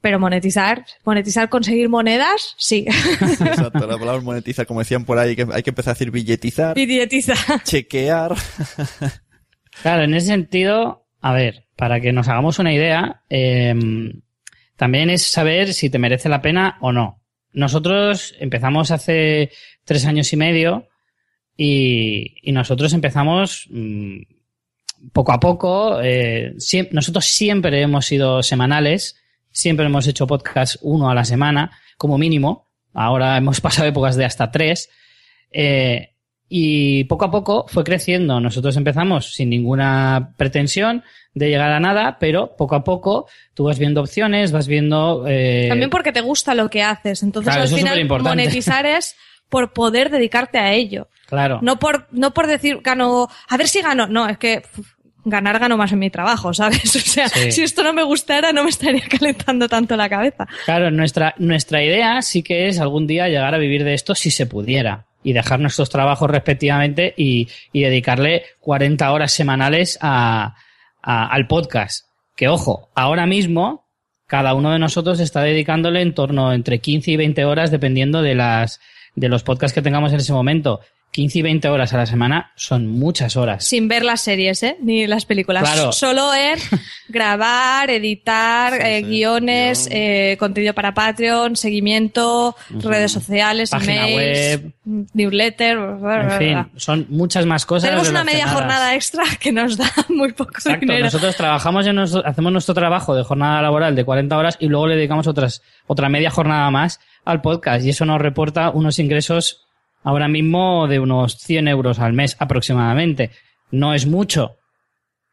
Pero monetizar, monetizar, conseguir monedas, sí. Exacto, la palabra monetizar, como decían por ahí, que hay que empezar a decir billetizar. Billetizar. Chequear. Claro, en ese sentido, a ver, para que nos hagamos una idea, em, también es saber si te merece la pena o no. Nosotros empezamos hace tres años y medio Y, nosotros empezamos mm, poco a poco. Eh, nosotros siempre hemos sido semanales, siempre hemos hecho podcast uno a la semana, como mínimo. Ahora hemos pasado épocas de hasta tres. Eh, y poco a poco fue creciendo. Nosotros empezamos sin ninguna pretensión de llegar a nada, pero poco a poco tú vas viendo opciones, vas viendo... eh, También porque te gusta lo que haces. Entonces, Claro, al final, monetizar es por poder dedicarte a ello. Claro. No por, no por decir, gano, a ver si gano. No, es que ganar gano más en mi trabajo, ¿sabes? O sea, Sí. si esto no me gustara, no me estaría calentando tanto la cabeza. Claro, nuestra, nuestra idea sí que es algún día llegar a vivir de esto si se pudiera y dejar nuestros trabajos respectivamente y, y dedicarle 40 horas semanales a, a- al podcast. Que ojo, ahora mismo cada uno de nosotros está dedicándole en torno entre 15 y 20 horas dependiendo de las de los podcasts que tengamos en ese momento. 15 y 20 horas a la semana son muchas horas. Sin ver las series, ¿eh? Ni las películas. Claro. Solo en grabar, editar, Sí, eh, sí. guiones, eh, contenido para Patreon, seguimiento, redes sociales, Página emails, web. newsletter. En fin, son muchas más cosas. Tenemos una media jornada extra que nos da muy poco Exacto, dinero. nosotros trabajamos en nuestro- hacemos nuestro trabajo de jornada laboral de 40 horas y luego le dedicamos otras, otra media jornada más al podcast y eso nos reporta unos ingresos ahora mismo de unos 100 euros al mes aproximadamente. No es mucho.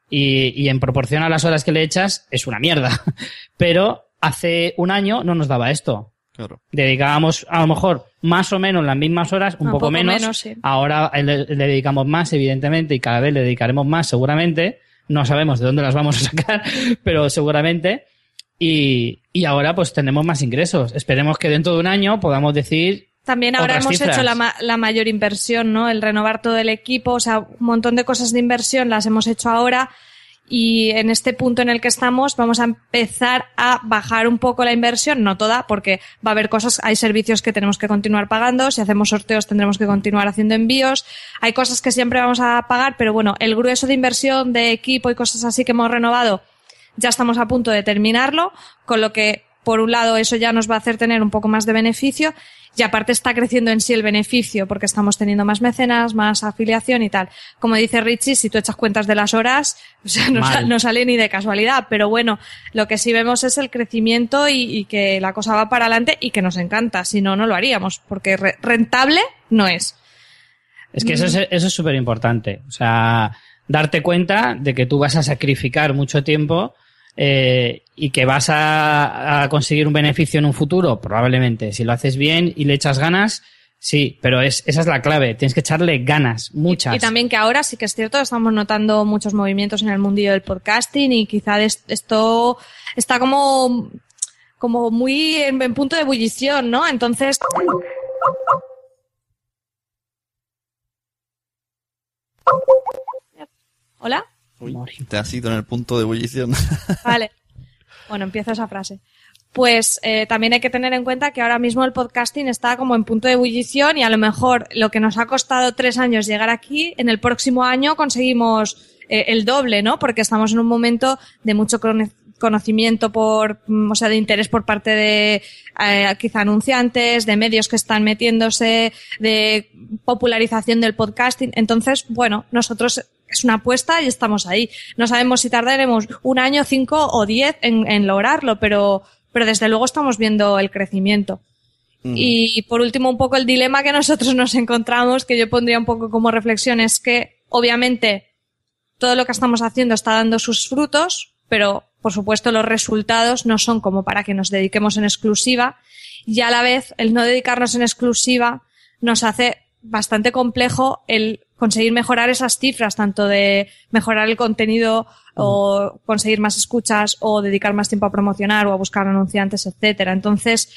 Y, y en proporción a las horas que le echas es una mierda. Pero hace un año no nos daba esto. Claro. Dedicábamos a lo mejor más o menos las mismas horas, un Un poco, poco menos. menos, sí. Ahora le, le dedicamos más, evidentemente, y cada vez le dedicaremos más, seguramente. No sabemos de dónde las vamos a sacar, pero seguramente. Y, y ahora pues tenemos más ingresos. Esperemos que dentro de un año podamos decir También ahora hemos cifras. hecho la, ma- la mayor inversión, ¿no? El renovar todo el equipo, o sea, un montón de cosas de inversión las hemos hecho ahora y en este punto en el que estamos vamos a empezar a bajar un poco la inversión, no toda, porque va a haber cosas, hay servicios que tenemos que continuar pagando, si hacemos sorteos tendremos que continuar haciendo envíos, hay cosas que siempre vamos a pagar, pero bueno, el grueso de inversión de equipo y cosas así que hemos renovado, ya estamos a punto de terminarlo, con lo que por un lado eso ya nos va a hacer tener un poco más de beneficio y aparte está creciendo en sí el beneficio porque estamos teniendo más mecenas, más afiliación y tal. Como dice Richie, si tú echas cuentas de las horas, o sea, no, sale ni de casualidad, pero bueno, lo que sí vemos es el crecimiento y, y que la cosa va para adelante y que nos encanta, si no, no lo haríamos porque re- rentable no es. Es que eso es eso es súper importante. O sea, darte cuenta de que tú vas a sacrificar mucho tiempo eh, y que vas a, a conseguir un beneficio en un futuro, probablemente. Si lo haces bien y le echas ganas, sí, pero es, esa es la clave. Tienes que echarle ganas, muchas. Y también que ahora sí que es cierto, estamos notando muchos movimientos en el mundillo del podcasting y quizá esto está como, como muy en, en punto de ebullición, ¿no? Entonces. ¿Hola? Te has ido en el punto de ebullición. Vale. Bueno, empiezo esa frase. Pues eh, también hay que tener en cuenta que ahora mismo el podcasting está como en punto de ebullición y a lo mejor lo que nos ha costado tres años llegar aquí, en el próximo año conseguimos eh, el doble, ¿no? Porque estamos en un momento de mucho cono- conocimiento por, mm, o sea, de interés por parte de eh, quizá anunciantes, de medios que están metiéndose, de popularización del podcasting. Entonces, bueno, nosotros es una apuesta y estamos ahí. No sabemos si tardaremos un año, cinco o diez en, en lograrlo, pero, pero desde luego estamos viendo el crecimiento. Y por último, un poco el dilema que nosotros nos encontramos, que yo pondría un poco como reflexión, es que obviamente todo lo que estamos haciendo está dando sus frutos, pero por supuesto los resultados no son como para que nos dediquemos en exclusiva y a la vez el no dedicarnos en exclusiva nos hace bastante complejo el conseguir mejorar esas cifras, tanto de mejorar el contenido o conseguir más escuchas o dedicar más tiempo a promocionar o a buscar anunciantes, etcétera. Entonces,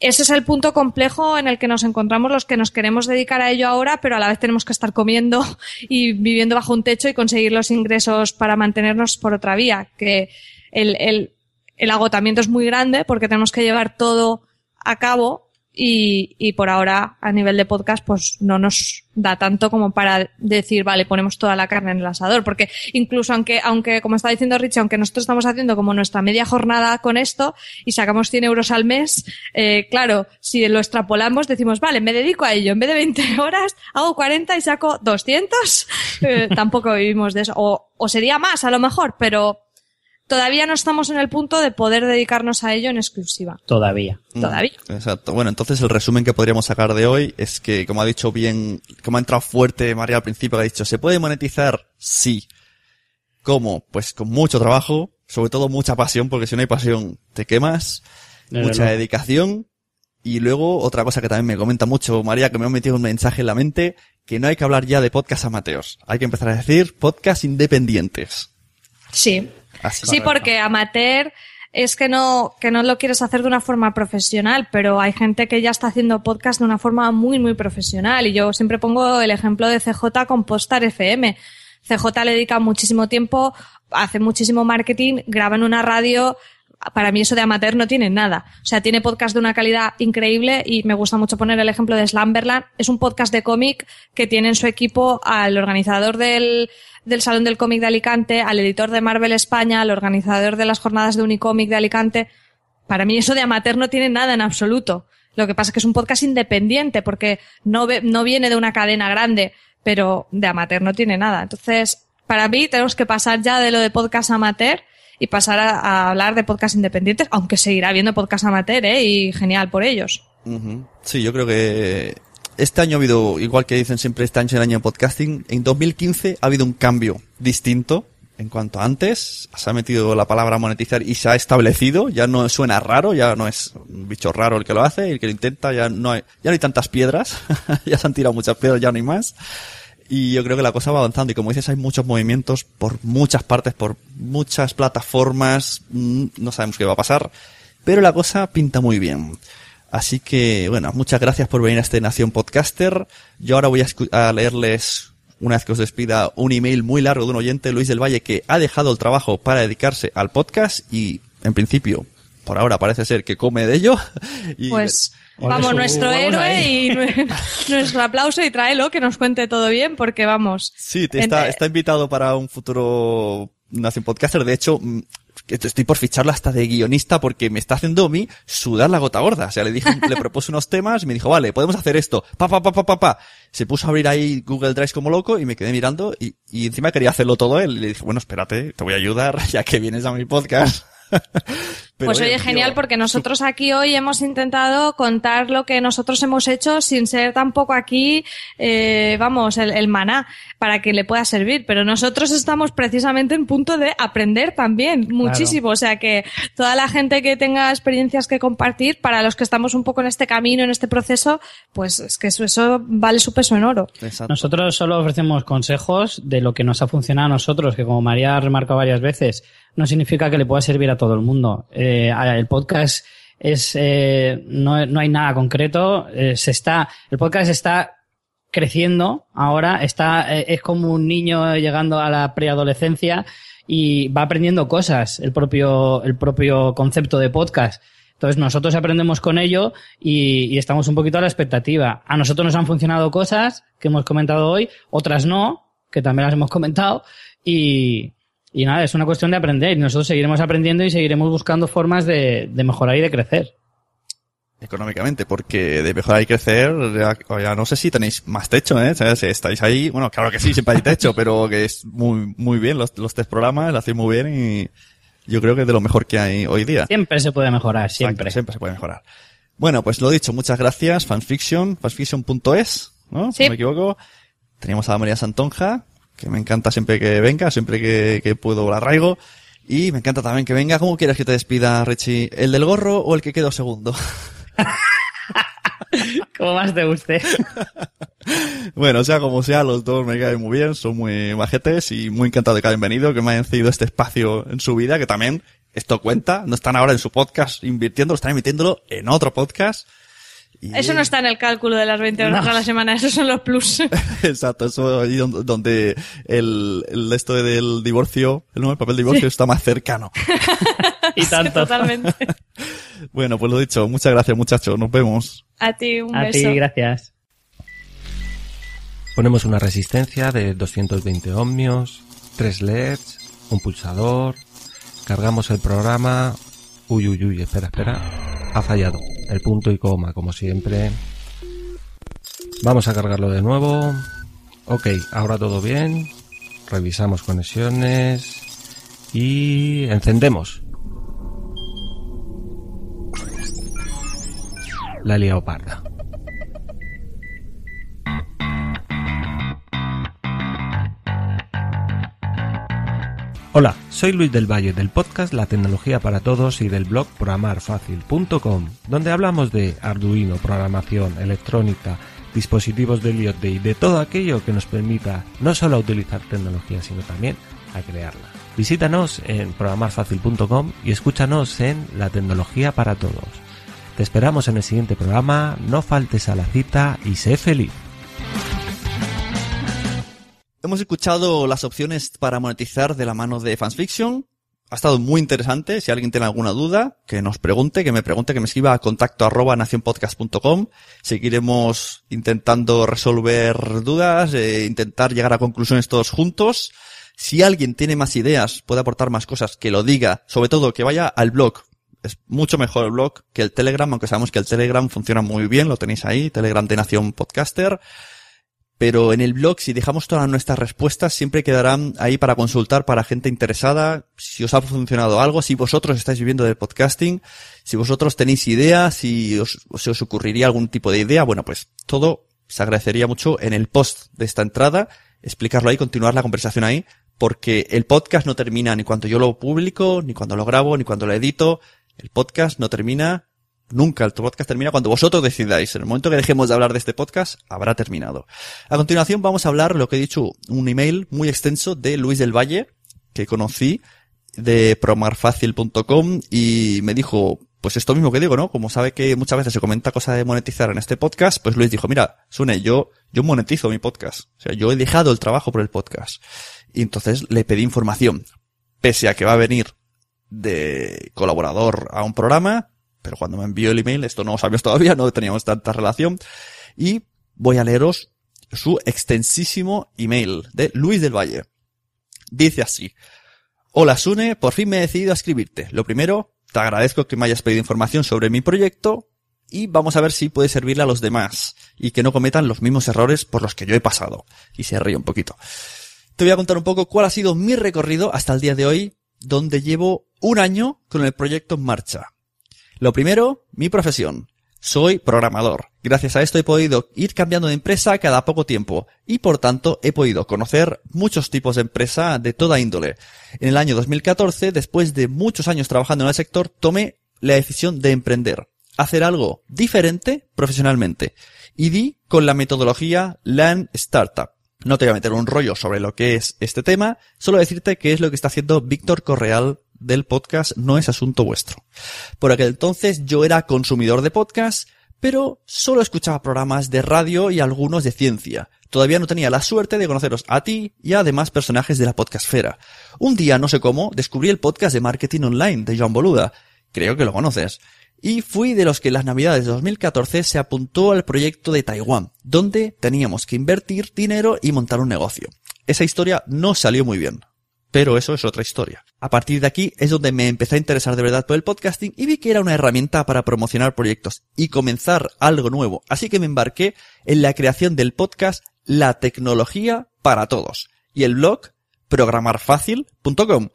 ese es el punto complejo en el que nos encontramos los que nos queremos dedicar a ello ahora, pero a la vez tenemos que estar comiendo y viviendo bajo un techo y conseguir los ingresos para mantenernos por otra vía, que el, el, el agotamiento es muy grande porque tenemos que llevar todo a cabo y, y por ahora a nivel de podcast pues no nos da tanto como para decir, vale, ponemos toda la carne en el asador, porque incluso aunque, aunque, como está diciendo Rich, aunque nosotros estamos haciendo como nuestra media jornada con esto y sacamos 100 euros al mes, eh, claro, si lo extrapolamos decimos, vale, me dedico a ello, en vez de 20 horas, hago 40 y saco 200, eh, tampoco vivimos de eso, o, o sería más a lo mejor, pero todavía no estamos en el punto de poder dedicarnos a ello en exclusiva. Todavía. Todavía. Mm, exacto. Bueno, entonces el resumen que podríamos sacar de hoy es que, como ha dicho bien, como ha entrado fuerte María al principio, que ha dicho, ¿se puede monetizar? Sí. ¿Cómo? Pues con mucho trabajo, sobre todo mucha pasión, porque si no hay pasión te quemas, mucha dedicación, y luego otra cosa que también me comenta mucho María, que me ha metido un mensaje en la mente, que no hay que hablar ya de podcast amateurs, hay que empezar a decir podcast independientes. Sí. Así. Sí, porque amateur es que no, que no lo quieres hacer de una forma profesional, pero hay gente que ya está haciendo podcast de una forma muy, muy profesional. Y yo siempre pongo el ejemplo de CJ con Postar FM. CJ le dedica muchísimo tiempo, hace muchísimo marketing, graba en una radio. Para mí eso de amateur no tiene nada. O sea, tiene podcast de una calidad increíble y me gusta mucho poner el ejemplo de Slamberland. Es un podcast de cómic que tiene en su equipo al organizador del, del Salón del Cómic de Alicante, al editor de Marvel España, al organizador de las jornadas de Unicomic de Alicante. Para mí eso de amateur no tiene nada en absoluto. Lo que pasa es que es un podcast independiente porque no, ve- no viene de una cadena grande, pero de amateur no tiene nada. Entonces, para mí tenemos que pasar ya de lo de podcast amateur y pasar a, hablar de podcast independientes, aunque seguirá habiendo podcast amateur, ¿eh? Y genial por ellos. Sí, yo creo que este año ha habido, igual que dicen siempre este año es el año de podcasting, en 2015 ha habido un cambio distinto en cuanto a antes. Se ha metido la palabra monetizar y se ha establecido, ya no suena raro, ya no es un bicho raro el que lo hace, el que lo intenta, ya no hay, ya no hay tantas piedras, ya se han tirado muchas piedras, ya no hay más. Y yo creo que la cosa va avanzando y como dices hay muchos movimientos por muchas partes, por muchas plataformas, mm, no sabemos qué va a pasar, pero la cosa pinta muy bien. Así que, bueno, muchas gracias por venir a este Nación Podcaster. Yo ahora voy a, a leerles, una vez que os despida, un email muy largo de un oyente, Luis del Valle, que ha dejado el trabajo para dedicarse al podcast y, en principio, por ahora parece ser que come de ello. Y Pues vamos, su- nuestro vamos héroe ahí. y nue- nuestro aplauso y tráelo que nos cuente todo bien, porque vamos. Sí, te está, está invitado para un futuro Nación Podcaster. De hecho, mm, estoy por ficharlo hasta de guionista porque me está haciendo a mí sudar la gota gorda. O sea, le dije, le propuse unos temas y me dijo, vale, podemos hacer esto. Pa, pa, pa, pa, pa, pa. Se puso a abrir ahí Google Drive como loco y me quedé mirando y, y encima quería hacerlo todo él. Y le dije, bueno, espérate, te voy a ayudar ya que vienes a mi podcast. Pero, pues oye, tío, genial, porque nosotros aquí hoy hemos intentado contar lo que nosotros hemos hecho sin ser tampoco aquí, eh, vamos, el, el maná, para que le pueda servir. Pero nosotros estamos precisamente en punto de aprender también muchísimo. O sea que toda la gente que tenga experiencias que compartir, para los que estamos un poco en este camino, en este proceso, pues es que eso, eso vale su peso en oro. Exacto. Nosotros solo ofrecemos consejos de lo que nos ha funcionado a nosotros, que como María ha remarcado varias veces, no significa que le pueda servir a todo el mundo. Eh, el podcast es eh, no, no hay nada concreto. eh, se está el podcast está creciendo ahora. Está eh, es como un niño llegando a la preadolescencia y va aprendiendo cosas. El propio el propio concepto de podcast. Entonces nosotros aprendemos con ello y, y estamos un poquito a la expectativa. A nosotros nos han funcionado cosas que hemos comentado hoy, otras no, que también las hemos comentado y, y nada, es una cuestión de aprender y nosotros seguiremos aprendiendo y seguiremos buscando formas de, de mejorar y de crecer. económicamente, porque de mejorar y crecer, ya, ya no sé si tenéis más techo, ¿eh? Si estáis ahí, bueno, claro que sí, siempre hay techo, pero que es muy, muy bien, los, los tres programas, lo hacéis muy bien y yo creo que es de lo mejor que hay hoy día. Siempre se puede mejorar, Exacto, siempre. siempre se puede mejorar. Bueno, pues lo dicho, muchas gracias, fanfiction, fanfiction.es, ¿no? Si no me equivoco. Teníamos a María Santonja, que me encanta siempre que venga, siempre que, que puedo la arraigo. Y me encanta también que venga. ¿Cómo quieres que te despida, Richie? ¿El del gorro o el que quedó segundo? Como más te guste. Bueno, sea como sea, los dos me caen muy bien, son muy majetes y muy encantado de que hayan venido, que me hayan cedido este espacio en su vida, que también esto cuenta, no están ahora en su podcast invirtiendo, están emitiéndolo en otro podcast. Y- Eso no está en el cálculo de las 20 horas No. a la semana, esos son los plus. Exacto, eso ahí don- donde el, el esto del divorcio, el papel divorcio está más cercano. Y tanto. Totalmente. Bueno, pues lo dicho, muchas gracias muchachos, nos vemos. A ti, un A beso. ti, gracias. Ponemos una resistencia de 220 ohmios, tres LEDs, un pulsador, cargamos el programa. Uy, uy, uy, espera, espera. Ha fallado. El punto y coma, como siempre. Vamos a cargarlo de nuevo. Ok, ahora todo bien. Revisamos conexiones. Y encendemos. La leoparda. Hola, soy Luis del Valle del podcast La Tecnología para Todos y del blog programarfacil.com, donde hablamos de Arduino, programación, electrónica, dispositivos de IoT y de todo aquello que nos permita no solo utilizar tecnología, sino también a crearla. Visítanos en programarfacil.com y escúchanos en La Tecnología para Todos. Te esperamos en el siguiente programa, no faltes a la cita y sé feliz. Hemos escuchado las opciones para monetizar de la mano de Fansfiction. Ha estado muy interesante. Si alguien tiene alguna duda, que nos pregunte, que me pregunte, que me escriba a contacto arroba nacionpodcast.com. Seguiremos intentando resolver dudas, eh, intentar llegar a conclusiones todos juntos. Si alguien tiene más ideas, puede aportar más cosas, que lo diga. Sobre todo, que vaya al blog. Es mucho mejor el blog que el Telegram, aunque sabemos que el Telegram funciona muy bien, lo tenéis ahí, Telegram de Nación Podcaster pero en el blog, si dejamos todas nuestras respuestas, siempre quedarán ahí para consultar para gente interesada, si os ha funcionado algo, si vosotros estáis viviendo del podcasting, si vosotros tenéis ideas, si os, se os ocurriría algún tipo de idea, bueno, pues todo se agradecería mucho en el post de esta entrada, explicarlo ahí, continuar la conversación ahí, porque el podcast no termina ni cuando yo lo publico, ni cuando lo grabo, ni cuando lo edito, el podcast no termina Nunca el podcast termina cuando vosotros decidáis. En el momento que dejemos de hablar de este podcast, habrá terminado. A continuación vamos a hablar, lo que he dicho, un email muy extenso de Luis del Valle, que conocí de promarfacil.com y me dijo, pues esto mismo que digo, ¿no? Como sabe que muchas veces se comenta cosa de monetizar en este podcast, pues Luis dijo, mira, Sune, yo, yo monetizo mi podcast. O sea, yo he dejado el trabajo por el podcast. Y entonces le pedí información. Pese a que va a venir de colaborador a un programa, pero cuando me envió el email, esto no lo sabíamos todavía, no teníamos tanta relación, y voy a leeros su extensísimo email de Luis del Valle. Dice así, Hola Sune, por fin me he decidido a escribirte. Lo primero, te agradezco que me hayas pedido información sobre mi proyecto y vamos a ver si puede servirle a los demás y que no cometan los mismos errores por los que yo he pasado. Y se ríe un poquito. Te voy a contar un poco cuál ha sido mi recorrido hasta el día de hoy, donde llevo un año con el proyecto en marcha. Lo primero, mi profesión. Soy programador. Gracias a esto he podido ir cambiando de empresa cada poco tiempo y por tanto he podido conocer muchos tipos de empresa de toda índole. En el año 2014, después de muchos años trabajando en el sector, tomé la decisión de emprender, hacer algo diferente profesionalmente y di con la metodología Learn Startup. No te voy a meter un rollo sobre lo que es este tema, solo decirte que es lo que está haciendo Víctor Correal del podcast No es asunto vuestro. Por aquel entonces yo era consumidor de podcast, pero solo escuchaba programas de radio y algunos de ciencia. Todavía no tenía la suerte de conoceros a ti y a demás personajes de la podcastfera. Un día, no sé cómo, descubrí el podcast de marketing online de Joan Boluda. Creo que lo conoces. Y fui de los que en las navidades de 2014 se apuntó al proyecto de Taiwán, donde teníamos que invertir dinero y montar un negocio. Esa historia no salió muy bien. Pero eso es otra historia. A partir de aquí es donde me empecé a interesar de verdad por el podcasting y vi que era una herramienta para promocionar proyectos y comenzar algo nuevo. Así que me embarqué en la creación del podcast La tecnología para todos y el blog programarfacil.com.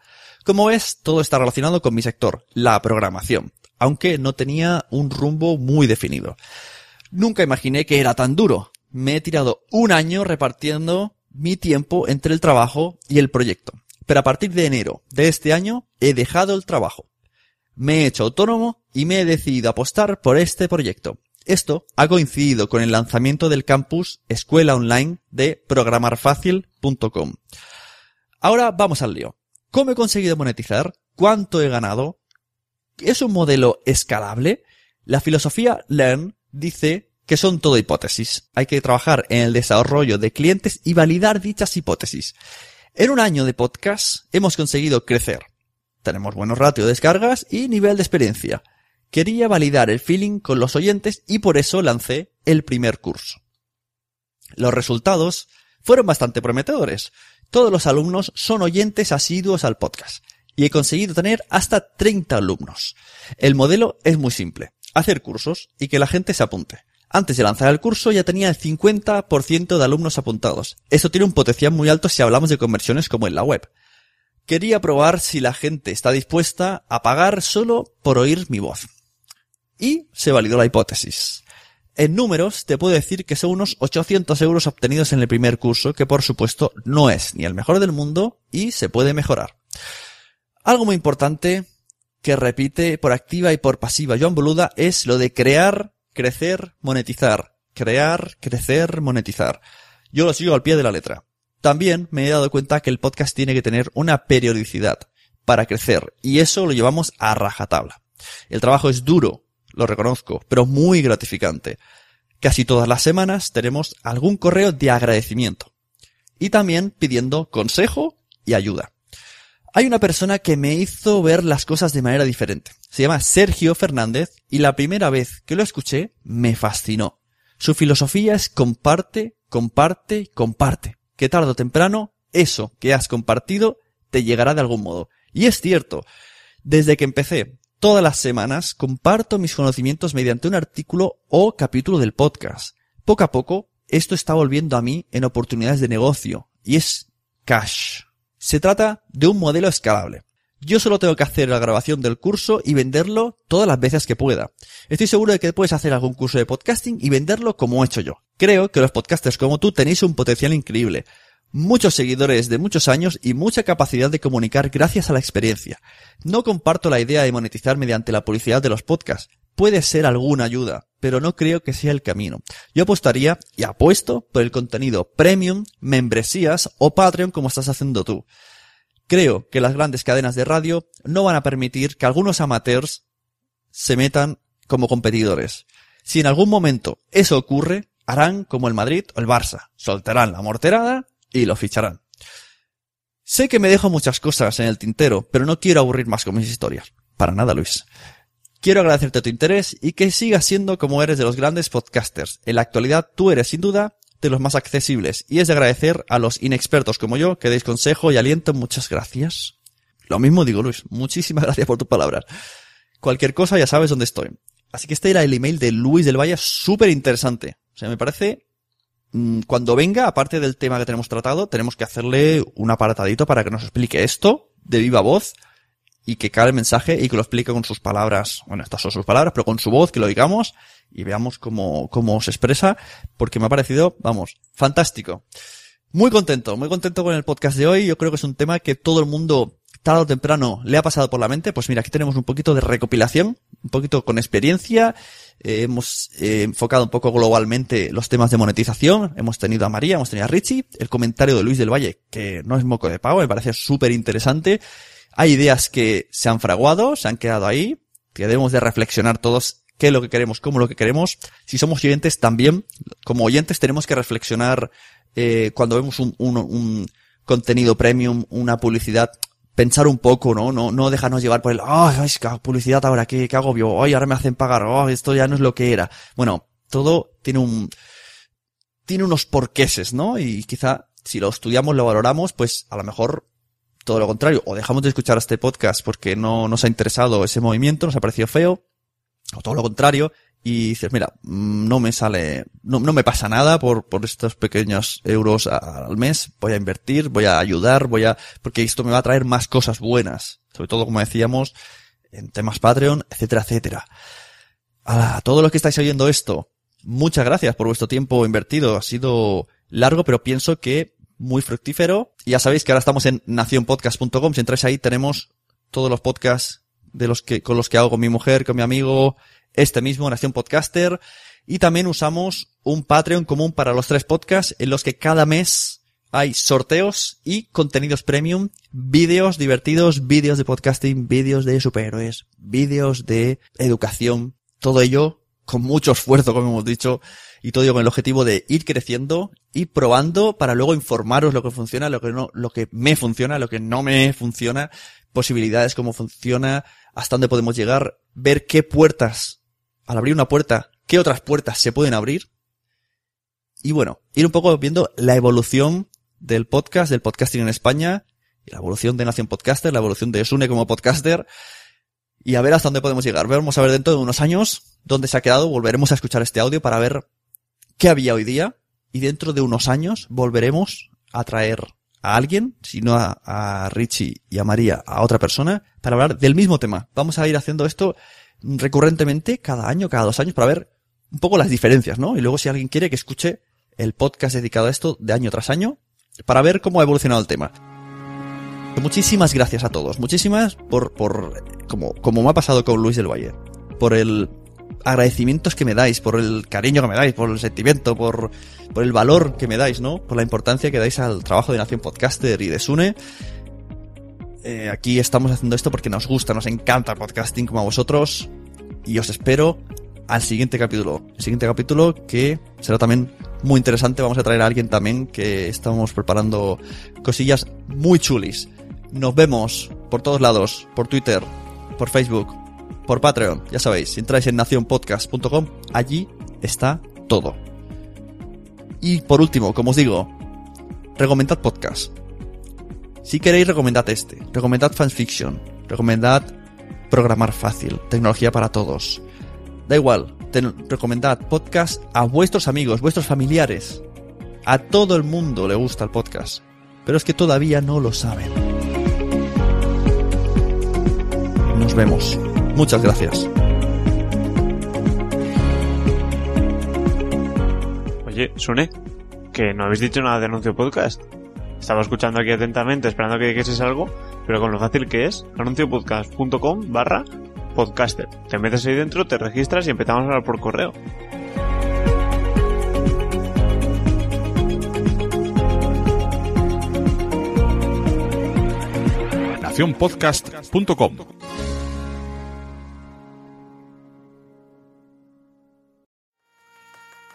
Como ves, todo está relacionado con mi sector, la programación, aunque no tenía un rumbo muy definido. Nunca imaginé que era tan duro. Me he tirado un año repartiendo mi tiempo entre el trabajo y el proyecto. Pero a partir de enero de este año he dejado el trabajo. Me he hecho autónomo y me he decidido apostar por este proyecto. Esto ha coincidido con el lanzamiento del campus Escuela Online de programarfacil.com. Ahora vamos al lío. ¿Cómo he conseguido monetizar? ¿Cuánto he ganado? ¿Es un modelo escalable? La filosofía Learn dice que son todo hipótesis. Hay que trabajar en el desarrollo de clientes y validar dichas hipótesis. En un año de podcast hemos conseguido crecer. Tenemos buenos ratios de descargas y nivel de experiencia. Quería validar el feeling con los oyentes y por eso lancé el primer curso. Los resultados fueron bastante prometedores. Todos los alumnos son oyentes asiduos al podcast y he conseguido tener hasta 30 alumnos. El modelo es muy simple. Hacer cursos y que la gente se apunte. Antes de lanzar el curso ya tenía el 50% de alumnos apuntados. Esto tiene un potencial muy alto si hablamos de conversiones como en la web. Quería probar si la gente está dispuesta a pagar solo por oír mi voz. Y se validó la hipótesis. En números te puedo decir que son unos 800 euros obtenidos en el primer curso, que por supuesto no es ni el mejor del mundo y se puede mejorar. Algo muy importante que repite por activa y por pasiva Joan Boluda es lo de crear crecer, monetizar. Crear, crecer, monetizar. Yo lo sigo al pie de la letra. También me he dado cuenta que el podcast tiene que tener una periodicidad para crecer y eso lo llevamos a rajatabla. El trabajo es duro, lo reconozco, pero muy gratificante. Casi todas las semanas tenemos algún correo de agradecimiento y también pidiendo consejo y ayuda. Hay una persona que me hizo ver las cosas de manera diferente. Se llama Sergio Fernández y la primera vez que lo escuché me fascinó. Su filosofía es comparte, comparte, comparte. Que tarde o temprano eso que has compartido te llegará de algún modo. Y es cierto. Desde que empecé, todas las semanas comparto mis conocimientos mediante un artículo o capítulo del podcast. Poco a poco, esto está volviendo a mí en oportunidades de negocio. Y es cash. Se trata de un modelo escalable. Yo solo tengo que hacer la grabación del curso y venderlo todas las veces que pueda. Estoy seguro de que puedes hacer algún curso de podcasting y venderlo como he hecho yo. Creo que los podcasters como tú tenéis un potencial increíble. Muchos seguidores de muchos años y mucha capacidad de comunicar gracias a la experiencia. No comparto la idea de monetizar mediante la publicidad de los podcasts. Puede ser alguna ayuda, pero no creo que sea el camino. Yo apostaría y apuesto por el contenido premium, membresías o Patreon como estás haciendo tú. Creo que las grandes cadenas de radio no van a permitir que algunos amateurs se metan como competidores. Si en algún momento eso ocurre, harán como el Madrid o el Barça, soltarán la morterada y lo ficharán. Sé que me dejo muchas cosas en el tintero, pero no quiero aburrir más con mis historias. Para nada, Luis. Quiero agradecerte tu interés y que sigas siendo como eres de los grandes podcasters. En la actualidad tú eres sin duda de los más accesibles y es de agradecer a los inexpertos como yo que deis consejo y aliento. Muchas gracias. Lo mismo digo Luis, muchísimas gracias por tus palabras. Cualquier cosa ya sabes dónde estoy. Así que este era el email de Luis del Valle, súper interesante. O sea, me parece, mm, cuando venga, aparte del tema que tenemos tratado, tenemos que hacerle un aparatadito para que nos explique esto de viva voz y que cae el mensaje y que lo explique con sus palabras. Bueno, estas son sus palabras, pero con su voz, que lo digamos y veamos cómo, cómo se expresa, porque me ha parecido, vamos, fantástico. Muy contento, muy contento con el podcast de hoy. Yo creo que es un tema que todo el mundo, tarde o temprano, le ha pasado por la mente. Pues mira, aquí tenemos un poquito de recopilación, un poquito con experiencia. Eh, hemos eh, enfocado un poco globalmente los temas de monetización. Hemos tenido a María, hemos tenido a Richie, el comentario de Luis del Valle, que no es moco de pago, me parece súper interesante. Hay ideas que se han fraguado, se han quedado ahí, que debemos de reflexionar todos qué es lo que queremos, cómo lo que queremos. Si somos oyentes también, como oyentes tenemos que reflexionar eh, cuando vemos un, un, un, contenido premium, una publicidad, pensar un poco, ¿no? No, no dejarnos llevar por el, ay, es que publicidad ahora, qué, qué agobio, ay, ahora me hacen pagar, oh, esto ya no es lo que era. Bueno, todo tiene un, tiene unos porqueses, ¿no? Y quizá si lo estudiamos, lo valoramos, pues a lo mejor todo lo contrario, o dejamos de escuchar este podcast porque no nos ha interesado ese movimiento, nos ha parecido feo, o todo lo contrario, y dices, mira, mm, no me sale, no, no me pasa nada por, por estos pequeños euros al mes, voy a invertir, voy a ayudar, voy a, porque esto me va a traer más cosas buenas, sobre todo como decíamos, en temas Patreon, etcétera, etcétera. A todos los que estáis oyendo esto, muchas gracias por vuestro tiempo invertido, ha sido largo, pero pienso que muy fructífero. Y ya sabéis que ahora estamos en nacionpodcast.com. Si entráis ahí tenemos todos los podcasts de los que, con los que hago con mi mujer, con mi amigo, este mismo, Nación Podcaster. Y también usamos un Patreon común para los tres podcasts en los que cada mes hay sorteos y contenidos premium, vídeos divertidos, vídeos de podcasting, vídeos de superhéroes, vídeos de educación, todo ello con mucho esfuerzo, como hemos dicho, y todo con el objetivo de ir creciendo, ir probando para luego informaros lo que funciona, lo que no, lo que me funciona, lo que no me funciona, posibilidades, cómo funciona, hasta dónde podemos llegar, ver qué puertas, al abrir una puerta, qué otras puertas se pueden abrir. Y bueno, ir un poco viendo la evolución del podcast, del podcasting en España, y la evolución de Nación Podcaster, la evolución de Sune como podcaster, y a ver hasta dónde podemos llegar. Vamos a ver dentro de unos años dónde se ha quedado, volveremos a escuchar este audio para ver qué había hoy día, y dentro de unos años volveremos a traer a alguien, si no a, a Richie y a María, a otra persona, para hablar del mismo tema. Vamos a ir haciendo esto recurrentemente, cada año, cada dos años, para ver un poco las diferencias, ¿no? Y luego si alguien quiere que escuche el podcast dedicado a esto de año tras año, para ver cómo ha evolucionado el tema. Muchísimas gracias a todos, muchísimas por, por, como, como me ha pasado con Luis del Valle, por el agradecimientos que me dais, por el cariño que me dais, por el sentimiento, por, por el valor que me dais, ¿no? Por la importancia que dais al trabajo de Nación Podcaster y de Sune. Eh, aquí estamos haciendo esto porque nos gusta, nos encanta el podcasting como a vosotros. Y os espero al siguiente capítulo. El siguiente capítulo que será también muy interesante. Vamos a traer a alguien también que estamos preparando cosillas muy chulis. Nos vemos por todos lados, por Twitter, por Facebook, por Patreon. Ya sabéis, entráis en nacionpodcast.com, allí está todo. Y por último, como os digo, recomendad podcast. Si queréis, recomendad este. Recomendad fanfiction. Recomendad programar fácil. Tecnología para todos. Da igual. recomendad podcast a vuestros amigos, vuestros familiares. A todo el mundo le gusta el podcast. Pero es que todavía no lo saben. Nos vemos. Muchas gracias. Oye, Sune, que no habéis dicho nada de anuncio podcast. Estaba escuchando aquí atentamente, esperando que dijeses algo, pero con lo fácil que es, anunciopodcast.com barra podcaster. Te metes ahí dentro, te registras y empezamos a hablar por correo. nacionpodcast.com